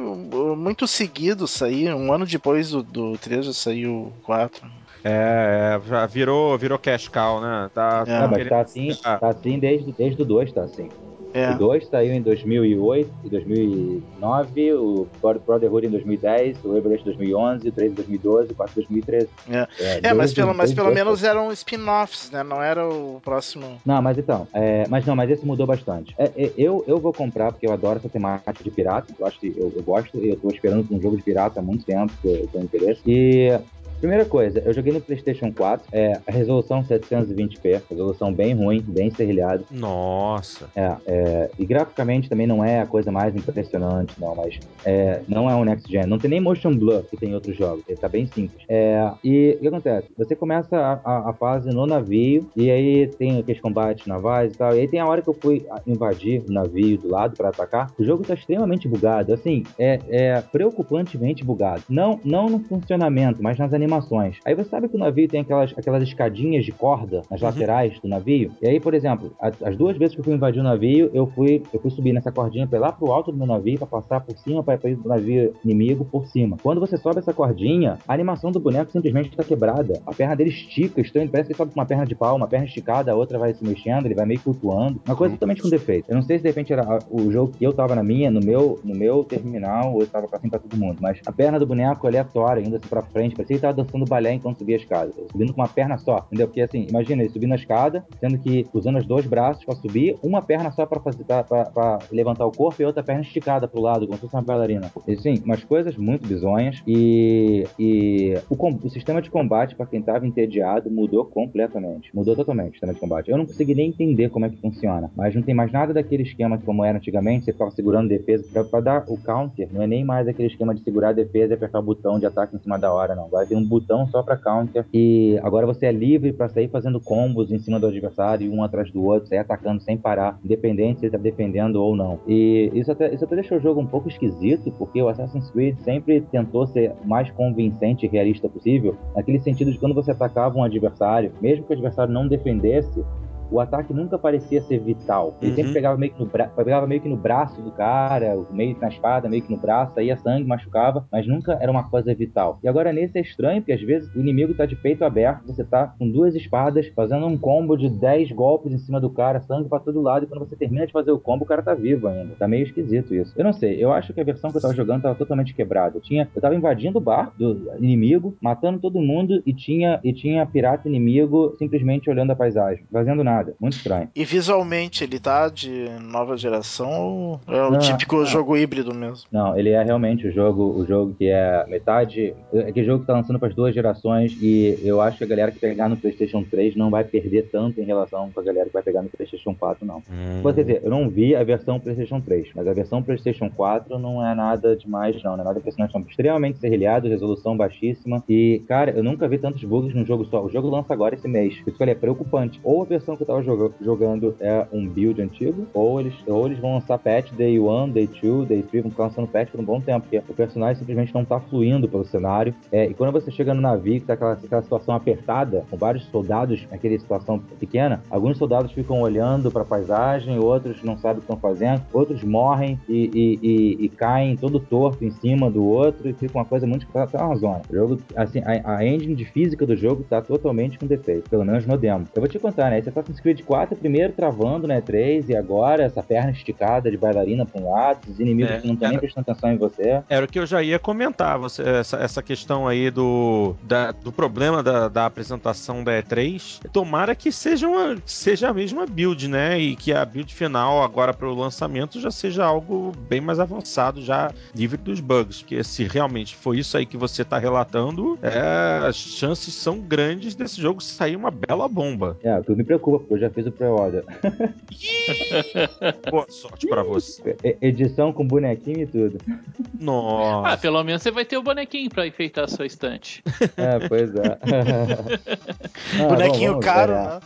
muito seguido sair. Um ano depois do, do 3 já saiu o 4. É, já virou, virou cash cow, né? Tá, é, tá mas tá assim, tá assim desde, desde o 2, tá assim. É. O 2 saiu em 2008 e 2009, o Brotherhood em 2010, o Everest em 2011, o 3 em 2012, o 4 em 2013. É, é, é mas, pelo, mas pelo menos eram spin-offs, né? Não era o próximo. Não, mas então, é, mas não, mas esse mudou bastante. É, é, eu, eu vou comprar porque eu adoro essa temática de pirata, eu acho que eu, eu gosto e eu tô esperando um jogo de pirata há muito tempo, que eu tenho interesse. E Primeira coisa, eu joguei no PlayStation 4, é, a resolução 720p, resolução bem ruim, bem serrilhada. Nossa! É, é, e graficamente também não é a coisa mais impressionante, não, mas é, não é um next gen. Não tem nem motion blur que tem em outros jogos, ele tá bem simples. É, e o que acontece? Você começa a, a, a, fase no navio, e aí tem aqueles combates navais e tal, e aí tem a hora que eu fui invadir o navio do lado para atacar, o jogo tá extremamente bugado, assim, é, é preocupantemente bugado. Não, não no funcionamento, mas nas animações animações. Aí você sabe que o navio tem aquelas, aquelas escadinhas de corda nas uhum. laterais do navio. E aí, por exemplo, a, as duas vezes que eu fui invadir o navio, eu fui, eu fui subir nessa cordinha pra ir lá pro alto do meu navio, pra passar por cima, pra ir pro navio inimigo por cima. Quando você sobe essa cordinha, a animação do boneco simplesmente tá quebrada. A perna dele estica, estranho, parece que ele sobe com uma perna de pau, uma perna esticada, a outra vai se mexendo, ele vai meio flutuando. Uma coisa totalmente com defeito. Eu não sei se de repente era o jogo que eu tava na minha, no meu, no meu terminal, ou eu tava assim pra todo mundo, mas a perna do boneco aleatória, indo assim pra frente, parecia que ele tava dançando balé enquanto subia a escada. Subindo com uma perna só, entendeu? Porque assim, imagina ele subindo a escada, sendo que usando os dois braços para subir, uma perna só para levantar o corpo e outra perna esticada pro lado, como se fosse uma bailarina. E, sim, umas coisas muito bizonhas e, e o, o sistema de combate para quem tava entediado mudou completamente. Mudou totalmente o sistema de combate. Eu não consegui nem entender como é que funciona, mas não tem mais nada daquele esquema como era antigamente, você ficava segurando defesa para dar o counter, não é nem mais aquele esquema de segurar a defesa e apertar o botão de ataque em cima da hora, não. Agora tem um botão só para counter e agora você é livre para sair fazendo combos em cima do adversário, um atrás do outro, sair atacando sem parar, independente se ele tá defendendo ou não. E isso até, isso até deixou o jogo um pouco esquisito, porque o Assassin's Creed sempre tentou ser mais convincente e realista possível, naquele sentido de quando você atacava um adversário, mesmo que o adversário não defendesse, o ataque nunca parecia ser vital. Ele uhum. sempre pegava meio, que no bra... pegava meio que no braço do cara, meio que na espada, meio que no braço, saía sangue, machucava, mas nunca era uma coisa vital. E agora nesse é estranho, porque às vezes o inimigo tá de peito aberto, você tá com duas espadas, fazendo um combo de 10 golpes em cima do cara, sangue para todo lado, e quando você termina de fazer o combo, o cara tá vivo ainda. Tá meio esquisito isso. Eu não sei, eu acho que a versão que eu tava jogando tava totalmente quebrada. Eu, tinha, eu tava invadindo o bar do inimigo, matando todo mundo, e tinha, e tinha pirata inimigo simplesmente olhando a paisagem, fazendo nada nada. Muito estranho. E visualmente, ele tá de nova geração ou é o não, típico não. jogo híbrido mesmo? Não, ele é realmente o jogo, o jogo que é metade. É que jogo que tá lançando para as duas gerações e eu acho que a galera que pegar no PlayStation 3 não vai perder tanto em relação com a galera que vai pegar no PlayStation 4, não. Hum. Quer dizer, eu não vi a versão PlayStation 3, mas a versão PlayStation 4 não é nada demais, não. Não é nada impressionante, não. Extremamente serrilhado, resolução baixíssima. E, cara, eu nunca vi tantos bugs num jogo só. O jogo lança agora esse mês. Isso que é preocupante. Ou a versão que eu tava joga- jogando é um build antigo, ou eles, ou eles vão lançar patch day 1, day 2, day 3, vão ficar lançando patch por um bom tempo, porque o personagem simplesmente não tá fluindo pelo cenário. É, e quando você chega no navio, que tá aquela, aquela situação apertada, com vários soldados naquela situação pequena, alguns soldados ficam olhando pra paisagem, outros não sabem o que estão fazendo, outros morrem e, e- e- e caem todo torto em cima do outro e fica uma coisa muito. Tá, tá uma zona. O jogo, assim, a, a engine de física do jogo tá totalmente com defeito, pelo menos no demo. Eu vou te contar, né? Esse Assassin's Creed 4, primeiro travando, né? 3, e agora essa perna esticada de bailarina pra um lado, os inimigos É, que não estão nem prestando atenção em você. Era o que eu já ia comentar, você, essa, essa questão aí do, da- do problema da, da apresentação da E3. Tomara que seja, uma, seja a mesma build, né? E que a build final agora para o lançamento já seja algo bem mais avançado, já livre dos bugs. Porque se realmente foi isso aí que você tá relatando, é, as chances são grandes desse jogo sair uma bela bomba. É, o que me preocupa, eu já fiz o pre-order. Boa sorte para você. E- Edição com bonequinho e tudo. Ah, Nossa. pelo menos você vai ter o bonequinho pra enfeitar a sua estante. É, pois é. Ah, Bonequinho vamos- vamos caro, esperar.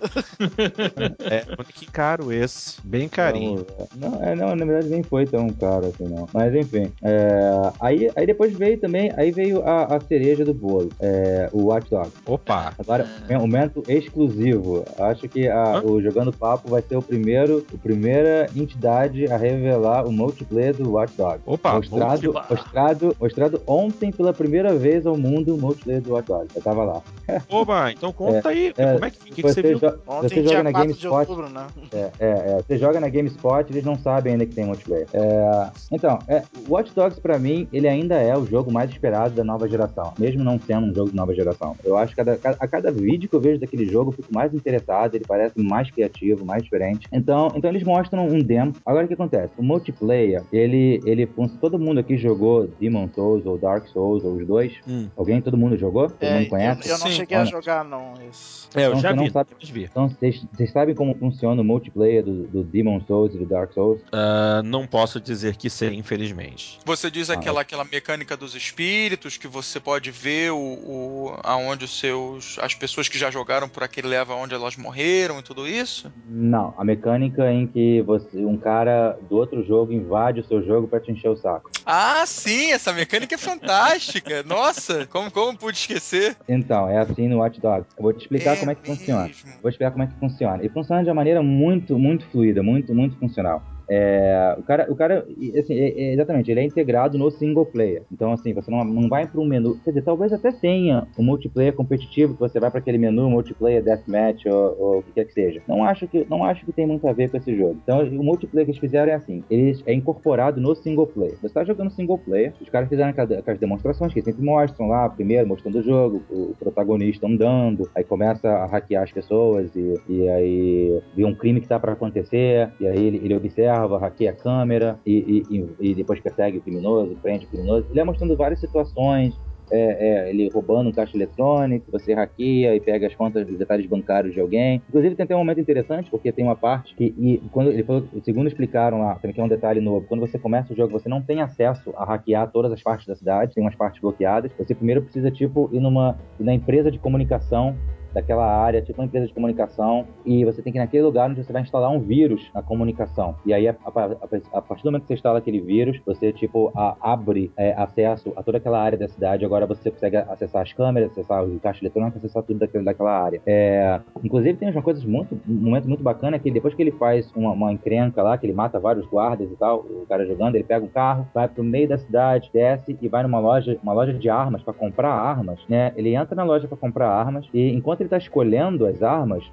né? É, que caro esse. Bem carinho. Não, é, não, na verdade nem foi tão caro assim, não. Mas enfim. é, aí, aí depois veio também, aí veio a, a cereja do bolo, é, o Watch Dogs. Opa. Agora, é um momento exclusivo. Acho que a- O Jogando Papo vai ser o primeiro, a primeira entidade a revelar o multiplayer do Watch Dogs. Opa, mostrado, mostrado, mostrado ontem pela primeira vez ao mundo o multiplayer do Watch Dogs. Eu tava lá. Oba, então conta aí, é, como é que, que, que você viu? jo- Ontem, você joga na 4 de GameSpot. outubro, né? É, é, é. Você joga na GameSpot, eles não sabem ainda que tem multiplayer. É, então, é, Watch Dogs pra mim, ele ainda é o jogo mais esperado da nova geração, mesmo não sendo um jogo de nova geração. Eu acho que a cada vídeo que eu vejo daquele jogo, eu fico mais interessado, ele parece mais criativo, mais diferente. Então, então eles mostram um demo. Agora o que acontece? O multiplayer, ele, ele funciona. Todo mundo aqui jogou Demon Souls ou Dark Souls ou os dois? Hum. Alguém? Todo mundo jogou? Todo É, mundo conhece? Eu, eu não Sim, cheguei a olha. jogar, não. Esse. É, eu Então já você não vi, sabe- vi. Então, vocês sabem como funciona o multiplayer do, do Demon Souls e do Dark Souls? Ah, não posso dizer que sei, infelizmente. Você diz Ah, aquela, aquela mecânica dos espíritos que você pode ver o, o aonde os seus as pessoas que já jogaram por aquele leva onde elas morreram e tudo isso? Não, a mecânica em que você, um cara do outro jogo invade o seu jogo pra te encher o saco. Ah, sim, essa mecânica é fantástica. Nossa, como como pude esquecer? Então, é assim no Watch Dogs. Eu vou te explicar como é que funciona. mesmo. Vou explicar como é que funciona. E funciona de uma maneira muito, muito fluida, muito, muito funcional. É, o cara, o cara assim, é- é- exatamente, ele é integrado no single player. Então, assim, você não, não vai para um menu. Quer dizer, talvez até tenha um multiplayer competitivo que você vai para aquele menu multiplayer deathmatch ou, ou o que quer que seja. Não acho que, não acho que tem muito a ver com esse jogo. Então, o multiplayer que eles fizeram é assim: ele é incorporado no single player. Você está jogando single player, os caras fizeram aquelas demonstrações que sempre mostram lá, primeiro mostrando o jogo, o protagonista andando, aí começa a hackear as pessoas e, e aí vê um crime que tá para acontecer, e aí ele, ele observa, hackeia a câmera e, e- e- depois persegue o criminoso, prende o criminoso. Ele é mostrando várias situações. É, é, ele roubando um caixa eletrônico, você hackeia e pega as contas, os detalhes bancários de alguém. Inclusive tem até um momento interessante, porque tem uma parte que, e quando ele falou, segundo explicaram lá, também que é um detalhe novo, quando você começa o jogo, você não tem acesso a hackear todas as partes da cidade, tem umas partes bloqueadas. Você primeiro precisa, tipo, ir numa na empresa de comunicação daquela área, tipo uma empresa de comunicação, e você tem que ir naquele lugar onde você vai instalar um vírus na comunicação. E aí, a, a- a- a partir do momento que você instala aquele vírus, você, tipo, abre é, acesso a toda aquela área da cidade. Agora você consegue acessar as câmeras, acessar o caixa eletrônico, acessar tudo daquele, daquela área. É, inclusive, tem uma coisa muito, um momento muito bacana, que depois que ele faz uma, uma encrenca lá, que ele mata vários guardas e tal, o cara jogando, ele pega um carro, vai pro meio da cidade, desce e vai numa loja, uma loja de armas para comprar armas, né? Ele entra na loja para comprar armas e enquanto ele tá escolhendo as armas,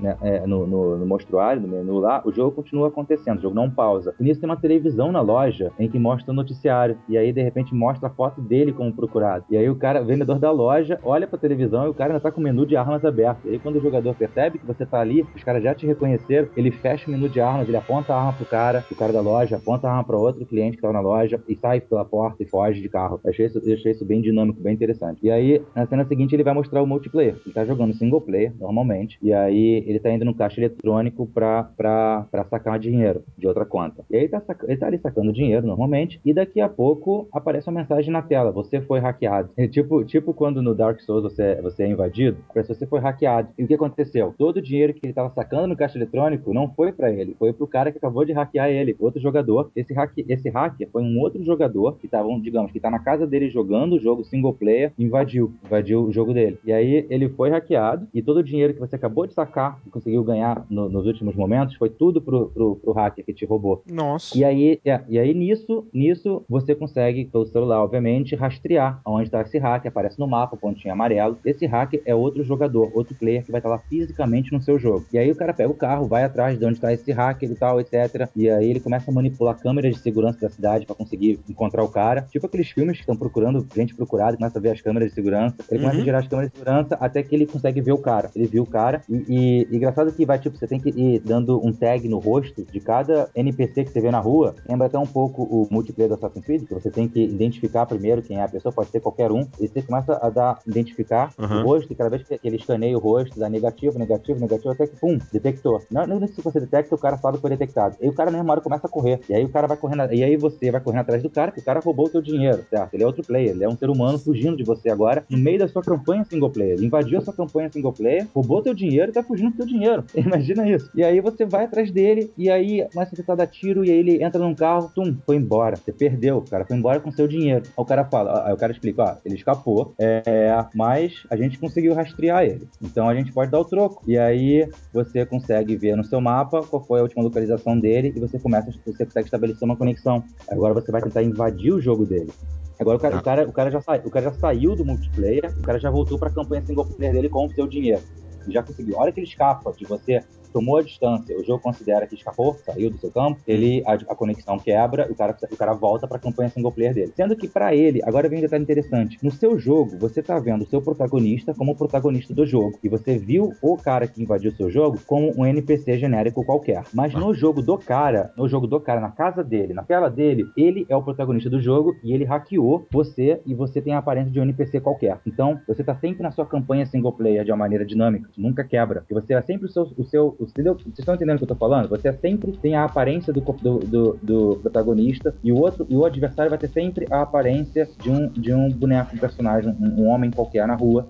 né, é, no, no, no mostruário, no menu lá, o jogo continua acontecendo, o jogo não pausa. E nisso tem uma televisão na loja em que mostra o noticiário. E aí, de repente, mostra a foto dele como procurado. E aí o cara, o vendedor da loja, olha pra televisão e o cara ainda tá com o menu de armas aberto. E aí quando o jogador percebe que você tá ali, os caras já te reconheceram, ele fecha o menu de armas, ele aponta a arma pro cara, o cara da loja aponta a arma pra outro cliente que tava na loja e sai pela porta e foge de carro. Eu achei isso, eu achei isso bem dinâmico, bem interessante. E aí, na cena seguinte, ele vai mostrar o multiplayer. Ele tá jogando single player, normalmente. E aí ele tá indo no caixa eletrônico pra sacar dinheiro de outra conta. E aí tá ele tá ali sacando dinheiro normalmente, e daqui a pouco aparece uma mensagem na tela: você foi hackeado. É tipo, tipo quando no Dark Souls você, você é invadido, aparece você foi hackeado. E o que aconteceu? Todo o dinheiro que ele tava sacando no caixa eletrônico não foi pra ele, foi pro cara que acabou de hackear ele, outro jogador. Esse, hack, esse hacker foi um outro jogador que tava, digamos, que tá na casa dele jogando o jogo single player, invadiu, invadiu o jogo dele. E aí ele foi hackeado e todo o dinheiro que você acabou de sacar conseguiu ganhar no- nos últimos momentos foi tudo pro, pro, pro hacker que te roubou. Nossa. E aí, é, e aí nisso, nisso você consegue, pelo celular, obviamente, rastrear onde está esse hacker, aparece no mapa, pontinho amarelo. Esse hacker é outro jogador, outro player que vai estar lá fisicamente no seu jogo. E aí o cara pega o carro, vai atrás de onde está esse hacker e tal, etc. E aí ele começa a manipular câmeras de segurança da cidade para conseguir encontrar o cara. Tipo aqueles filmes que estão procurando gente procurada, começa a ver as câmeras de segurança. Ele começa Uhum. a girar as câmeras de segurança até que ele consegue ver o cara. Ele viu o cara. E, e- e engraçado que vai, tipo, você tem que ir dando um tag no rosto de cada NPC que você vê na rua. Lembra até um pouco o multiplayer do Assassin's Creed, que você tem que identificar primeiro quem é a pessoa, pode ser qualquer um. E você começa a dar, identificar Uhum. o rosto, e cada vez que ele escaneia o rosto, dá negativo, negativo, negativo, até que, pum, detectou. Não, não se você detecta, o cara sabe que foi detectado. E o cara, na mesma hora, começa a correr. E aí o cara vai correndo, e aí você vai correndo atrás do cara, que o cara roubou o teu dinheiro, certo? Ele é outro player, ele é um ser humano fugindo de você agora, no meio da sua campanha single player. Ele invadiu a sua campanha single player, roubou teu dinheiro e tá fugindo teu dinheiro. Imagina isso. E aí você vai atrás dele, e aí começa a tentar dar tiro, e aí ele entra num carro, tum, foi embora. Você perdeu, o cara foi embora com seu dinheiro. Aí o cara fala, aí o cara explica, ó, ele escapou, é, mas a gente conseguiu rastrear ele. Então a gente pode dar o troco. E aí você consegue ver no seu mapa qual foi a última localização dele e você começa, você consegue estabelecer uma conexão. Agora você vai tentar invadir o jogo dele. Agora o cara, o cara, o cara, já, sa, o cara já saiu do multiplayer, o cara já voltou para a campanha single player dele com o seu dinheiro. Já conseguiu. A hora que ele escapa de você, tomou a distância, o jogo considera que escapou, saiu do seu campo, ele a, a conexão quebra, o cara, o cara volta para a campanha single player dele. Sendo que para ele, agora vem um detalhe interessante. No seu jogo, você tá vendo o seu protagonista como o protagonista do jogo. E você viu o cara que invadiu o seu jogo como um NPC genérico qualquer. Mas no jogo do cara, no jogo do cara, na casa dele, na tela dele, ele é o protagonista do jogo e ele hackeou você e você tem a aparência de um NPC qualquer. Então, você tá sempre na sua campanha single player de uma maneira dinâmica, nunca quebra. E você é sempre o seu, o seu entendeu? Vocês estão entendendo o que eu tô falando? Você sempre tem a aparência do, do, do, do protagonista e o outro, e o adversário vai ter sempre a aparência de um, de um boneco, personagem, um, um homem qualquer na rua.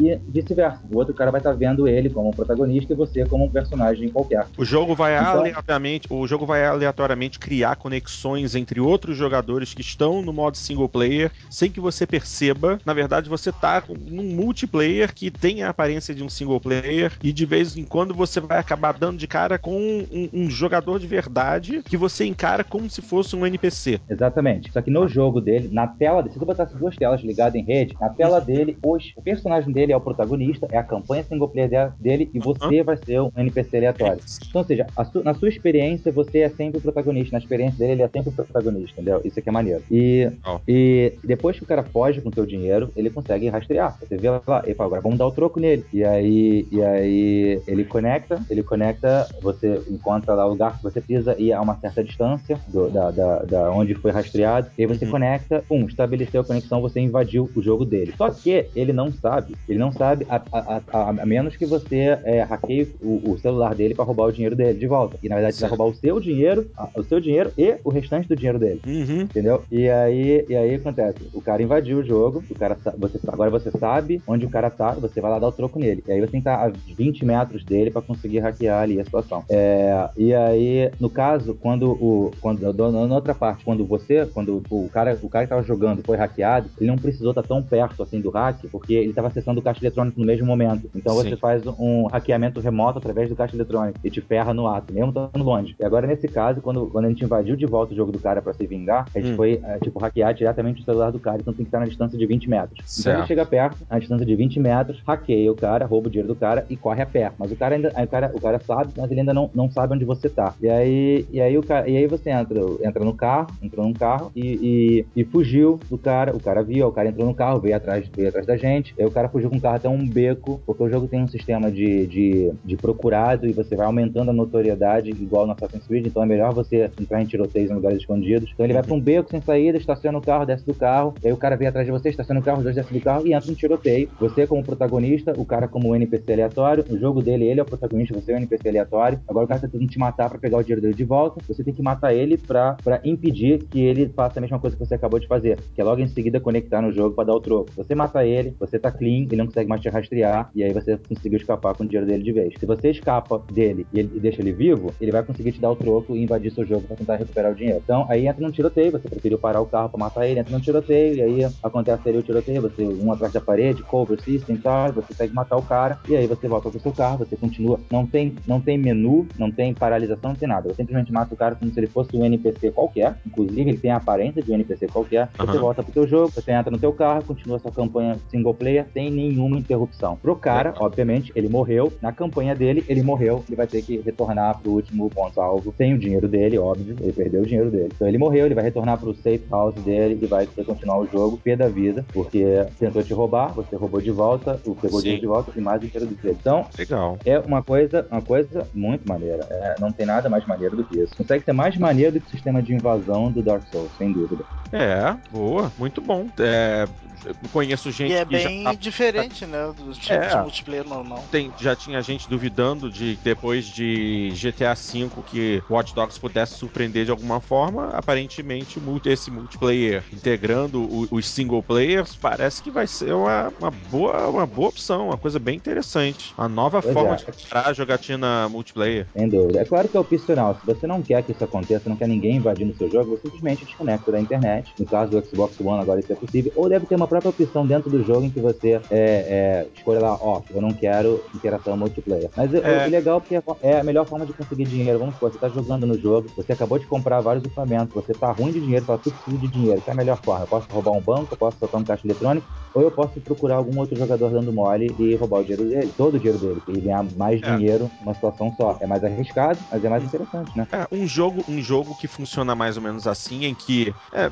E vice-versa. O outro cara vai estar vendo ele como um protagonista e você como um personagem qualquer. O jogo vai Então- aleatoriamente, o jogo vai aleatoriamente criar conexões entre outros jogadores que estão no modo single player, sem que você perceba. Na verdade, você tá num multiplayer que tem a aparência de um single player e de vez em quando você vai acabar dando de cara com um, um jogador de verdade que você encara como se fosse um NPC. Exatamente. Só que no jogo dele, na tela dele, se tu botasse duas telas ligadas em rede, na tela dele, os, o personagem dele é o protagonista, é a campanha single player de- dele e você vai ser um NPC aleatório. Então, ou seja, su- na sua experiência, você é sempre o protagonista. Na experiência dele, ele é sempre o protagonista, entendeu? Isso aqui é maneiro. E, Ó. e depois que o cara foge com o teu dinheiro, ele consegue rastrear. Você vê lá, ele fala, agora vamos dar o troco nele. E aí, e aí ele conecta, ele conecta, você encontra lá o lugar que você precisa ir a uma certa distância do- da, da, da onde foi rastreado. E aí você Uhum. conecta, pum, estabeleceu a conexão, você invadiu o jogo dele. Só que ele não sabe, ele não sabe, a, a, a, a menos que você é, hackeie o, o celular dele para roubar o dinheiro dele de volta. E na verdade você vai roubar o seu dinheiro, o seu dinheiro e o restante do dinheiro dele. Uhum. Entendeu? E aí, e aí acontece, o cara invadiu o jogo, o cara você, agora você sabe onde o cara tá, você vai lá dar o troco nele. E aí você tem que estar a 20 metros dele pra conseguir hackear ali a situação. É, e aí, no caso, quando o. Quando, na na outra parte, quando você, quando o cara, o cara que tava jogando foi hackeado, ele não precisou estar tão perto assim do hack, porque ele tava acessando o caixa eletrônico no mesmo momento. Então Sim. você faz um hackeamento remoto através do caixa eletrônico e te ferra no ato, mesmo estando longe. E agora, nesse caso, quando, quando a gente invadiu de volta o jogo do cara pra se vingar, a gente Hum. foi, é, tipo, hackear diretamente o celular do cara, então tem que estar na distância de 20 metros. Então Certo. ele chega perto, a distância de 20 metros, hackeia o cara, rouba o dinheiro do cara e corre a pé. Mas o cara ainda, o cara, o cara sabe, mas ele ainda não, não sabe onde você tá. E aí, e aí o cara, e aí você entra, entra no carro, entrou num carro e, e, e fugiu do cara. O cara viu, o cara entrou no carro, veio atrás, veio atrás da gente. Aí o cara fugiu ir com o carro até um beco, porque o jogo tem um sistema de, de, de procurado e você vai aumentando a notoriedade, igual no Assassin's Creed, então é melhor você entrar em tiroteios em lugares escondidos. Então ele vai pra um beco sem saída, estaciona o carro, desce do carro, aí o cara vem atrás de você, estaciona o carro, dois descem do carro e entra um tiroteio. Você como protagonista, o cara como NPC aleatório, o jogo dele, ele é o protagonista, você é o NPC aleatório. Agora o cara tá tentando te matar para pegar o dinheiro dele de volta, você tem que matar ele pra, pra impedir que ele faça a mesma coisa que você acabou de fazer, que é logo em seguida conectar no jogo para dar o troco. Você mata ele, você tá clean, ele não consegue mais te rastrear, e aí você conseguiu escapar com o dinheiro dele de vez. Se você escapa dele e, ele, e deixa ele vivo, ele vai conseguir te dar o troco e invadir seu jogo para tentar recuperar o dinheiro. Então aí entra num tiroteio, você preferiu parar o carro para matar ele, entra num tiroteio, e aí acontece ali o tiroteio, você um atrás da parede, cover system e tal, você consegue matar o cara, e aí você volta pro seu carro, você continua, não tem, não tem menu, não tem paralisação, não tem nada. Você simplesmente mata o cara como se ele fosse um NPC qualquer, inclusive ele tem a aparência de um NPC qualquer, você Aham. volta pro teu jogo, você entra no teu carro, continua sua campanha single player sem nenhuma interrupção. Pro cara, obviamente, ele morreu, na campanha dele, ele morreu, ele vai ter que retornar pro último ponto alvo, sem o dinheiro dele, óbvio, ele perdeu o dinheiro dele. Então ele morreu, ele vai retornar pro safe house dele e vai ter que continuar o jogo, pé da vida, porque tentou te roubar, você roubou de volta, o pegou dinheiro de volta e mais dinheiro dele. Então, Legal. é uma coisa, uma coisa muito maneira. É, não tem nada mais maneiro do que isso. Consegue ser mais maneiro do que o sistema de invasão do Dark Souls, sem dúvida. É, boa, muito bom. É, eu conheço gente E é que bem já tá diferente, né? Dos tipos É. de multiplayer normal. tem, já tinha gente duvidando de depois de GTA V que Watch Dogs pudesse surpreender de alguma forma. Aparentemente, esse multiplayer integrando o- os single players parece que vai ser uma, uma boa, uma boa opção, uma coisa bem interessante. Uma nova Pois forma é. de entrar a jogatina multiplayer. Sem dúvida. É claro que é opcional. Se você não quer que isso aconteça, não quer ninguém invadindo o seu jogo, você simplesmente desconecta da internet. No caso do Xbox One, agora isso é possível. Ou deve ter uma própria opção dentro do jogo em que você é, é, escolha lá, ó, eu não quero interação multiplayer. Mas É. o legal é porque é a melhor forma de conseguir dinheiro. Vamos supor, você tá jogando no jogo, você acabou de comprar vários equipamentos, você tá ruim de dinheiro, fala, tu precisa de dinheiro. Que é a melhor forma? Eu posso roubar um banco, eu posso soltar um caixa eletrônico, ou eu posso procurar algum outro jogador dando mole e roubar o dinheiro dele, todo o dinheiro dele, e ganhar mais É. dinheiro numa situação só. É mais arriscado, mas é mais interessante, né? É, um jogo, um jogo que funciona mais ou menos assim, em que. É,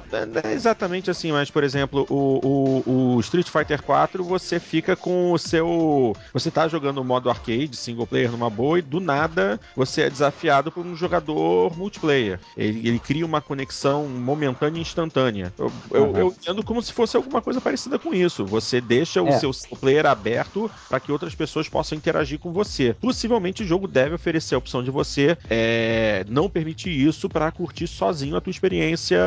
é exatamente assim, mas, por exemplo, o, o, o Street Fighter 4, você fica com o seu. Você tá jogando o modo arcade, single player numa boa, e do nada você é desafiado por um jogador multiplayer. Ele, ele cria uma conexão momentânea e instantânea. Eu, eu, Aham. eu entendo como se fosse alguma coisa parecida com isso. Você deixa o É. seu player aberto para que outras pessoas possam interagir com você. Possivelmente o jogo deve oferecer a opção de você é, não permitir isso para curtir sozinho a tua experiência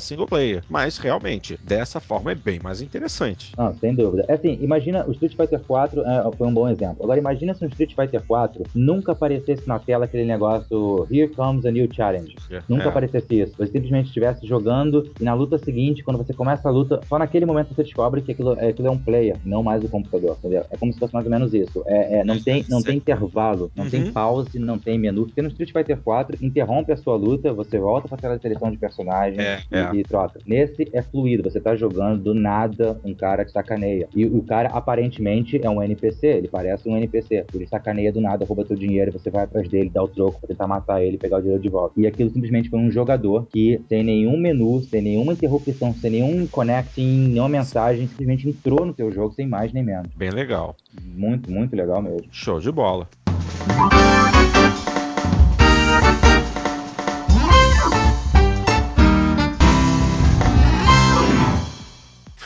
single player. Mas realmente, dessa forma é bem mais interessante. Não, sem dúvida. É assim, imagina o Street Fighter 4 é, foi um bom exemplo. Agora imagina se no Street Fighter 4 nunca aparecesse na tela aquele negócio Here comes a new challenge. Nunca É. aparecesse isso. Você simplesmente estivesse jogando e na luta seguinte, quando você começa a luta, só naquele momento você descobre que aquilo, é- aquilo é um player, não mais o computador, entendeu? É como se fosse mais ou menos isso. É, é, não, tem, não tem intervalo, não Uhum. tem pause, não tem menu. Porque no Street Fighter 4, interrompe a sua luta, você volta pra tela de seleção de personagem É, e, é. e troca. Nesse é fluido, você tá jogando, do nada um cara te sacaneia. E o cara aparentemente é um NPC, ele parece um NPC. Ele sacaneia do nada, rouba teu dinheiro, você vai atrás dele, dá o troco pra tentar matar ele pegar o dinheiro de volta. E aquilo simplesmente foi um jogador que, sem nenhum menu, sem nenhuma interrupção, sem nenhum connecting, nenhuma mensagem, simplesmente entrou no teu jogo sem mais nem menos. Bem legal. Muito, muito legal mesmo. Show de bola.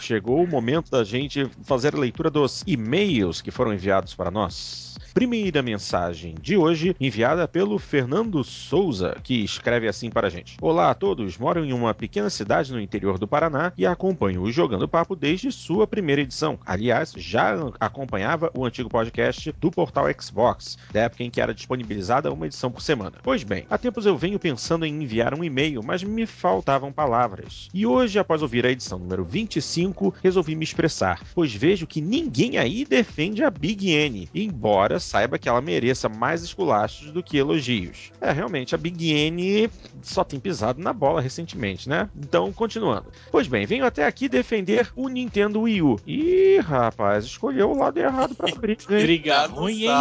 Chegou o momento da gente fazer a leitura dos e-mails que foram enviados para nós. Primeira mensagem de hoje, enviada pelo Fernando Souza, que escreve assim para a gente: Olá a todos, moro em uma pequena cidade no interior do Paraná e acompanho o Jogando Papo desde sua primeira edição. Aliás, já acompanhava o antigo podcast do portal Xbox, da época em que era disponibilizada uma edição por semana. Pois bem, há tempos eu venho pensando em enviar um e-mail, mas me faltavam palavras. E hoje, após ouvir a edição número 25, resolvi me expressar, pois vejo que ninguém aí defende a Big N, embora saiba que ela mereça mais esculachos do que elogios. É, realmente, a Big N só tem pisado na bola recentemente, né? Então, continuando. Pois bem, venho até aqui defender o Nintendo Wii U. Ih, rapaz, escolheu o lado errado pra hein? Briga ruim, hein?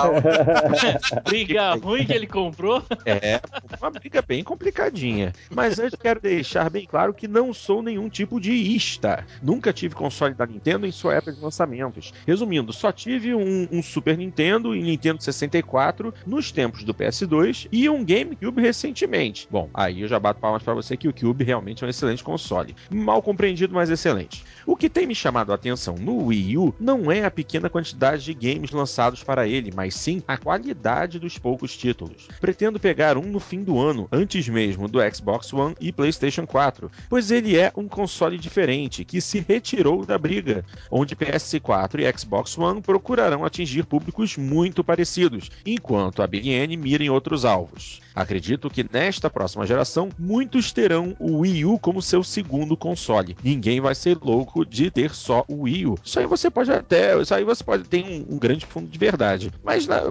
briga ruim que ele comprou. É, uma briga bem complicadinha. Mas antes quero deixar bem claro que não sou nenhum tipo de ista. Nunca tive console da Nintendo em sua época de lançamentos. Resumindo, só tive um, um Super Nintendo e Nintendo 64 nos tempos do PS2 e um GameCube recentemente. Bom, aí eu já bato palmas para você que o Cube realmente é um excelente console. Mal compreendido, mas excelente. O que tem me chamado a atenção no Wii U não é a pequena quantidade de games lançados para ele, mas sim a qualidade dos poucos títulos. Pretendo pegar um no fim do ano, antes mesmo do Xbox One e PlayStation 4, pois ele é um console diferente que se retirou da briga, onde PS4 e Xbox One procurarão atingir públicos muito parecidos, enquanto a Big N mira em outros alvos. Acredito que nesta próxima geração muitos terão o Wii U como seu segundo console. Ninguém vai ser louco de ter só o Wii U. Isso aí você pode até, isso aí você pode ter um, um grande fundo de verdade. Mas na,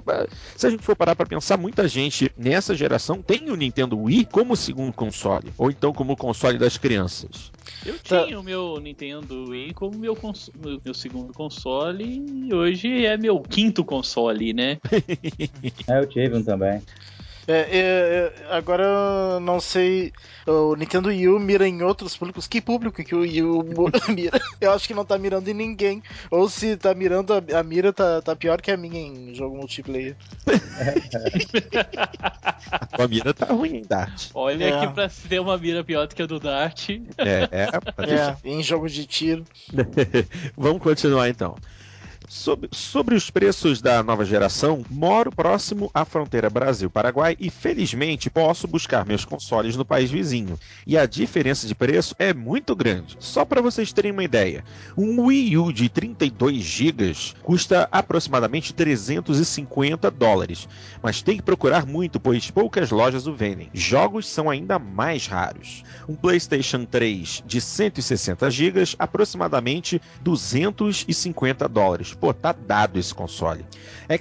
se a gente for parar para pensar, muita gente nessa geração tem o Nintendo Wii como segundo console, ou então como console das crianças. Eu tinha o meu Nintendo Wii como meu, meu segundo console e hoje é meu quinto console, né? é, eu tive um também. É, é, é, agora eu não sei. O Nintendo Wii U mira em outros públicos. Que público que o Wii U mira? Eu acho que não tá mirando em ninguém. Ou se tá mirando, a, a mira tá, tá pior que a minha em jogo multiplayer. a mira tá ruim, Dart. Olha é. aqui pra se ter uma mira pior do que a do Dart. É, é, é em jogo de tiro. Vamos continuar então. Sobre, sobre, os preços da nova geração, moro próximo à fronteira Brasil-Paraguai e felizmente posso buscar meus consoles no país vizinho. E a diferença de preço é muito grande. Só para vocês terem uma ideia, um Wii U de 32 GB custa aproximadamente 350 dólares, mas tem que procurar muito, pois poucas lojas o vendem. Jogos são ainda mais raros. Um PlayStation 3 de 160 GB, aproximadamente 250 dólares pô, tá dado esse console.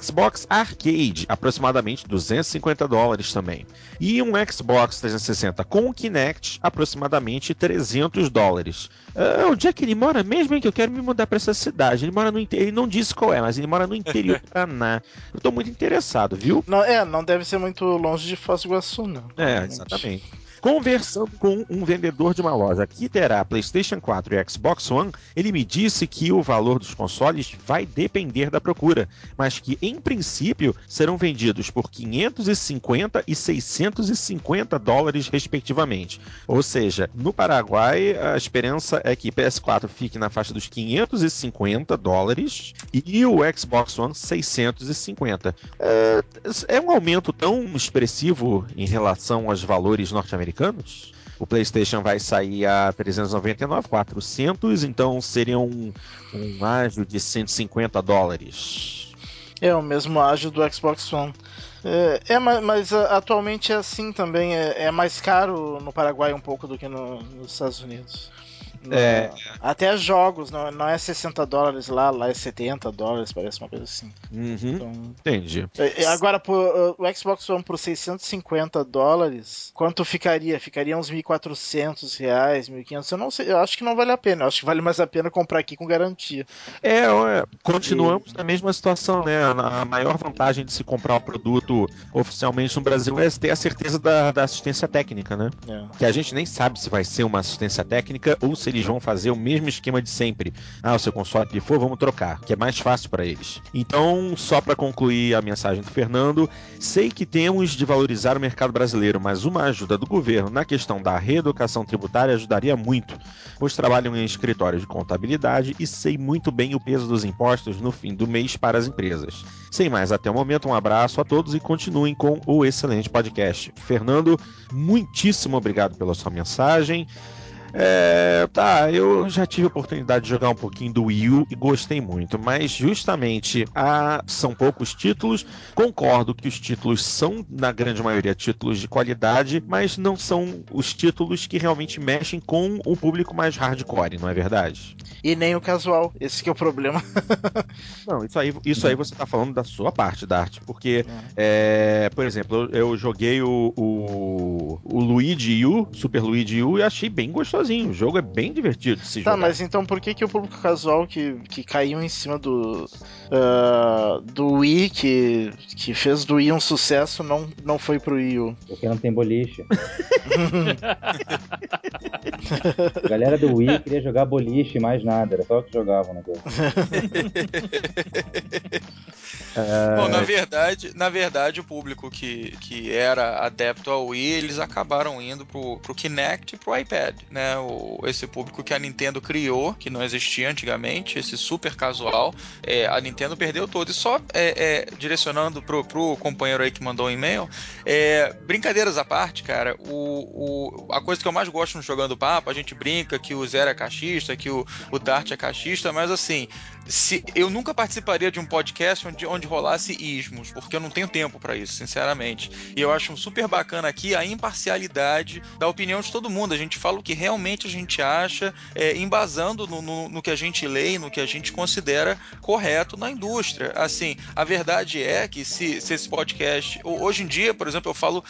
Xbox Arcade, aproximadamente 250 dólares também. E um Xbox 360 com o Kinect, aproximadamente 300 dólares. Uh, onde é que ele mora mesmo, hein? Que eu quero me mudar para essa cidade. Ele mora no interior, ele não disse qual é, mas ele mora no interior do Paraná. Eu tô muito interessado, viu? Não, é, não deve ser muito longe de Foz do Iguaçu, não. É, exatamente. Conversando com um vendedor de uma loja que terá PlayStation 4 e Xbox One, ele me disse que o valor dos consoles vai depender da procura, mas que em princípio serão vendidos por 550 e 650 dólares respectivamente. Ou seja, no Paraguai a esperança é que PS4 fique na faixa dos 550 dólares e o Xbox One 650. É, é um aumento tão expressivo em relação aos valores norte-americanos americanos. O PlayStation vai sair a 399, 400, então seria um, um ágio de 150 dólares. É o mesmo ágio do Xbox One. É, é mas, mas, atualmente é assim também. É, é, mais caro no Paraguai um pouco do que no, nos Estados Unidos. É. Até jogos, não, não é 60 dólares lá, lá é 70 dólares, parece uma coisa assim. Uhum. Então, Entendi. É, agora, por, o Xbox One por 650 dólares, quanto ficaria? Ficaria uns 1.400 reais, 1.500. Eu não sei, eu acho que não vale a pena. Eu acho que vale mais a pena comprar aqui com garantia. É, é continuamos e... na mesma situação, né? A maior vantagem de se comprar o produto oficialmente no Brasil é ter a certeza da, da assistência técnica, né? É. Que a gente nem sabe se vai ser uma assistência técnica ou se eles vão fazer o mesmo esquema de sempre. Ah, o seu console for, vamos trocar, que é mais fácil para eles. Então, só para concluir a mensagem do Fernando, sei que temos de valorizar o mercado brasileiro, mas uma ajuda do governo na questão da reeducação tributária ajudaria muito, pois trabalho em escritórios de contabilidade e sei muito bem o peso dos impostos no fim do mês para as empresas. Sem mais, até o momento, um abraço a todos e continuem com o excelente podcast. Fernando, muitíssimo obrigado pela sua mensagem. É, tá, eu já tive a oportunidade de jogar um pouquinho do Wii U e gostei muito, mas justamente a, são poucos títulos. Concordo que os títulos são, na grande maioria, títulos de qualidade, mas não são os títulos que realmente mexem com o público mais hardcore, não é verdade? E nem o casual, esse que é o problema. não, isso aí, isso aí você tá falando da sua parte da arte, porque, é. É, por exemplo, eu, eu joguei o, o, o, Luigi U, Super Luigi U, e achei bem gostosinho. O jogo é bem divertido de se tá, jogar. Tá, mas então por que, que o público casual que, que caiu em cima do, uh, do Wii, que, que fez do Wii um sucesso, não, não foi pro Wii U? Porque não tem boliche. A galera do Wii queria jogar boliche e mais nada, era só o que jogavam no jogo. Bom, na verdade, na verdade, o público que, que era adepto ao Wii, eles acabaram indo pro, pro Kinect e pro iPad, né? O, esse público que a Nintendo criou, que não existia antigamente, esse super casual, é, a Nintendo perdeu todo. E só é, é, direcionando pro, pro companheiro aí que mandou um e-mail, é, brincadeiras à parte, cara, o, o, a coisa que eu mais gosto no Jogando Papo, a gente brinca que o Zero é cachista, que o, o Dart é cachista, mas assim, se, eu nunca participaria de um podcast onde, onde rolasse ismos, porque eu não tenho tempo para isso, sinceramente. E eu acho super bacana aqui a imparcialidade da opinião de todo mundo. A gente fala o que realmente a gente acha, é, embasando no, no, no, que a gente lê e no que a gente considera correto na indústria. Assim, a verdade é que se, se esse podcast. Hoje em dia, por exemplo, eu falo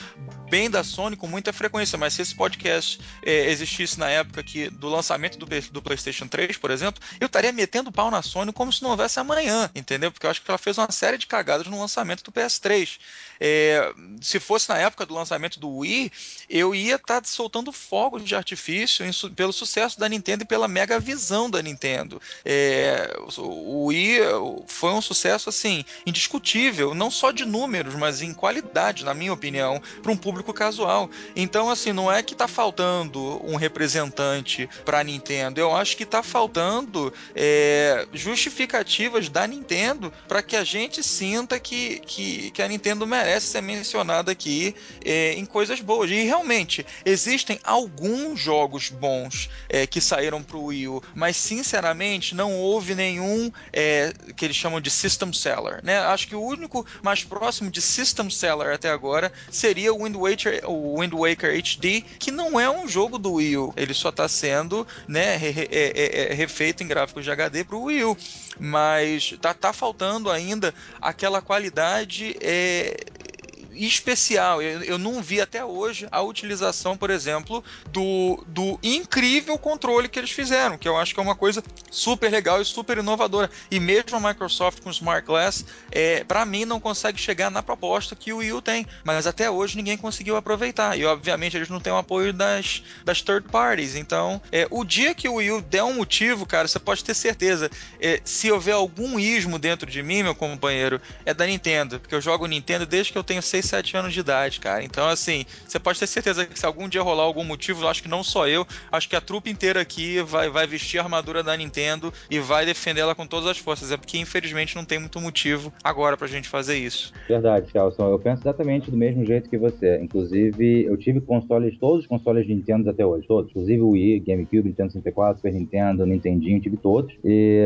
bem da Sony com muita frequência, mas se esse podcast é, existisse na época que, do lançamento do, do PlayStation 3, por exemplo, eu estaria metendo pau na Sony como se não houvesse amanhã, entendeu? Porque eu acho que ela fez uma série de cagadas no lançamento do PS3. É, se fosse na época do lançamento do Wii, eu ia estar tá soltando fogo de artifício em, pelo sucesso da Nintendo e pela mega visão da Nintendo. É, o Wii foi um sucesso assim indiscutível, não só de números, mas em qualidade, na minha opinião, para um público casual. Então, assim, não é que está faltando um representante para a Nintendo. Eu acho que está faltando é, justificativas da Nintendo para que a gente sinta que, que, que a Nintendo merece merece ser mencionada aqui é, em coisas boas. E realmente, existem alguns jogos bons é, que saíram para o Wii U, mas sinceramente não houve nenhum é, que eles chamam de System Seller. Né? Acho que o único mais próximo de System Seller até agora seria o Wind Waker, o Wind Waker HD, que não é um jogo do Wii U, ele só está sendo né, re, re, é, é, é, refeito em gráficos de HD para o Wii U. Mas tá, tá faltando ainda aquela qualidade é, especial. Eu, eu, não vi até hoje a utilização, por exemplo, do, do incrível controle que eles fizeram, que eu acho que é uma coisa super legal e super inovadora. E mesmo a Microsoft com o Smart Glass, é, para mim, não consegue chegar na proposta que o Wii U tem. Mas até hoje ninguém conseguiu aproveitar. E obviamente eles não têm o apoio das, das third parties. Então, é, o dia que o Wii U der um motivo, cara, você pode ter certeza. É, se houver algum ismo dentro de mim, meu companheiro, é da Nintendo. Porque eu jogo Nintendo desde que eu tenho 6, 7 anos de idade, cara. Então, assim, você pode ter certeza que se algum dia rolar algum motivo, eu acho que não só eu, acho que a trupe inteira aqui vai, vai vestir a armadura da Nintendo e vai defender ela com todas as forças. É porque, infelizmente, não tem muito motivo agora pra gente fazer isso. Verdade, Carlson. Eu penso exatamente do mesmo jeito que você. Inclusive, eu tive consoles, todos os consoles de Nintendo até hoje, todos. Inclusive o Wii, GameCube, Nintendo 64, Super Nintendo, Nintendinho, tive todos. E,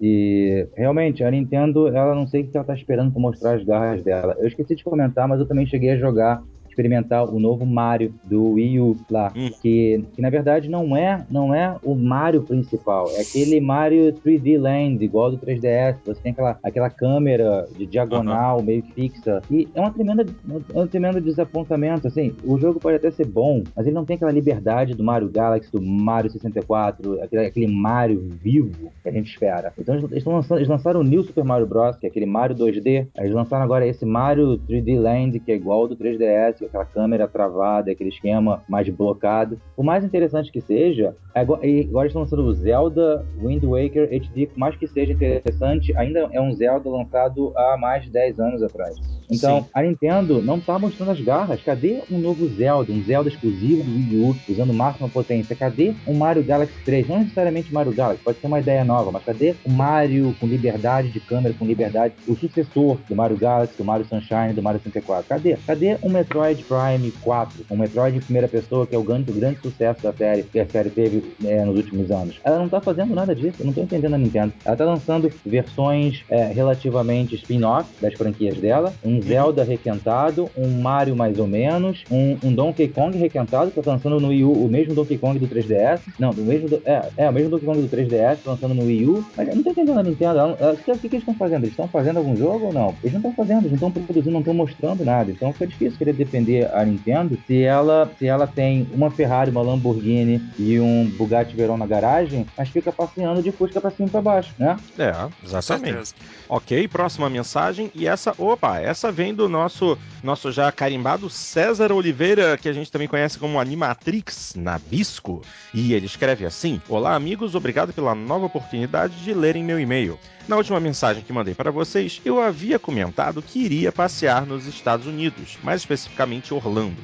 e realmente, a Nintendo, ela não sei o que ela tá esperando pra mostrar as garras dela. Eu esqueci de comentar, mas eu também cheguei a jogar experimentar o novo Mario do Wii U lá, hum. que, que na verdade não é não é o Mario principal, é aquele Mario 3D Land igual do 3DS. Você tem aquela, aquela câmera de diagonal uhum. meio fixa e é uma tremenda é um tremendo desapontamento. Assim, o jogo pode até ser bom, mas ele não tem aquela liberdade do Mario Galaxy, do Mario 64, aquele, aquele Mario vivo que a gente espera. Então eles, eles, lançando, eles lançaram o New Super Mario Bros, que é aquele Mario 2D. Eles lançaram agora esse Mario 3D Land, que é igual ao do 3DS aquela câmera travada, aquele esquema mais blocado. O mais interessante que seja, é agora estão lançando o Zelda Wind Waker HD, mais que seja interessante, ainda é um Zelda lançado há mais de 10 anos atrás. Então, Sim. a Nintendo não tá mostrando as garras. Cadê um novo Zelda, um Zelda exclusivo do Wii U, usando máxima potência? Cadê um Mario Galaxy 3? Não necessariamente Mario Galaxy, pode ser uma ideia nova, mas cadê o Mario com liberdade de câmera, com liberdade, o sucessor do Mario Galaxy, do Mario Sunshine, do Mario 64? Cadê? Cadê um Metroid Prime 4, um Metroid em primeira pessoa, que é o grande, o grande sucesso da série, que a série teve é, nos últimos anos. Ela não tá fazendo nada disso, eu não tô entendendo a Nintendo. Ela tá lançando versões é, relativamente spin-off das franquias dela, um Zelda requentado, um Mario mais ou menos, um, um Donkey Kong requentado, que tá lançando no Wii U, o mesmo Donkey Kong do 3DS. Não, o mesmo. Do, é, é, o mesmo Donkey Kong do 3DS, tá lançando no Wii U. Mas eu não tô entendendo a Nintendo. Ela, ela, o que, que eles estão fazendo? Eles estão fazendo algum jogo ou não? Eles não estão fazendo, eles não estão produzindo, não estão mostrando nada. Então fica difícil querer defender a Nintendo se ela, se ela tem uma Ferrari, uma Lamborghini e um Bugatti Veyron na garagem, mas fica passeando de Fusca pra cima e pra baixo, né? É, exatamente. Ok, próxima mensagem. E essa, opa, essa vem do nosso, nosso já carimbado César Oliveira, que a gente também conhece como Animatrix Nabisco. E ele escreve assim: Olá, amigos, obrigado pela nova oportunidade de lerem meu e-mail. Na última mensagem que mandei para vocês, eu havia comentado que iria passear nos Estados Unidos, mais especificamente Orlando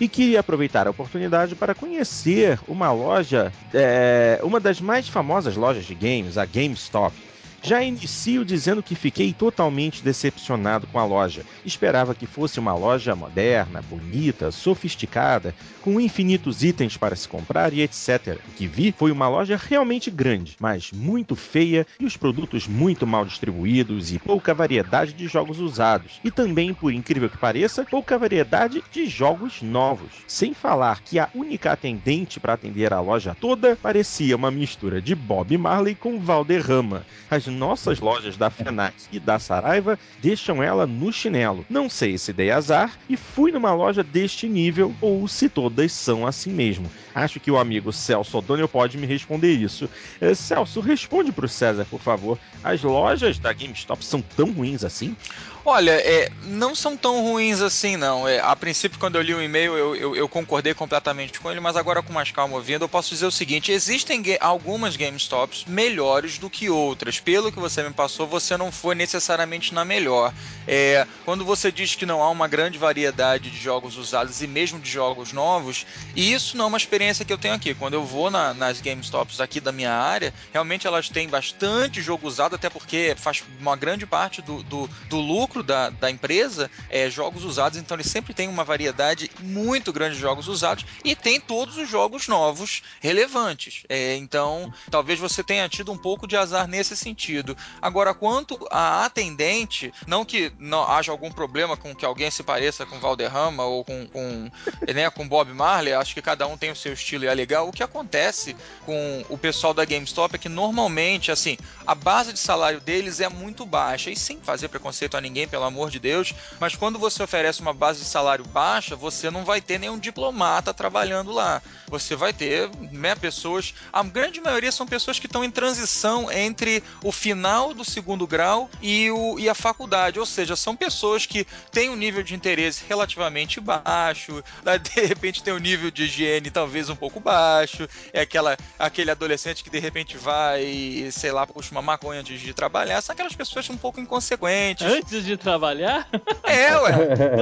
e queria aproveitar a oportunidade para conhecer uma loja, é, uma das mais famosas lojas de games, a GameStop. Já inicio dizendo que fiquei totalmente decepcionado com a loja. Esperava que fosse uma loja moderna, bonita, sofisticada, com infinitos itens para se comprar e etc. O que vi foi uma loja realmente grande, mas muito feia e os produtos muito mal distribuídos e pouca variedade de jogos usados. E também, por incrível que pareça, pouca variedade de jogos novos. Sem falar que a única atendente para atender a loja toda parecia uma mistura de Bob Marley com Valderrama. As nossas lojas da FENAC e da Saraiva deixam ela no chinelo. Não sei se dei azar e fui numa loja deste nível ou se todas são assim mesmo. Acho que o amigo Celso O'Donnell pode me responder isso. Eh, Celso, responde pro César, por favor. As lojas da GameStop são tão ruins assim? Olha, é, não são tão ruins assim, não. É, a princípio, quando eu li o e-mail, eu, eu, eu, concordei completamente com ele, mas agora com mais calma ouvindo, eu posso dizer o seguinte: existem algumas GameStops melhores do que outras. Pelo que você me passou, você não foi necessariamente na melhor. É, quando você diz que não há uma grande variedade de jogos usados e mesmo de jogos novos, isso não é uma experiência que eu tenho aqui. Quando eu vou na, nas GameStops aqui da minha área, realmente elas têm bastante jogo usado, até porque faz uma grande parte do, do, do lucro lucro da, da empresa é jogos usados, então ele sempre tem uma variedade muito grande de jogos usados e tem todos os jogos novos relevantes. É, então, talvez você tenha tido um pouco de azar nesse sentido. Agora, quanto a atendente, não que não haja algum problema com que alguém se pareça com Valderrama ou com, com, né, com Bob Marley, acho que cada um tem o seu estilo e é legal. O que acontece com o pessoal da GameStop é que normalmente, assim, a base de salário deles é muito baixa e sem fazer preconceito a ninguém ninguém, pelo amor de Deus, mas quando você oferece uma base de salário baixa, você não vai ter nenhum diplomata trabalhando lá. Você vai ter né, pessoas, a grande maioria são pessoas que estão em transição entre o final do segundo grau e, o, e a faculdade, ou seja, são pessoas que têm um nível de interesse relativamente baixo, né, de repente tem um nível de higiene talvez um pouco baixo, é aquela, aquele adolescente que de repente vai, sei lá, puxa uma maconha antes de trabalhar, são aquelas pessoas um pouco inconsequentes. Antes de de trabalhar? É, ué.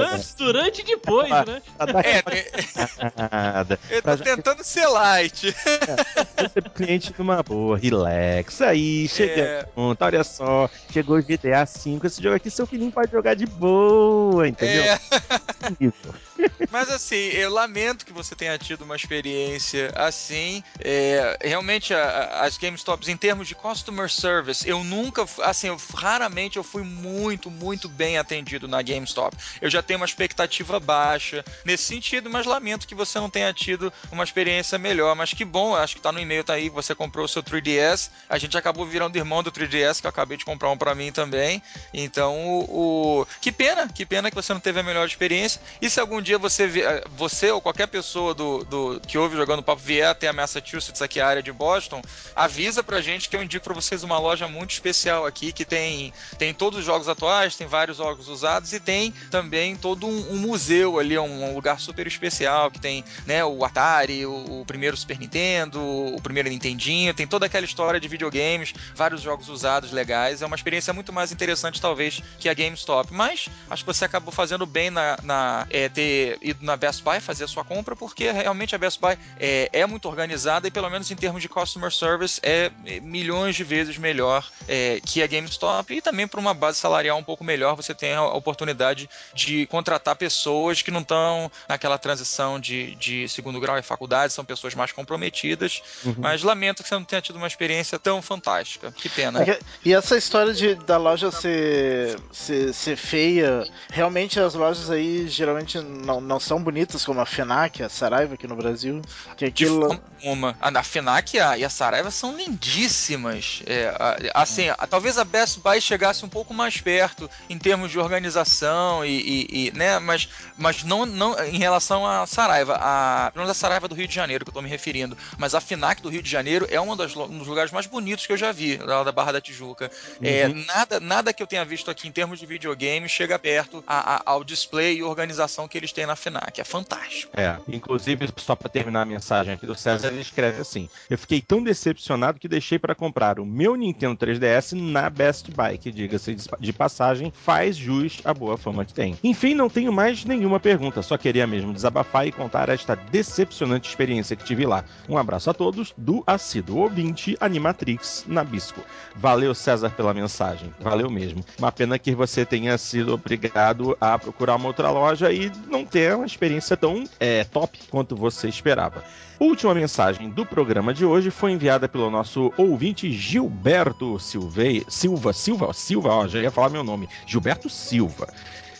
Antes, durante e depois, né? É, eu tô tentando ser light. É, você cliente numa boa, relax. Aí, chega é. junto, olha só, chegou o GTA V, esse jogo aqui seu filhinho pode jogar de boa, entendeu? É. Mas assim, eu lamento que você tenha tido uma experiência assim. É, realmente, a, a, as GameStops, em termos de customer service, eu nunca, assim, eu, raramente eu fui muito, muito bem atendido na GameStop. Eu já tenho uma expectativa baixa nesse sentido, mas lamento que você não tenha tido uma experiência melhor. Mas que bom, acho que tá no e-mail, tá aí, você comprou o seu 3DS. A gente acabou virando irmão do 3DS, que eu acabei de comprar um para mim também. Então, o, o, que pena, que pena que você não teve a melhor experiência. E se algum dia você, eh, você ou qualquer pessoa do, do que ouve jogando papo vier até a Massachusetts, aqui a área de Boston, avisa pra gente que eu indico para vocês uma loja muito especial aqui que tem, tem todos os jogos atuais, tem vários jogos usados e tem também todo um, um museu ali, um, um, lugar super especial que tem né, o Atari, o, o, primeiro Super Nintendo, o primeiro Nintendinho, tem toda aquela história de videogames, vários jogos usados legais. É uma experiência muito mais interessante, talvez, que a GameStop. Mas acho que você acabou fazendo bem na, na é, ter ido na Best Buy fazer a sua compra, porque realmente a Best Buy é, é muito organizada e, pelo menos em termos de customer service, é milhões de vezes melhor é, que a GameStop e também para uma base salarial um pouco melhor, você tem a oportunidade de contratar pessoas que não estão naquela transição de, de segundo grau e faculdade, são pessoas mais comprometidas, uhum. mas lamento que você não tenha tido uma experiência tão fantástica. Que pena. É e essa história de, da loja ser, ser, ser feia, realmente as lojas aí geralmente não, não são bonitas como a FENAC, a Saraiva aqui no Brasil. Que aquilo... Uma. A FENAC e a, e a Saraiva são lindíssimas. É, assim, a, talvez a Best Buy chegasse um pouco mais perto em termos de organização e, e, e né, mas, mas não, não em relação à Saraiva, a, não da Saraiva do Rio de Janeiro que eu estou me referindo, mas a FENAC do Rio de Janeiro é um dos, um dos lugares mais bonitos que eu já vi, lá da Barra da Tijuca. É, uhum. É, nada, nada que eu tenha visto aqui em termos de videogame chega perto a, a, ao display e organização que eles têm na FENAC. É fantástico. É, inclusive, só para terminar a mensagem aqui do César, ele escreve assim: Eu fiquei tão decepcionado que deixei para comprar o meu Nintendo 3DS na Best Buy, que diga-se de passagem, faz jus à boa fama que tem. Enfim, não tenho mais nenhuma pergunta, só queria mesmo desabafar e contar esta decepcionante experiência que tive lá. Um abraço a todos do assíduo ouvinte Animatrix Nabisco. Valeu, César, pela mensagem. Valeu mesmo. Uma pena que você tenha sido obrigado a procurar uma outra loja e não ter uma experiência tão é, top quanto você esperava. Última mensagem do programa de hoje foi enviada pelo nosso ouvinte Gilberto Silvei, Silva, Silva, Silva, ó, já ia falar meu nome, Gilberto Silva.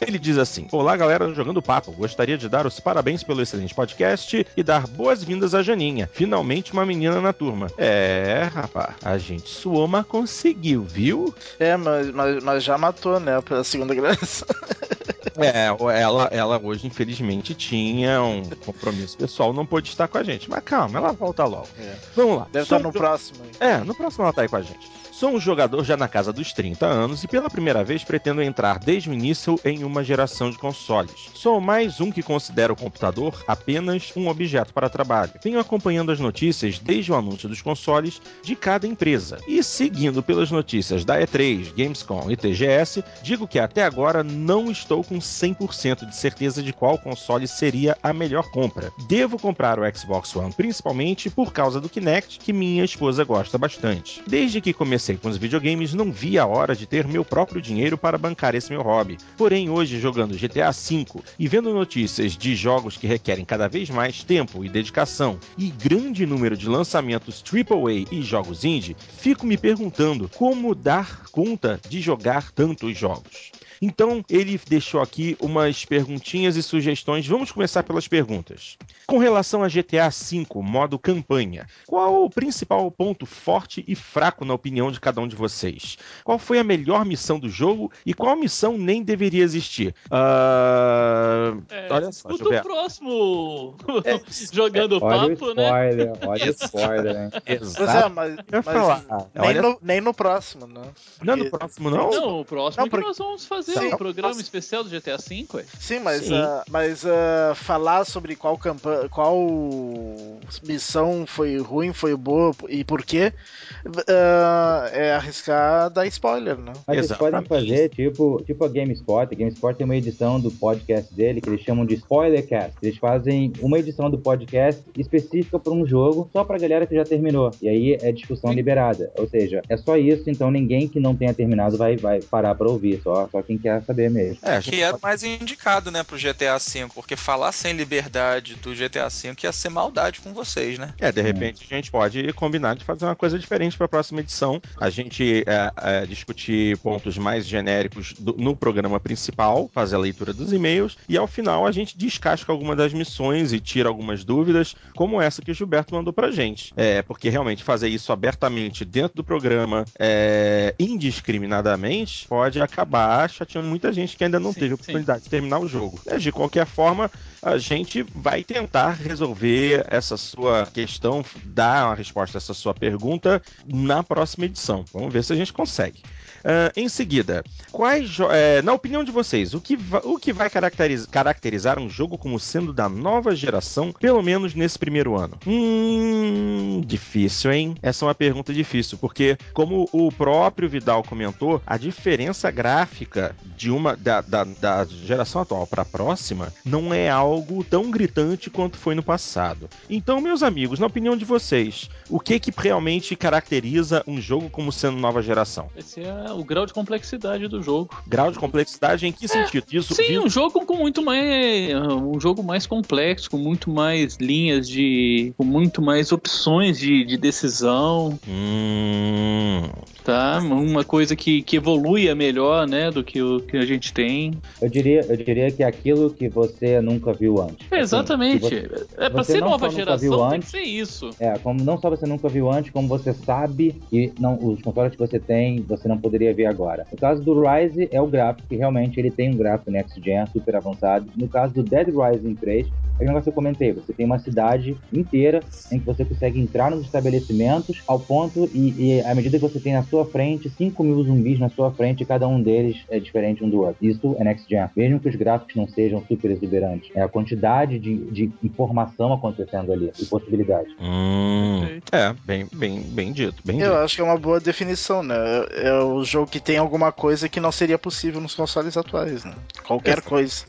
Ele diz assim: Olá, galera jogando papo. Gostaria de dar os parabéns pelo excelente podcast e dar boas-vindas à Janinha. Finalmente uma menina na turma. É, rapaz, a gente suou, mas conseguiu, viu? É, mas, mas, mas já matou, né? Pela segunda graça. É, ela, ela hoje, infelizmente, tinha um compromisso pessoal, não pôde estar com a gente. Mas calma, ela volta logo. É. Vamos lá. Deve estar no próximo. Aí. É, no próximo ela tá aí com a gente. Sou um jogador já na casa dos 30 anos e pela primeira vez pretendo entrar desde o início em uma geração de consoles. Sou mais um que considera o computador apenas um objeto para trabalho. Venho acompanhando as notícias desde o anúncio dos consoles de cada empresa. E seguindo pelas notícias da E3, Gamescom e TGS, digo que até agora não estou com 100% de certeza de qual console seria a melhor compra. Devo comprar o Xbox One principalmente por causa do Kinect, que minha esposa gosta bastante. Desde que comecei comecei com os videogames, não vi a hora de ter meu próprio dinheiro para bancar esse meu hobby. Porém, hoje, jogando GTA V e vendo notícias de jogos que requerem cada vez mais tempo e dedicação e grande número de lançamentos AAA e jogos indie, fico me perguntando como dar conta de jogar tantos jogos. Então, ele deixou aqui umas perguntinhas e sugestões. Vamos começar pelas perguntas. Com relação a GTA V, modo campanha, qual o principal ponto forte e fraco na opinião de cada um de vocês? Qual foi a melhor missão do jogo e qual missão nem deveria existir? Uh... É, olha só, o próximo é, jogando é, papo, olha né? Spoiler, olha o spoiler, né? Exato. É, mas, mas falar. Nem, olha... no, nem no próximo, né? Não, no próximo não? Não, o próximo não, é que nós vamos fazer fazer Sim, um programa posso... especial do GTA V, ué? Sim, mas, Sim. Uh, mas uh, falar sobre qual campanha, qual missão foi ruim, foi boa e por quê, uh, é arriscar dar spoiler, né? Mas eles podem fazer tipo, tipo a GameSpot. A GameSpot tem uma edição do podcast dele que eles chamam de Spoilercast. Eles fazem uma edição do podcast específica para um jogo só pra galera que já terminou. E aí é discussão Sim. liberada. Ou seja, é só isso, então ninguém que não tenha terminado vai, vai parar pra ouvir. Só, só quem quer saber mesmo. É, que era o mais indicado, né, pro GTA V, porque falar sem liberdade do GTA V ia ser maldade com vocês, né? É, de repente a gente pode combinar de fazer uma coisa diferente para a próxima edição. A gente é, é, discutir pontos mais genéricos do, no programa principal, fazer a leitura dos e-mails e ao final a gente descasca alguma das missões e tira algumas dúvidas, como essa que o Gilberto mandou pra gente. É, porque realmente fazer isso abertamente dentro do programa, é, indiscriminadamente, pode acabar chateando chateando muita gente que ainda não sim, teve a oportunidade sim. de terminar o jogo. É, de qualquer forma, a gente vai tentar resolver essa sua questão, dar uma resposta a essa sua pergunta na próxima edição. Vamos ver se a gente consegue. Uh, em seguida, quais é, na opinião de vocês, o que, o que vai caracteriz caracterizar um jogo como sendo da nova geração, pelo menos nesse primeiro ano? Hum, difícil, hein? Essa é uma pergunta difícil, porque, como o próprio Vidal comentou, a diferença gráfica de uma da, da, da geração atual para a próxima não é algo tão gritante quanto foi no passado. Então, meus amigos, na opinião de vocês, o que que realmente caracteriza um jogo como sendo nova geração? Esse é o grau de complexidade do jogo. Grau de complexidade em que sentido? Isso, Sim, isso- um jogo com muito mais. Um jogo mais complexo, com muito mais linhas de. com muito mais opções de, de decisão, Hum, tá? Uma coisa que, que evolui melhor, né, do que o que a gente tem. Eu diria, eu diria que é aquilo que você nunca viu antes. É, exatamente. Assim, que você- é pra você ser nova geração, tem antes, que ser isso. É, como não só você nunca viu antes, como você sabe e não, os consoles que você tem, você não poderia ver agora. No caso do Rise, é o gráfico, que realmente ele tem um gráfico Next Gen super avançado. No caso do Dead Rising 3, é o negócio que eu comentei, você tem uma cidade inteira em que você consegue entrar nos estabelecimentos ao ponto e, e à medida que você tem na sua frente 5 mil zumbis na sua frente, cada um deles é diferente um do outro. Isso é Next Gen. Mesmo que os gráficos não sejam super exuberantes, é a quantidade de, de informação acontecendo ali e possibilidades. hum, é, bem, bem, bem dito, bem Eu dito. acho que é uma boa definição, né? É o jogo que tem alguma coisa que não seria possível nos consoles atuais, né? Qualquer coisa.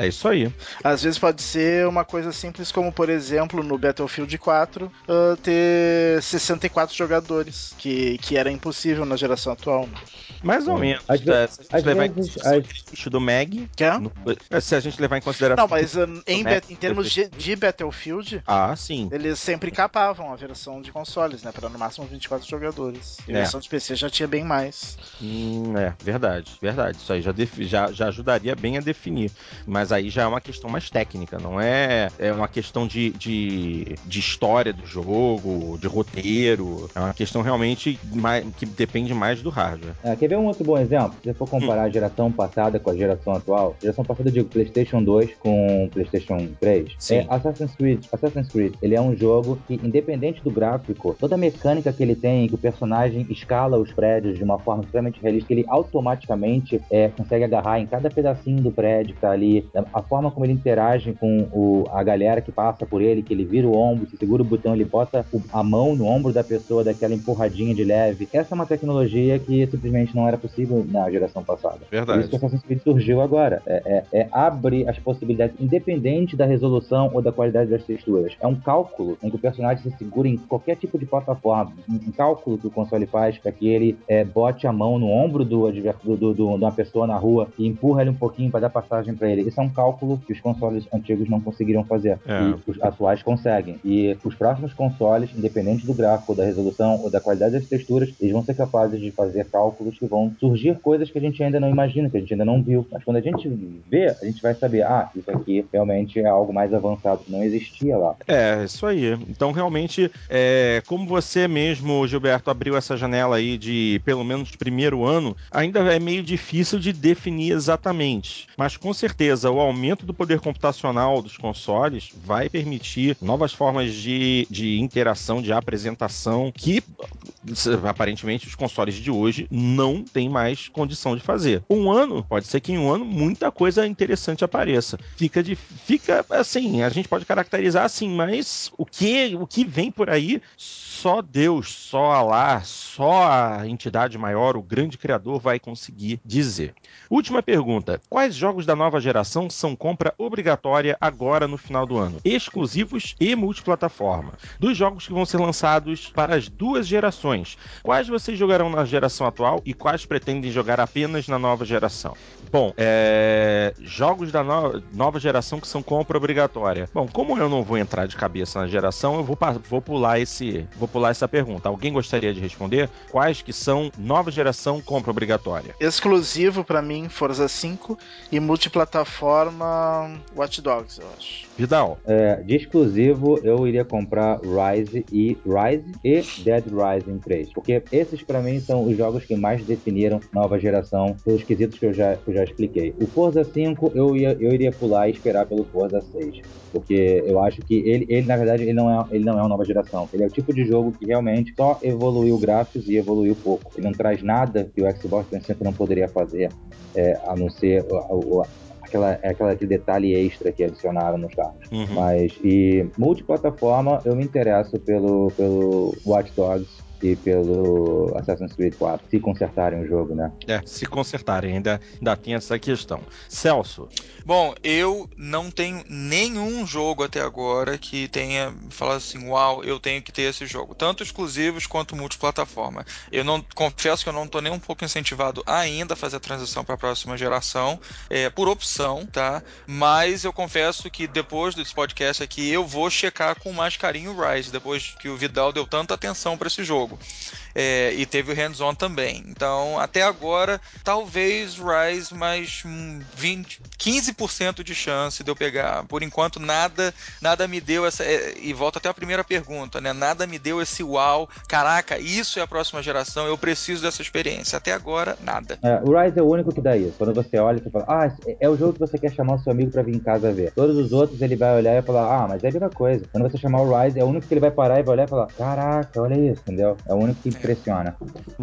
É isso aí. Às vezes pode ser uma coisa simples como, por exemplo, no Battlefield 4, ah, ter 64 jogadores, que, que era impossível na geração atual. né? Mais ou menos. Às é, vezes- se a gente levar em vezes- consideração do Mag, é? é, se a gente levar em consideração. Não, mas ah, em, ba- em termos de, de Battlefield, Ah, sim. eles sempre capavam a versão de consoles, né? Para no máximo 24 jogadores. E a É. versão de PC já tinha bem mais. Hum, é, verdade, verdade. Isso aí já, já, já ajudaria bem a definir. Mas aí já é uma questão mais técnica, não é, é uma questão de, de, de história do jogo, de roteiro. É uma questão realmente mais, que depende mais do hardware. É, quer ver um outro bom exemplo? Se você for comparar a geração passada com a geração atual, geração passada eu digo PlayStation 2 com PlayStation 3. Sim. É, Assassin's Creed, Assassin's Creed, ele é um jogo que, independente do gráfico, toda a mecânica que ele tem, que o personagem escala os prédios de uma forma extremamente realista, que ele automaticamente é, consegue agarrar em cada pedacinho do prédio que tá ali, a forma como ele interage com o- a galera que passa por ele, que ele vira o ombro, se segura o botão, ele bota o- a mão no ombro da pessoa, daquela empurradinha de leve. Essa é uma tecnologia que simplesmente não era possível na geração passada. Por Verdade. isso que Assassin's Creed surgiu agora. É, é, é abre as possibilidades, independente da resolução ou da qualidade das texturas. É um cálculo em que o personagem se segura em qualquer tipo de plataforma. Um, cálculo que o console faz para que ele é, bote a mão no ombro do, do, do, do- de uma pessoa na rua e empurra ele um pouquinho para dar passagem para ele. Isso é um cálculo que os consoles antigos não conseguiriam fazer. É. E os atuais conseguem. E os próximos consoles, independente do gráfico, da resolução ou da qualidade das texturas, eles vão ser capazes de fazer cálculos que vão surgir coisas que a gente ainda não imagina, que a gente ainda não viu. Mas quando a gente vê, a gente vai saber, ah, isso aqui realmente é algo mais avançado que não existia lá. É, isso aí. Então, realmente, é, como você mesmo, Gilberto, abriu essa janela aí de pelo menos primeiro ano, ainda é meio difícil de definir exatamente. Mas com certeza, o aumento do poder computacional dos consoles vai permitir novas formas de, de interação, de apresentação, que aparentemente os consoles de hoje não têm mais condição de fazer. Um ano, pode ser que em um ano muita coisa interessante apareça. Fica de, fica assim, a gente pode caracterizar assim, mas o que o que vem por aí só Deus, só Alá, só a entidade maior, o grande criador vai conseguir dizer. Última pergunta: quais jogos da nova geração são compra obrigatória agora no final do ano? Exclusivos e multiplataforma. Dos jogos que vão ser lançados para as duas gerações. Quais vocês jogarão na geração atual e quais pretendem jogar apenas na nova geração? Bom, é... jogos da no- nova geração que são compra obrigatória. Bom, como eu não vou entrar de cabeça na geração, eu vou, pa- vou pular esse, vou pular essa pergunta. Alguém gostaria de responder? Quais que são nova geração compra obrigatória? Exclusivo pra mim, Forza 5 e multiplataforma Watch Dogs, eu acho. Vidal. É, de exclusivo, eu iria comprar Rise e Rise e Dead Rising 3. Porque esses, pra mim, são os jogos que mais definiram nova geração pelos quesitos que eu já, que eu já expliquei. O Forza 5, eu, ia, eu iria pular e esperar pelo Forza 6. Porque eu acho que ele, ele na verdade, ele não, é, ele não é uma nova geração. Ele é o tipo de jogo que realmente só evoluiu gráficos e evoluiu pouco. Ele não traz nada que o Xbox 360 não poderia fazer, é, a não ser o, o, aquela, aquela, aquele detalhe extra que adicionaram nos carros. Uhum. Mas, e multiplataforma, eu me interesso pelo, pelo Watch Dogs e pelo Assassin's Creed 4, se consertarem o jogo, né? É, se consertarem, ainda, ainda tem essa questão. Celso. Bom, eu não tenho nenhum jogo até agora que tenha falado assim, uau, eu tenho que ter esse jogo. Tanto exclusivos quanto multiplataforma. Eu não confesso que eu não estou nem um pouco incentivado ainda a fazer a transição para a próxima geração, é, por opção, tá? Mas eu confesso que depois desse podcast aqui eu vou checar com mais carinho o Rise, depois que o Vidal deu tanta atenção para esse jogo jogo. É, e teve o hands-on também. Então, até agora, talvez Rise mais 20, 15% de chance de eu pegar. Por enquanto, nada nada me deu essa. É, e volta até a primeira pergunta, né? Nada me deu esse uau. Caraca, isso é a próxima geração, eu preciso dessa experiência. Até agora, nada. É, o Rise é o único que dá isso. Quando você olha, você fala, ah, é o jogo que você quer chamar o seu amigo pra vir em casa ver. Todos os outros ele vai olhar e falar, ah, mas é a mesma coisa. Quando você chamar o Rise, é o único que ele vai parar e vai olhar e falar, caraca, olha isso, entendeu? É o único que impressiona.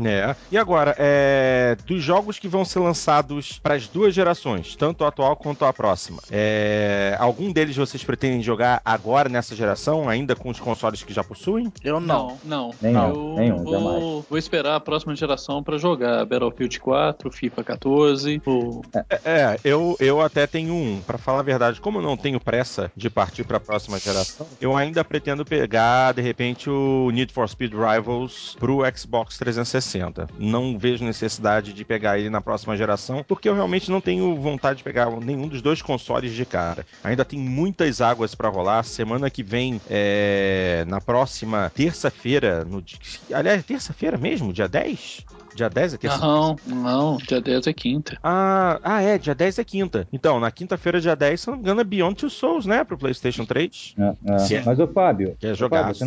É. E agora, é, dos jogos que vão ser lançados para as duas gerações, tanto a atual quanto a próxima, é, algum deles vocês pretendem jogar agora nessa geração, ainda com os consoles que já possuem? Eu não. Não, não. Nenhum, eu nenhum, vou, jamais. vou esperar a próxima geração para jogar Battlefield 4, FIFA 14. O... É, eu, eu até tenho um. Para falar a verdade, como eu não tenho pressa de partir para a próxima geração, eu ainda pretendo pegar, de repente, o Need for Speed Rivals pro Xbox 360. Não vejo necessidade de pegar ele na próxima geração, porque eu realmente não tenho vontade de pegar nenhum dos dois consoles de cara. Ainda tem muitas águas para rolar. Semana que vem, é, na próxima terça-feira, no aliás, terça-feira mesmo, dia 10? Dia 10 é terça Não, não, dia 10 é quinta. Ah, ah, é, dia 10 é quinta. Então, na quinta-feira, dia 10, se não me engano, é Beyond Two Souls, né? Pro PlayStation 3. É, é. É- Mas o Fábio, Quer jogar? Você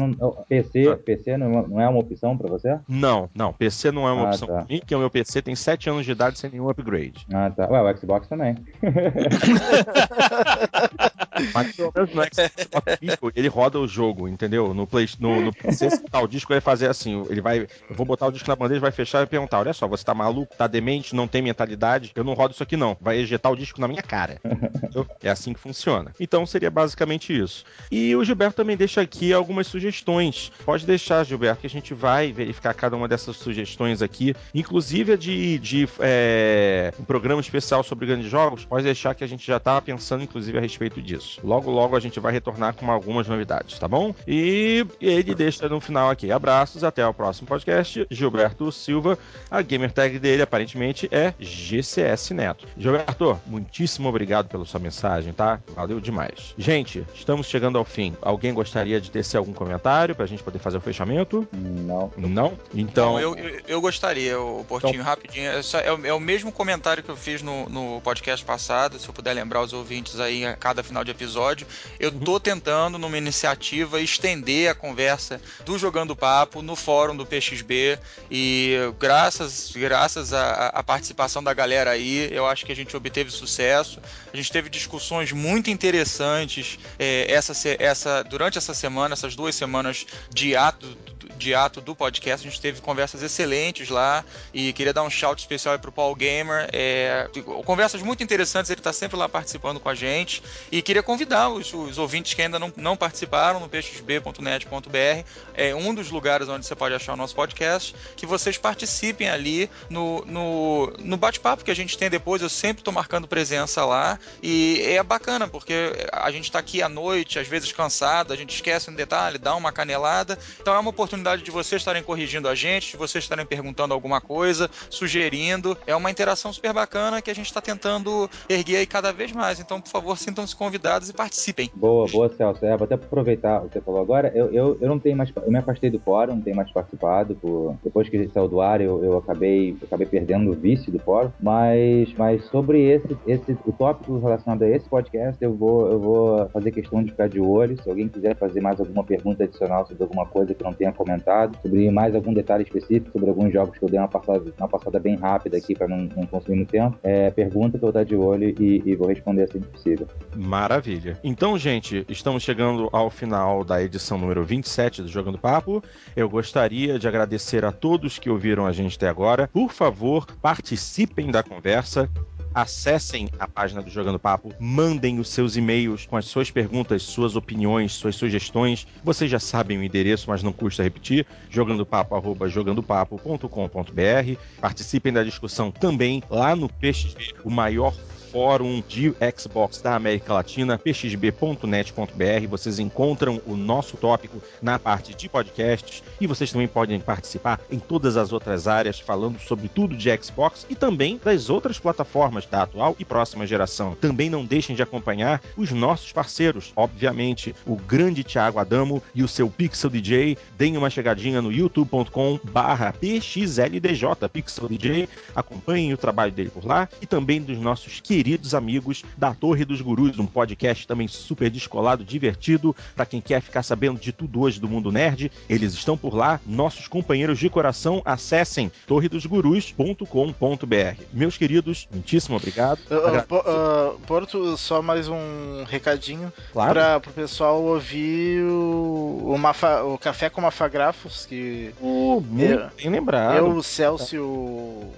PC, Ah. PC não é uma- não é uma opção pra você? Não, não, PC não é uma Ah, opção tá. pra mim, porque o meu PC tem 7 anos de idade sem nenhum upgrade. Ah, tá. Ué, o Xbox também. Mas pelo menos no Xbox Disco, ele roda o jogo, entendeu? No, Play, no, no PC, botar o disco, vai fazer assim: ele vai. Eu vou botar o disco na bandeja, vai fechar e perguntar: olha só, você tá maluco, tá demente, não tem mentalidade, eu não rodo isso aqui não. Vai ejetar o disco na minha cara. Entendeu? É assim que funciona. Então seria basicamente isso. E o Gilberto também deixa aqui algumas sugestões. Pode deixar, Gilberto, que a gente vai verificar cada uma dessas sugestões aqui, inclusive a de, de é, um programa especial sobre grandes jogos. Pode deixar que a gente já tá pensando, inclusive, a respeito disso. Logo, logo a gente vai retornar com algumas novidades, tá bom? E ele deixa no final aqui. Abraços, até o próximo podcast. Gilberto Silva, a gamer tag dele aparentemente é GCS Neto. Gilberto, muitíssimo obrigado pela sua mensagem, tá? Valeu demais. Gente, estamos chegando ao fim. Alguém gostaria de tecer algum comentário pra gente poder fazer o fechamento? Não. Não? Então. Então, eu, eu, eu gostaria, o Portinho, rapidinho. É, só- é o, é o mesmo comentário que eu fiz no, no podcast passado, se eu puder lembrar os ouvintes aí a cada final de episódio. Eu tô tentando, numa iniciativa, estender a conversa do Jogando Papo no fórum do PXB. E graças, graças à, participação da galera aí, eu acho que a gente obteve sucesso. A gente teve discussões muito interessantes é, essa, essa, durante essa semana, essas duas semanas de ato de ato do podcast. A gente teve conversas excelentes lá e queria dar um shout especial aí pro Paul Gamer. É, conversas muito interessantes, ele tá sempre lá participando com a gente. E queria convidar os, os ouvintes que ainda não, não participaram no pxb.net.br, é um dos lugares onde você pode achar o nosso podcast, que vocês participem ali no, no, no bate-papo que a gente tem depois. Eu sempre tô marcando presença lá e é bacana porque a gente tá aqui à noite, às vezes cansado, a gente esquece um detalhe, dá uma canelada. Então é uma oportunidade de vocês estarem corrigindo a gente, de vocês estarem perguntando alguma coisa, sugerindo. É uma interação super bacana que a gente está tentando erguer aí cada vez mais. Então, por favor, sintam-se convidados e participem. Boa, boa, Celso. É, vou até aproveitar o que você falou agora. Eu, eu, eu não tenho mais. Eu me afastei do fórum, não tenho mais participado. Por, depois que saiu do ar, eu, eu acabei, eu acabei perdendo o vício do fórum. Mas, mas sobre esse, esse, o tópico relacionado a esse podcast, eu vou, eu vou fazer questão de ficar de olho. Se alguém quiser fazer mais alguma pergunta adicional sobre alguma coisa que não tenha comentado, sobre mais algum detalhe específico, sobre alguns jogos que eu dei uma passada, uma passada bem rápida aqui para não, não consumir muito tempo, é, pergunta que eu estar de olho e, e vou responder assim que possível. Maravilha. Então, gente, estamos chegando ao final da edição número 27 do Jogando Papo. Eu gostaria de agradecer a todos que ouviram a gente até agora. Por favor, participem da conversa. Acessem a página do Jogando Papo, mandem os seus e-mails com as suas perguntas, suas opiniões, suas sugestões. Vocês já sabem o endereço, mas não custa repetir: jogandopapo@jogandopapo.com.br. Participem da discussão também lá no PXG, o maior fórum de Xbox da América Latina, pxb.net.br. Vocês encontram o nosso tópico na parte de podcasts e vocês também podem participar em todas as outras áreas, falando sobre tudo de Xbox e também das outras plataformas da atual e próxima geração. Também não deixem de acompanhar os nossos parceiros, obviamente, o grande Thiago Adamo e o seu Pixel DJ. Deem uma chegadinha no youtube.com/pxldj Pixel DJ. Acompanhem o trabalho dele por lá e também dos nossos queridos queridos amigos da Torre dos Gurus, um podcast também super descolado, divertido, para quem quer ficar sabendo de tudo hoje do mundo nerd. Eles estão por lá, nossos companheiros de coração. Acessem torredosgurus.com.br. Meus queridos, muitíssimo obrigado. Uh, uh, Porto, só mais um recadinho claro. para o pessoal ouvir o, o, Mafa, o Café com Mafagrafos, que uh, eu, bem lembrado. Eu, o Celso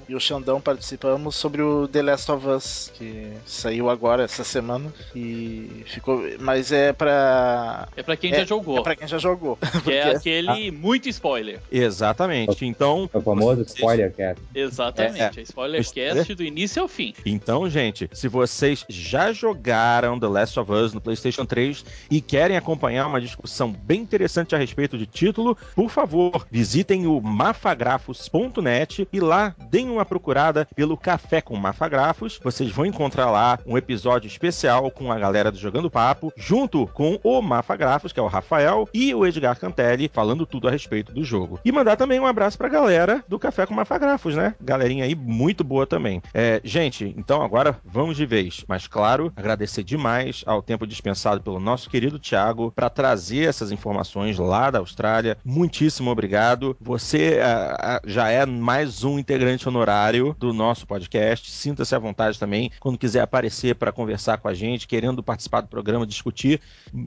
e o Xandão participamos sobre o The Last of Us, que saiu agora essa semana e ficou, mas é para é para quem é, já jogou. É para quem já jogou. Que é aquele ah. muito spoiler. Exatamente. Então, é o famoso spoiler cast. Exatamente, é, é. spoiler cast do início ao fim. Então, gente, se vocês já jogaram The Last of Us no PlayStation 3 e querem acompanhar uma discussão bem interessante a respeito de título, por favor, visitem o mafagrafos.net e lá deem uma procurada pelo Café com Mafagrafos. Vocês vão encontrar lá um episódio especial com a galera do Jogando Papo, junto com o Mafagrafos, que é o Rafael, e o Edgar Cantelli, falando tudo a respeito do jogo. E mandar também um abraço pra galera do Café com Mafagrafos, né? Galerinha aí muito boa também. É, gente, então agora vamos de vez. Mas claro, agradecer demais ao tempo dispensado pelo nosso querido Thiago para trazer essas informações lá da Austrália. Muitíssimo obrigado. Você uh, uh, já é mais um integrante honorário do nosso podcast. Sinta-se à vontade também quando quiser aparecer para conversar com a gente, querendo participar do programa, discutir,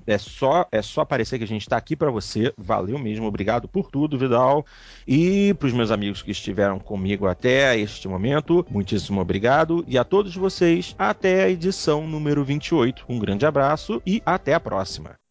é só é só aparecer que a gente está aqui para você. Valeu mesmo, obrigado por tudo, Vidal. E para os meus amigos que estiveram comigo até este momento, muitíssimo obrigado. E a todos vocês, até a edição número 28. Um grande abraço e até a próxima.